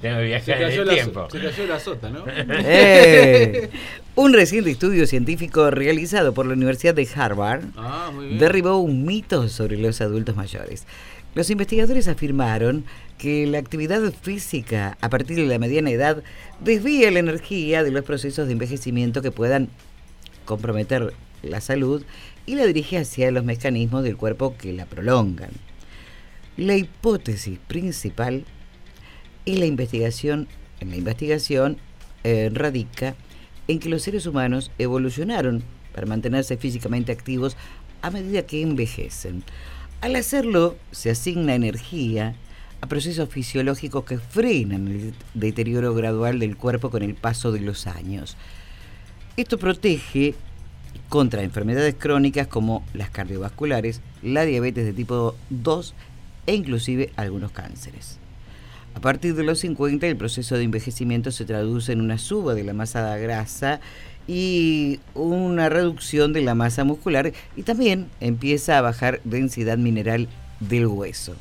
Tengo que viajar Se en cayó, el la, tiempo. so- se cayó la sota, ¿no? Eh, un reciente estudio científico realizado por la Universidad de Harvard Ah, derribó un mito sobre los adultos mayores. Los investigadores afirmaron que la actividad física a partir de la mediana edad desvía la energía de los procesos de envejecimiento que puedan comprometer la salud y la dirige hacia los mecanismos del cuerpo que la prolongan. La hipótesis principal es la investigación, en la investigación eh, radica en que los seres humanos evolucionaron para mantenerse físicamente activos a medida que envejecen. Al hacerlo, se asigna energía a procesos fisiológicos que frenan el deterioro gradual del cuerpo con el paso de los años. Esto protege contra enfermedades crónicas como las cardiovasculares, la diabetes de tipo 2 e inclusive algunos cánceres. A partir de los 50 el proceso de envejecimiento se traduce en una suba de la masa grasa y una reducción de la masa muscular y también empieza a bajar densidad mineral del hueso.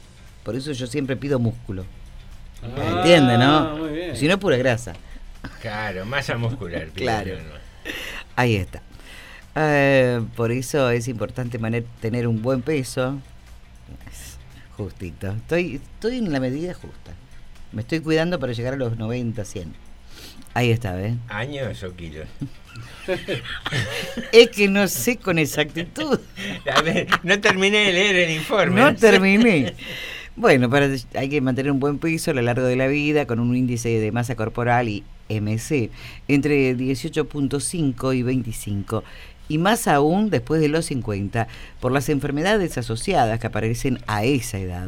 Por eso yo siempre pido músculo. Ah, ¿Entiende, no? muy bien. Si no, pura grasa. Claro, masa muscular. Claro. Ahí está. Eh, por eso es importante tener un buen peso. Justito. Estoy, estoy en la medida justa. Me estoy cuidando para llegar a los 90, 100. Ahí está, ¿ves? ¿Años o kilos? Es que no sé con exactitud. A ver, no terminé de leer el informe. No terminé. Bueno, para, hay que mantener un buen peso a lo largo de la vida con un índice de masa corporal y MC entre 18.5 y 25 y más aún después de los 50 por las enfermedades asociadas que aparecen a esa edad.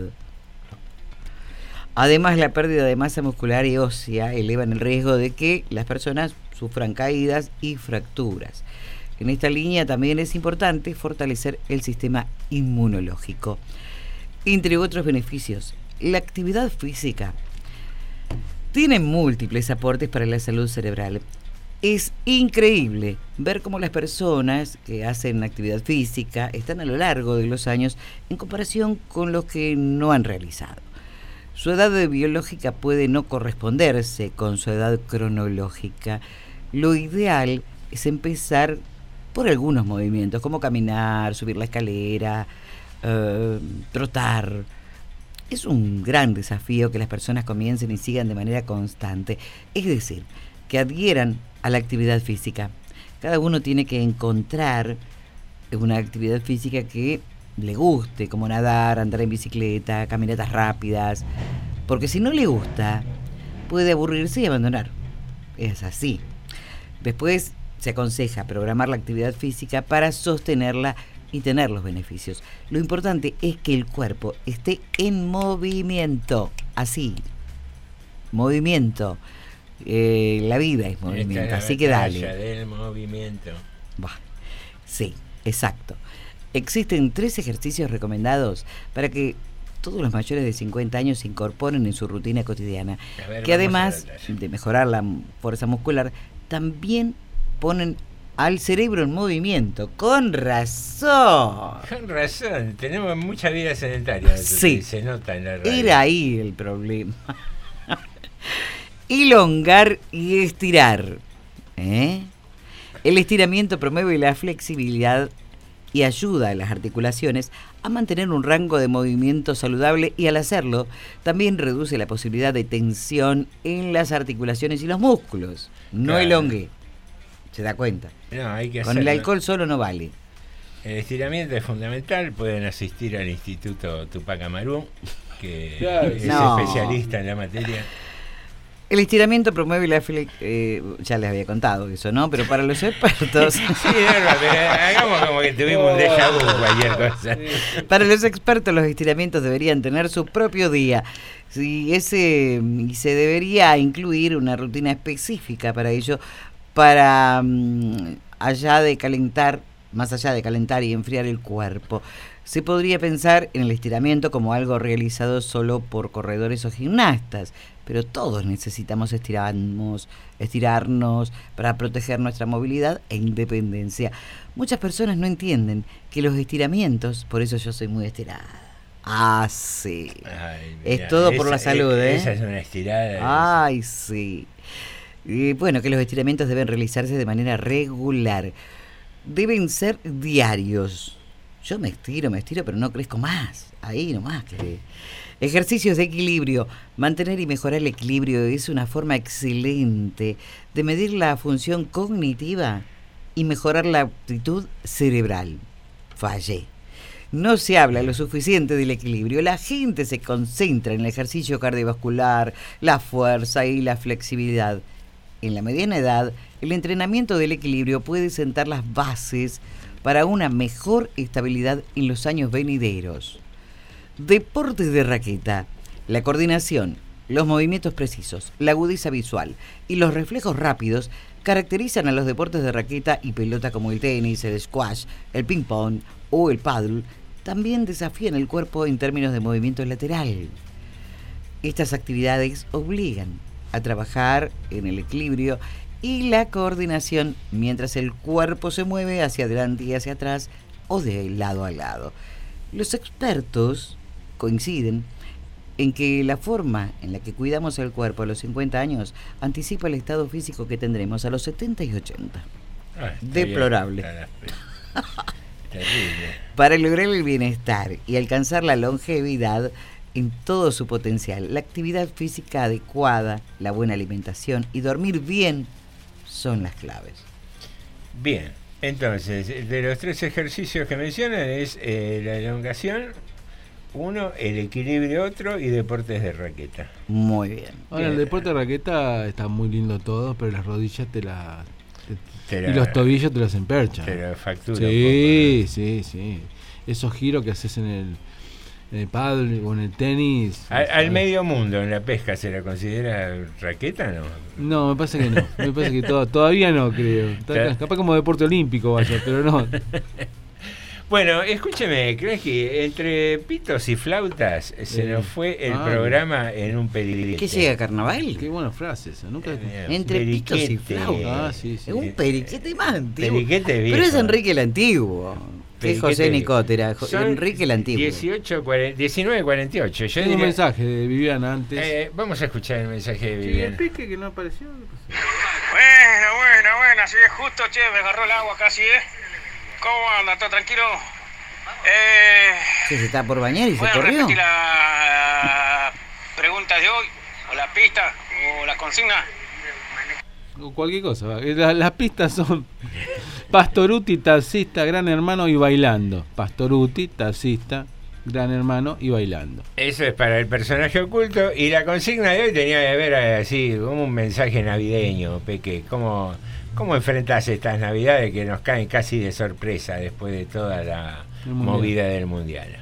Además, la pérdida de masa muscular y ósea elevan el riesgo de que las personas sufran caídas y fracturas. En esta línea también es importante fortalecer el sistema inmunológico. Entre otros beneficios, la actividad física tiene múltiples aportes para la salud cerebral. Es increíble ver cómo las personas que hacen actividad física están a lo largo de los años en comparación con los que no han realizado. Su edad biológica puede no corresponderse con su edad cronológica. Lo ideal es empezar por algunos movimientos, como caminar, subir la escalera, eh, trotar. Es un gran desafío que las personas comiencen y sigan de manera constante. Es decir, que adhieran a la actividad física. Cada uno tiene que encontrar una actividad física que le guste, como nadar, andar en bicicleta, caminatas rápidas. Porque si no le gusta, puede aburrirse y abandonar. Es así. Después se aconseja programar la actividad física para sostenerla y tener los beneficios. Lo importante es que el cuerpo esté en movimiento, así. Movimiento. Eh, la vida es movimiento, así que dale. del movimiento. Bah, Sí, exacto. Existen tres ejercicios recomendados para que todos los mayores de 50 años se incorporen en su rutina cotidiana, ver, que además de mejorar la fuerza muscular, también ponen al cerebro en movimiento. Con razón. Con razón, tenemos mucha vida sedentaria. Sí. Se nota en la radio. Era ahí el problema. Elongar y estirar. ¿eh? El estiramiento promueve la flexibilidad y ayuda a las articulaciones a mantener un rango de movimiento saludable y al hacerlo también reduce la posibilidad de tensión en las articulaciones y los músculos. No Claro. elongue. ¿Se da cuenta? No, hay que Con el alcohol solo no vale. El estiramiento es fundamental. Pueden asistir al Instituto Tupac Amaru, que Claro. es No. especialista en la materia. El estiramiento promueve la eh, ya les había contado eso, ¿no? Pero para los expertos. Sí, pero hagamos como que tuvimos un déjà vu cualquier cosa. Para los expertos, los estiramientos deberían tener su propio día. Sí, ese, y se debería incluir una rutina específica para ello, para mm, allá de calentar, más allá de calentar y enfriar el cuerpo. Se podría pensar en el estiramiento como algo realizado solo por corredores o gimnastas, pero todos necesitamos estirarnos, estirarnos para proteger nuestra movilidad e independencia. Muchas personas no entienden que los estiramientos, por eso yo soy muy estirada. Ah, sí. Ay, es todo por la salud, ¿eh? Esa es una estirada. Ay, sí. Y bueno, que los estiramientos deben realizarse de manera regular. Deben ser diarios. Yo me estiro, me estiro, pero no crezco más. Ahí nomás. Que... Ejercicios de equilibrio. Mantener y mejorar el equilibrio es una forma excelente de medir la función cognitiva y mejorar la aptitud cerebral. Fallé. No se habla lo suficiente del equilibrio. La gente se concentra en el ejercicio cardiovascular, la fuerza y la flexibilidad. En la mediana edad, el entrenamiento del equilibrio puede sentar las bases para una mejor estabilidad en los años venideros. Deportes de raqueta. La coordinación, los movimientos precisos, la agudeza visual y los reflejos rápidos caracterizan a los deportes de raqueta y pelota como el tenis, el squash, el ping-pong o el paddle. También desafían el cuerpo en términos de movimiento lateral. Estas actividades obligan a trabajar en el equilibrio y la coordinación mientras el cuerpo se mueve hacia adelante y hacia atrás o de lado a lado. Los expertos coinciden en que la forma en la que cuidamos el cuerpo a los 50 años anticipa el estado físico que tendremos a los 70 y 80. Ah, Deplorable. bien. Para lograr el bienestar y alcanzar la longevidad en todo su potencial, la actividad física adecuada, la buena alimentación y dormir bien son las claves. Bien, entonces, de los tres ejercicios que mencionan es eh, la elongación, uno, el equilibrio otro y deportes de raqueta. Muy bien. Ahora, el deporte de raqueta está muy lindo todo, pero las rodillas te las. te- Te y la- los tobillos te las emperchan. te la factura Sí, sí, sí. Esos giros que haces en el, en el paddle o en el tenis. Al, al medio mundo, en la pesca, ¿se la considera raqueta no? No, me parece que no. Me parece que to- todavía no, creo. Claro. Capaz como deporte olímpico vaya, pero no. Bueno, escúcheme, que entre pitos y flautas se Eh, nos fue el ah, programa en un periquete. ¿Qué llega carnaval? Qué buena frase esa. Nunca. Entre pitos y periquete. flautas. Ah, sí, sí. Es un periquete más antiguo. Periquete Pero es viejo. Enrique el Antiguo. Periquete José. Nicotera. Enrique el Antiguo. 18, 1948. Yo Tengo un mensaje de Viviana antes. Eh, vamos a escuchar el mensaje de Sí, Viviana. el pique que no apareció. Buena, buena, buena, así es justo, che, me agarró el agua casi, ¿eh? ¿Cómo anda? ¿Todo tranquilo? Eh, Sí, se está por bañar y se corrió. la pregunta de hoy, o la pista, o la consigna. O cualquier cosa. Eh, la- las pistas son Pastoruti, taxista, gran hermano y bailando. Pastoruti, taxista, gran hermano y bailando. Eso es para el personaje oculto. Y la consigna de hoy tenía que ver eh, así, como un mensaje navideño, Peque. ¿Cómo, ¿Cómo enfrentás estas navidades que nos caen casi de sorpresa después de toda la movida del mundial?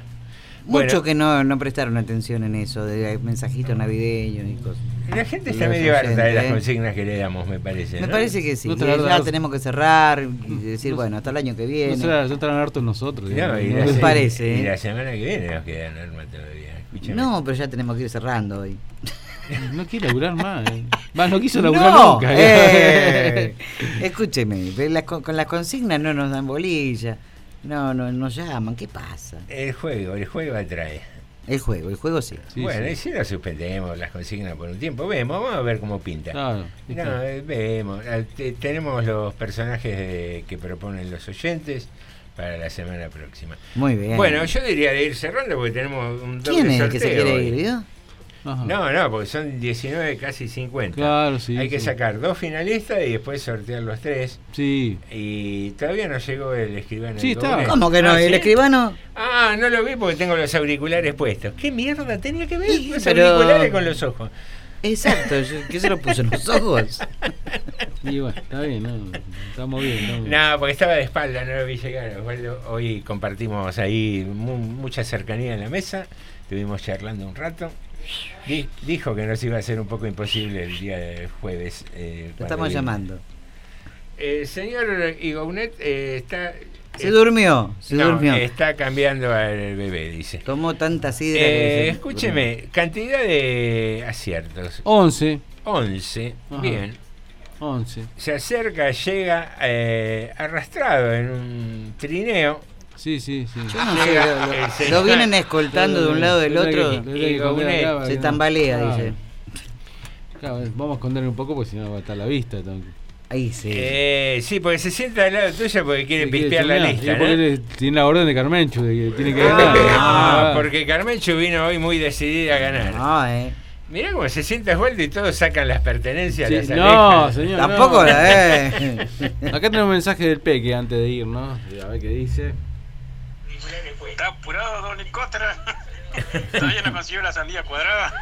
Mucho Bueno. que no, no prestaron atención en eso, de mensajitos navideños y cosas. La gente está medio harta de las ¿eh? consignas que le damos, me parece. Me ¿no? parece que sí. No ya tenemos que cerrar y decir, bueno, hasta el año que viene. No será- estarán hartos nosotros. Digamos, y Me se- parece, y ¿eh? la semana que viene nos queda Norma todavía. Escúchame. No, pero ya tenemos que ir cerrando hoy. No quiere laburar más. eh. No quiso laburar No, nunca. eh, escúcheme, las co- con las consignas no nos dan bolilla, no, no nos llaman, ¿qué pasa? El juego, el juego atrae. El juego, el juego sí. bueno, y si lo suspendemos las consignas por un tiempo, vemos, vamos a ver cómo pinta. Claro, No, eh, vemos. Ah, te- tenemos los personajes de- que proponen los oyentes para la semana próxima. Muy bien. Bueno, yo diría de ir cerrando porque tenemos un doble ¿Quién es el que se quiere hoy. ir, No, no, porque son 19, casi 50. Claro, sí, Hay que sacar dos finalistas y después sortear los tres. Sí. Y todavía no llegó el escribano. Sí, está. ¿Cómo que no? Ah, ¿El ¿sí? escribano? Ah, no lo vi porque tengo los auriculares puestos. ¿Qué mierda tenía que ver los pero- auriculares con los ojos? Exacto, ¿qué se lo puso en los ojos? Y bueno, está bien, ¿no? Estamos bien, estamos bien. No, porque estaba de espalda, no lo vi llegar. Hoy compartimos ahí mu- mucha cercanía en la mesa, estuvimos charlando un rato. Di- dijo que nos iba a ser un poco imposible el día de jueves. eh, Lo estamos llamando. El señor Igounet eh, está... Se eh, durmió, se no, durmió. está cambiando al bebé, dice. Tomó tanta sidra Eh, que se escúcheme, cantidad de aciertos. 11. 11, Ajá. bien. 11. Se acerca, llega eh, arrastrado en un trineo. Sí, sí, sí. Yo no sé, Llega lo- vienen escoltando de un lado del otro. que- y Se ¿no? tambalea, Claro. dice. Claro, vamos a esconderle un poco porque si no va a estar la vista. Ahí sí. Eh, sí, porque se sienta al lado tuyo porque quiere quiere pispear la lista, ¿no? tiene la orden de Carmencho de que tiene que Ah, ganar. ah, Ah, porque Carmencho vino hoy muy decidida a ganar. No, eh. Mirá cómo se sienta Osvaldo y todos sacan las pertenencias, Sí, las no, señor. Tampoco, no. eh. Acá tenemos un mensaje del Peque antes de ir, ¿no? A ver qué dice. ¿Está apurado, don Nicótera? ¿Todavía no consiguió la sandía cuadrada?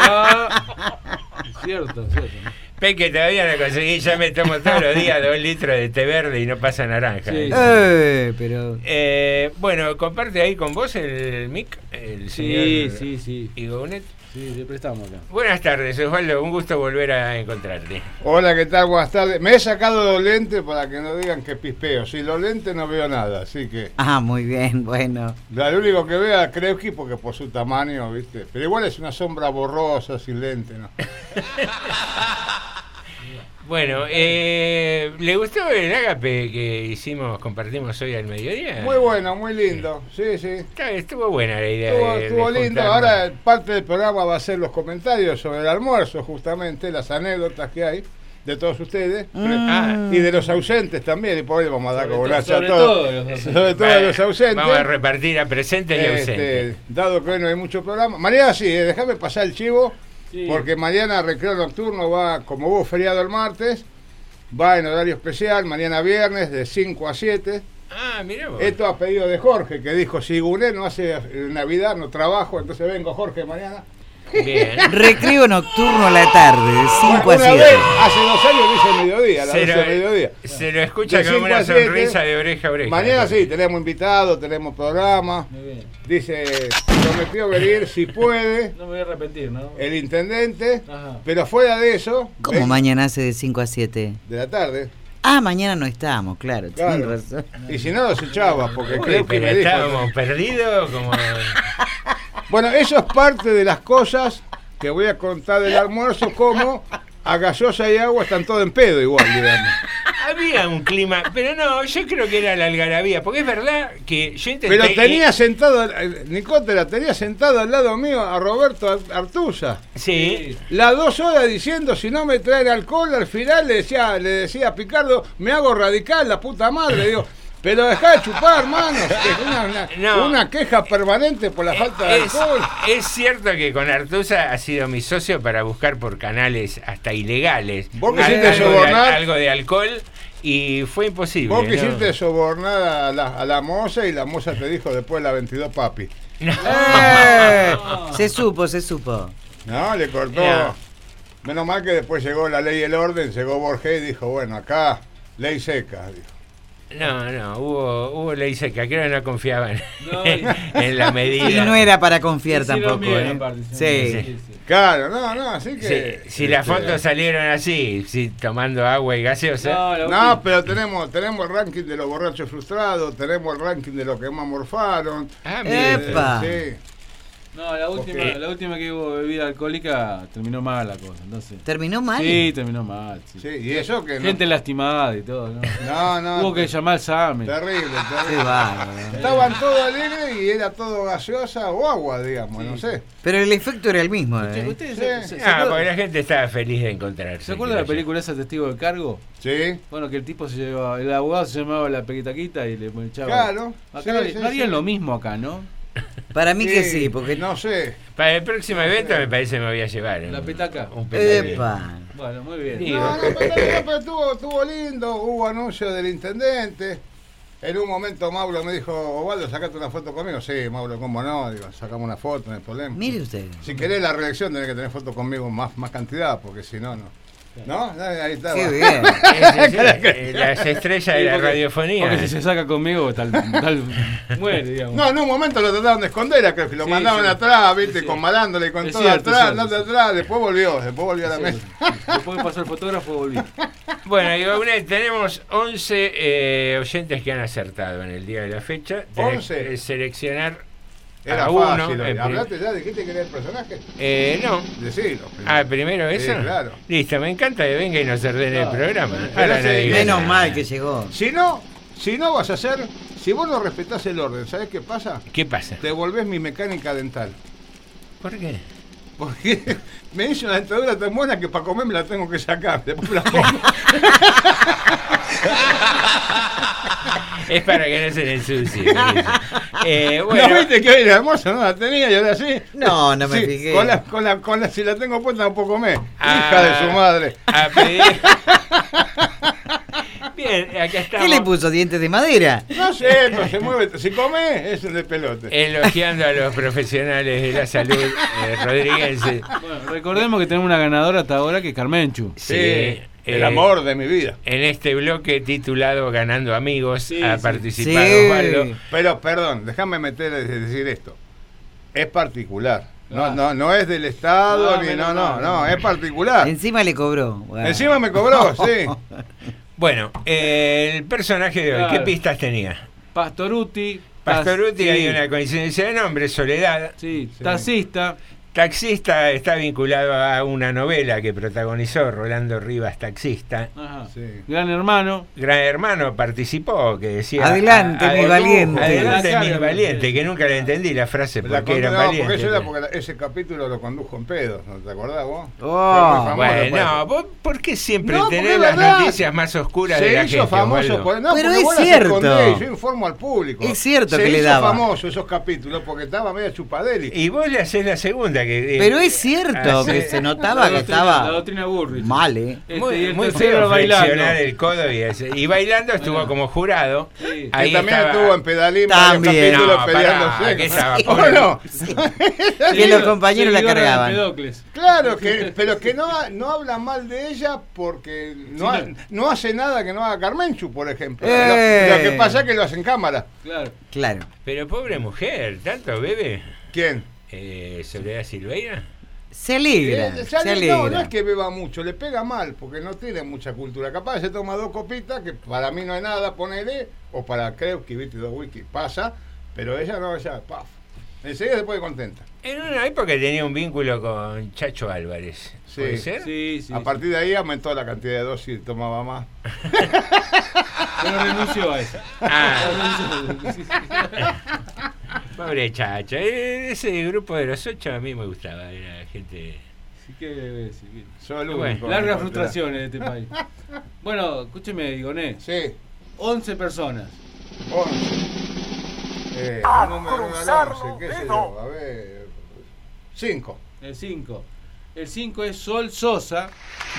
Ah, cierto, cierto. Peque, todavía no conseguí, ya me tomo todos los días dos litros de té verde y no pasa naranja. Sí, ¿eh? Eh, pero. Eh, bueno, comparte ahí con vos el mic, el Sí, señor sí, sí. Igounet. Sí, le prestamos acá. Buenas tardes, Osvaldo, un gusto volver a encontrarte. Hola, ¿qué tal? Buenas tardes. Me he sacado los lentes para que no digan que pispeo. Sin los lentes no veo nada, así que Ah, muy bien, bueno. lo único que veo es a Krewski porque por su tamaño, ¿viste? Pero igual es una sombra borrosa, sin lente, ¿no? Bueno, eh, ¿le gustó el ágape que hicimos, compartimos hoy al mediodía? Muy bueno, muy lindo. Sí, sí. Está- Estuvo buena la idea. Estuvo, de- lindo. Ahora parte del programa va a ser los comentarios sobre el almuerzo, justamente, las anécdotas que hay de todos ustedes Ah. y de los ausentes también. Y por ahí vamos a dar sobre a todos. todo los ausentes. Sobre todo a los ausentes. Vamos a repartir a presentes y Este, ausentes. dado que hoy no hay mucho programa. Mañana sí, eh, déjame pasar el chivo, Sí. porque mañana recreo nocturno va, como hubo feriado el martes, va en horario especial, mañana viernes de 5 a 7. Ah, mira vos. Esto a pedido de Jorge, que dijo, si Guné no hace Navidad, no trabajo, entonces vengo Jorge mañana. Bien. Recreo nocturno a la tarde, de 5 a Una 7. vez, hace dos años lo hice mediodía, a las Se 12 lo, de mediodía. se lo escucha De con una sonrisa de oreja a oreja. Mañana sí, tenemos invitados, tenemos programa. Muy bien. Dice, prometió venir si puede No me voy a arrepentir, ¿no? el intendente, Ajá. pero fuera de eso, ¿Cómo ven- mañana hace de 5 a 7? de la tarde. Ah, mañana no estamos, claro, Claro. tienes razón. Y si no, los echaba, porque Uy, creo que pero me dijo. estábamos perdidos como... Bueno, eso es parte de las cosas que voy a contar del almuerzo, como a gaseosa y agua están todo en pedo igual, digamos. Había un clima, pero no, yo creo que era la algarabía, porque es verdad que yo intenté... Pero tenía sentado, Nicotera, tenía sentado al lado mío a Roberto Ar- Artuza. Sí, Las dos horas diciendo si no me traen alcohol, al final le decía, le decía a Picardo, me hago radical, la puta madre, digo, pero dejá de chupar, hermano. Es una, una- No. una queja permanente por la falta de es, alcohol. es cierto que con Artusa ha sido mi socio para buscar por canales hasta ilegales Vos quisiste algo, de, sobornar. algo de alcohol y fue imposible. Vos ¿no? quisiste sobornar a la, a la moza y la moza te dijo después la 22 papi. Eh, se supo, se supo. No, le cortó. Menos mal que después llegó la ley y el orden, llegó Borges y dijo, bueno, acá ley seca. dijo. No, no, hubo, hubo ley seca, creo que no confiaban No, en la medida. Y no era para confiar tampoco, ¿eh? Sí. hicieron bien. Claro, no, no, así Si, que... si las este, fotos salieron así, si tomando agua y gaseosa. No, pero tenemos, tenemos el ranking de los borrachos frustrados, tenemos el ranking de los que más morfaron. Ah, Eh, mira. Epa. sí. No, la última, la última que hubo bebida alcohólica terminó mal la cosa, entonces. ¿Terminó mal? Sí, terminó mal. sí. Sí, y eso que no. Gente lastimada y todo, ¿no? No, no. Hubo que llamar al SAME. Terrible, terrible. Estaban todos alegres y era todo gaseosa o agua, digamos, no sé. Pero el efecto era el mismo, ¿eh? ¿Ustedes Sí. se, se- se Ah, porque la gente estaba feliz de encontrarse. ¿se acuerdan de la película esa Testigo de Cargo? Sí. Bueno, que el tipo se llevaba, el abogado se llamaba la pequitaquita y le echaba. Claro, Acá sí, no, sí, no harían sí. lo mismo acá, ¿no? Para mí que sí, porque... No sé. Para el próximo evento me parece que me voy a llevar. La un- petaca. Un. Epa. Bueno, muy bien. No, no, pero, pero estuvo, estuvo lindo, hubo anuncio del intendente. En un momento Mauro me dijo, Ovaldo, sacate una foto conmigo. Sí, Mauro, ¿cómo no? Digo, sacamos una foto, no hay problema. Mire usted. Si querés la reelección, tenés que tener foto conmigo más, más cantidad, porque si no, no. ¿No? Ahí está. Qué bien. Las estrellas de la radiofonía. Porque si se saca conmigo, tal, tal muere, digamos. No, en un momento lo trataron de esconder, a que lo Sí, mandaban sí. atrás, viste, Sí. con malándole, con Es todo cierto, atrás, sí. atrás, después volvió, después volvió a la mesa. Después pasó el fotógrafo, volví. Bueno, y Baunet, tenemos 11 eh, oyentes que han acertado en el día de la fecha. Tenés 11. que seleccionar Era uno. fácil. el ¿Hablaste ya? ¿Dijiste que era el personaje? Eh, no. Decilo. Ah, primero Sí, eso. claro. Listo, me encanta que venga y nos ordene el programa. Ahora no Menos nada. mal que llegó. Si no, si no vas a hacer, si vos no respetás el orden, ¿sabés qué pasa? ¿Qué pasa? Te volvés mi mecánica dental. ¿Por qué? Porque me hizo una dentadura tan buena que para comer me la tengo que sacar. Después me la pongo. Es para que no se le ensucie. Eh, bueno, ¿No viste que hoy era hermoso? No la tenía y ahora sí. No, no me Sí, fijé. Con la, con la, con la, si la tengo puesta no puedo comer. Ah. Hija de su madre. a pedir- Bien, acá estamos. ¿Qué le puso dientes de madera? No sé, pero se mueve. Si come, es el de pelote. Elogiando a los profesionales de la salud eh, rodriguenses. Bueno, recordemos que tenemos una ganadora hasta ahora que es Carmenchu. Sí, Sí, el eh, amor de mi vida. En este bloque titulado Ganando Amigos Sí, ha sí. participado Sí. Osvaldo. Pero, perdón, déjame meter y decir esto. Es particular. No, no, no es del Estado, No, ni no, no, no, es particular. Encima le cobró. Bueno. Encima me cobró, sí. Bueno, eh, el personaje de hoy, ¿qué pistas tenía? Pastoruti. Pastoruti, hay una coincidencia de nombre, Soledad. Sí, taxista. Taxista está vinculado a una novela que protagonizó Rolando Rivas, taxista. Ajá. Sí. Gran hermano. Gran hermano participó, que decía... Adelante, mi "Adu- valiente". Adelante, La mi valiente, que nunca le entendí la frase La porque era no, valiente. porque eso era porque ese capítulo lo condujo en pedo, ¿no te acordás vos? Oh, famoso Bueno, eso. ¿vos ¿por qué siempre No, porque tenés las verdad. noticias más oscuras se de la hizo gente? famoso Osvaldo? por no, Pero es cierto. escondés, yo informo al público. Es cierto se que le hizo daba. famoso esos capítulos porque estaba medio chupadeli. Y vos le hacés la segunda. Que eh, Pero es cierto hace- que se notaba que estaba La doctrina Burrich. mal, ¿eh? Este, Muy, feo bailando. el codo y, ese- y bailando estuvo como jurado. Sí. Ahí que también estaba- estuvo en pedalín También. No, peleándose. ¿qué estaba? ¿O no? Que los compañeros la cargaban. Claro, que, pero que no, no habla mal de ella porque no, Sí, ha- no. no hace nada que no haga Carmenchu, por ejemplo. Eh. Lo, lo que pasa es que lo hace en cámara. Claro. Claro. Pero pobre mujer, ¿tanto bebe? ¿Quién? Eh, Soledad Silveira. Se alegra. Eh, Se no, no es que beba mucho, le pega mal, porque no tiene mucha cultura. Capaz se toma dos copitas, que para mí no hay nada, ponele, o para creo que viste dos whisky, pasa, pero ella no, ella, paf. Enseguida se pone contenta. En una época tenía un vínculo con Chacho Álvarez. Sí. ¿Puede ser? Sí, sí. a partir de ahí aumentó la cantidad de dosis y tomaba más. Pero renunció a eso. Ah. Pobre Chacho. Eh, Ese grupo de los ocho a mí me gustaba. Era gente. Sí, que- sí, que- Soy el Bueno. Largas frustraciones de este país. Bueno, escúcheme, Digoné. Sí. 11 personas. 11. Eh, un número uno al 11, qué sé yo, a ver. 5. El 5. El 5 es Sol Sosa.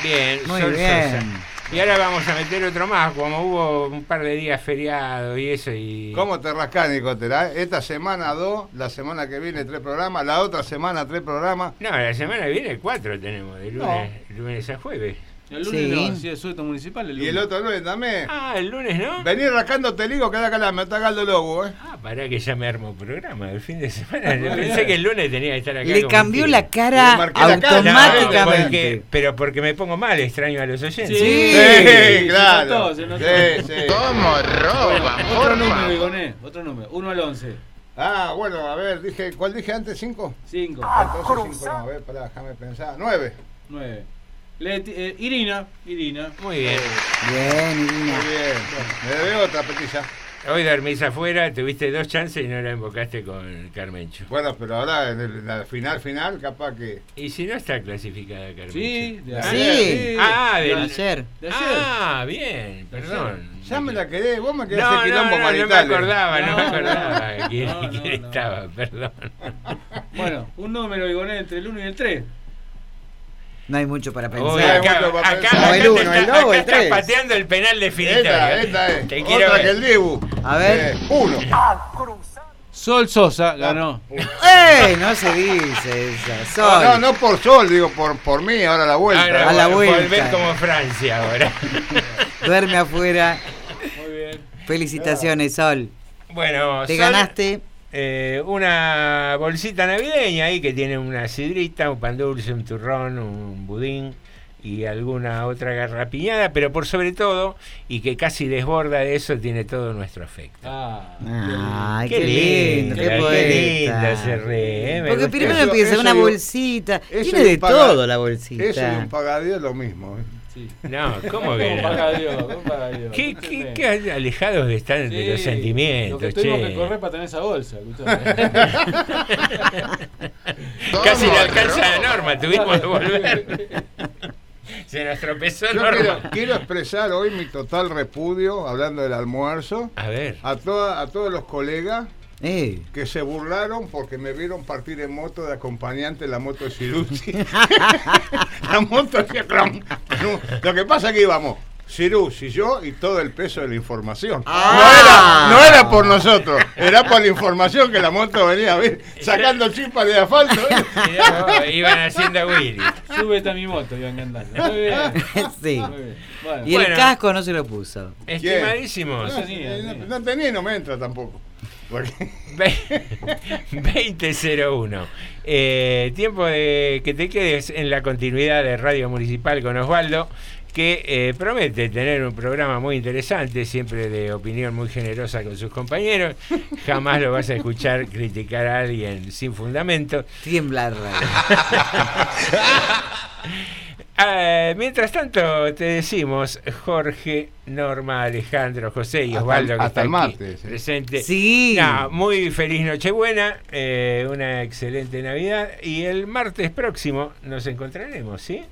Bien, Muy Sol bien. Sosa. Y ahora vamos a meter otro más, como hubo un par de días feriados y eso. y ¿Cómo te rascás, Nicotera? Esta semana dos, la semana que viene tres programas, la otra semana tres programas. No, la semana que viene cuatro tenemos, de lunes, lunes a jueves. El lunes Sí. no, sí, suelto municipal. El Y el otro lunes también. Ah, el lunes, ¿no? Vení rascándote el higo, queda acá, me está Galdo Lobo, ¿eh? Ah, pará que ya me armo programa el fin de semana. Yo pensé que el lunes tenía que estar acá. Le cambió la cara. No, automáticamente. porque- pero porque me pongo mal, extraño a los oyentes. Sí, Sí, claro. Se notó, se notó. Sí, sí. Bueno, otro número, Digoné. Otro número. 1 al 11. Ah, bueno, a ver, dije, ¿cuál dije antes? ¿Cinco? 5. Entonces cinco, no, a ver, pará, déjame pensar. Nueve. 9. Irina. Irina. Muy bien. Bien, Muy Irina. bien. Me debe otra petilla. Hoy dormís afuera, tuviste dos chances y no la invocaste con Carmencho. Bueno, pero ahora en, el- en la final, final, capaz que. ¿Y si no está clasificada Carmencho? Sí, de Ah, Sí. Ah, De del- ayer. De ayer. Ah, bien, perdón. Ya me la quedé, vos me quedé No, ese no, quilombo no, no me acordaba, no, me acordaba no, quién, quién no. estaba, perdón. Bueno, un número, Digoné, entre el 1 y el 3. No hay mucho para pensar. Uy, acá, mucho para acá- pensar. acá el te uno, está- el dos, acá el estás tres. pateando el penal definitorio. Esta, esta es. Te quiero Otra ver. que el Dibu. A ver. Eh, uno. Sol Sosa ganó. ¡Ey! No se dice esa. No, Sol. no, no por Sol, digo por, por mí, ahora la vuelta. Ahora A la vol- vuelta. Volver como Francia ahora. Duerme afuera. Muy bien. Felicitaciones, Sol. Bueno, Te Sol, ganaste. Eh, una bolsita navideña ahí que tiene una sidrita, un pan dulce, un turrón, un budín y alguna otra garrapiñada, pero por sobre todo, y que casi desborda de eso, tiene todo nuestro afecto. Ah, Ay, qué, lindo, qué, qué poeta. linda se ríe, eh, Porque primero Eso- empieza eso una bolsita. Tiene un de paga- todo la Eso y bolsita. un pagadía es lo mismo. ¿eh? Sí. No, ¿cómo que ¿Cómo no? ¿Qué, qué, qué alejados están de los Sí, sentimientos, Lo que tuvimos que correr para tener esa bolsa. Casi le alcanza la norma, tuvimos que volver. Se nos tropezó Yo Norma. quiero, quiero expresar hoy mi total repudio, hablando del almuerzo, A ver. a, toda, a todos los colegas Eh. que se burlaron porque me vieron partir en moto de acompañante en la moto de Cirucci. la moto hacía clon, clon. Lo que pasa es que íbamos Cirucci, yo y todo el peso de la información. Ah. No, era, no era por nosotros, era por la información que la moto venía ¿ves? sacando chispas de asfalto. ¿eh? Iban haciendo Willy. Súbete a mi moto, iban cantando. Muy bien. sí. Muy bien. Bueno. Y el Bueno. casco no se lo puso. Estimadísimos. No, tenía, no- no tenía y no me entra tampoco. Porque- Ve- 2001. Eh, tiempo de que te quedes en la continuidad de Radio Municipal con Osvaldo, que eh, promete tener un programa muy interesante, siempre de opinión muy generosa con sus compañeros. Jamás lo vas a escuchar criticar a alguien sin fundamento. Tiembla Ah, mientras tanto, te decimos, Jorge, Norma, Alejandro, José y Hasta- Osvaldo, que hasta está el aquí martes, eh. presente. Sí. No, muy feliz Nochebuena, eh, una excelente Navidad y el martes próximo nos encontraremos, ¿sí?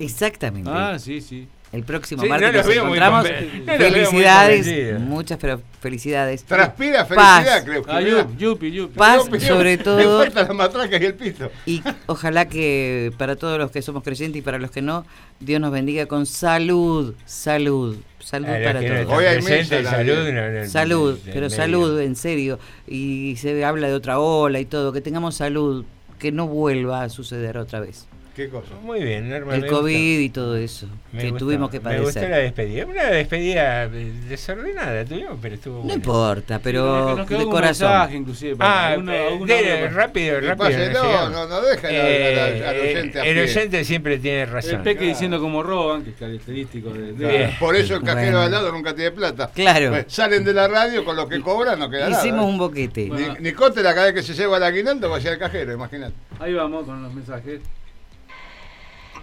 Exactamente. Ah, sí, sí. El próximo Sí, martes no nos encontramos. no felicidades, muchas pero felicidades. Transpira Paz. felicidad, creo que. Ah, yupi, yupi, yupi. Paz, sobre Me todo. falta la matraca y el pito. Y ojalá que para todos los que somos creyentes y para los que no, Dios nos bendiga con salud, salud, salud para que todos. Hoy hay la- salud, no, no, Salud, pero salud, en serio. Y se habla de otra ola y todo, que tengamos salud, que no vuelva a suceder otra vez. ¿Qué cosa? Muy bien, Norma. El COVID y todo eso, Me que gustó, tuvimos que Me gustó la padecer. despedida. Una despedida eh, desordenada tuvimos, pero estuvo No buena. importa, pero Nos quedó de un corazón. mensaje, inclusive. para Ah, alguno- eh, más. rápido, rápido. pase, no, no, no al- al Eh, oyente el oyente siempre tiene razón. El peque diciendo como roban, que es característico de. de-. Por eso el cajero Bueno. al lado nunca tiene plata. Claro. Pues, salen de la radio con lo que cobran, no queda Hicimos nada. ¿eh? un boquete. Bueno. Ni, Nicote la cada vez que se lleva el aguinaldo va a ser el cajero, imagínate. Ahí vamos con los mensajes.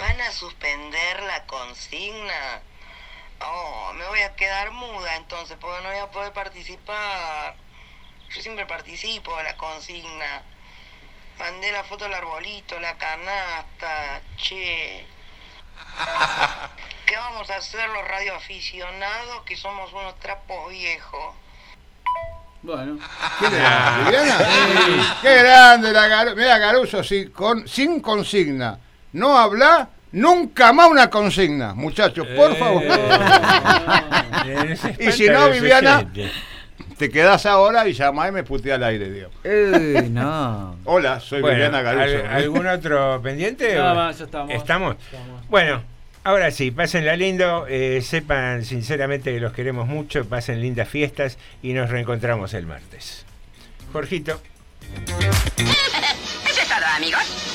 ¿Van a suspender la consigna? Oh, me voy a quedar muda entonces, porque no voy a poder participar. Yo siempre participo de la consigna. Mandé la foto del arbolito, la canasta, che. ¿Qué vamos a hacer los radioaficionados que somos unos trapos viejos? Bueno. ¿Quién era? ¿Viviana? Qué grande la Garuso. Mira, Garuso, con, sin consigna no habla, nunca más una consigna. Muchachos, por favor. Eh, y si no, Viviana, te quedás ahora y llamá y me putea al aire, digo. No. Hola, soy Bueno, Viviana Garuso. ¿al- ¿Algún otro pendiente? Nada más, ya estamos. ¿Estamos? Estamos. Bueno, ahora sí, pásenla lindo. eh, sepan sinceramente que los queremos mucho. Pasen lindas fiestas y nos reencontramos el martes. Jorgito. Eso es todo, amigos.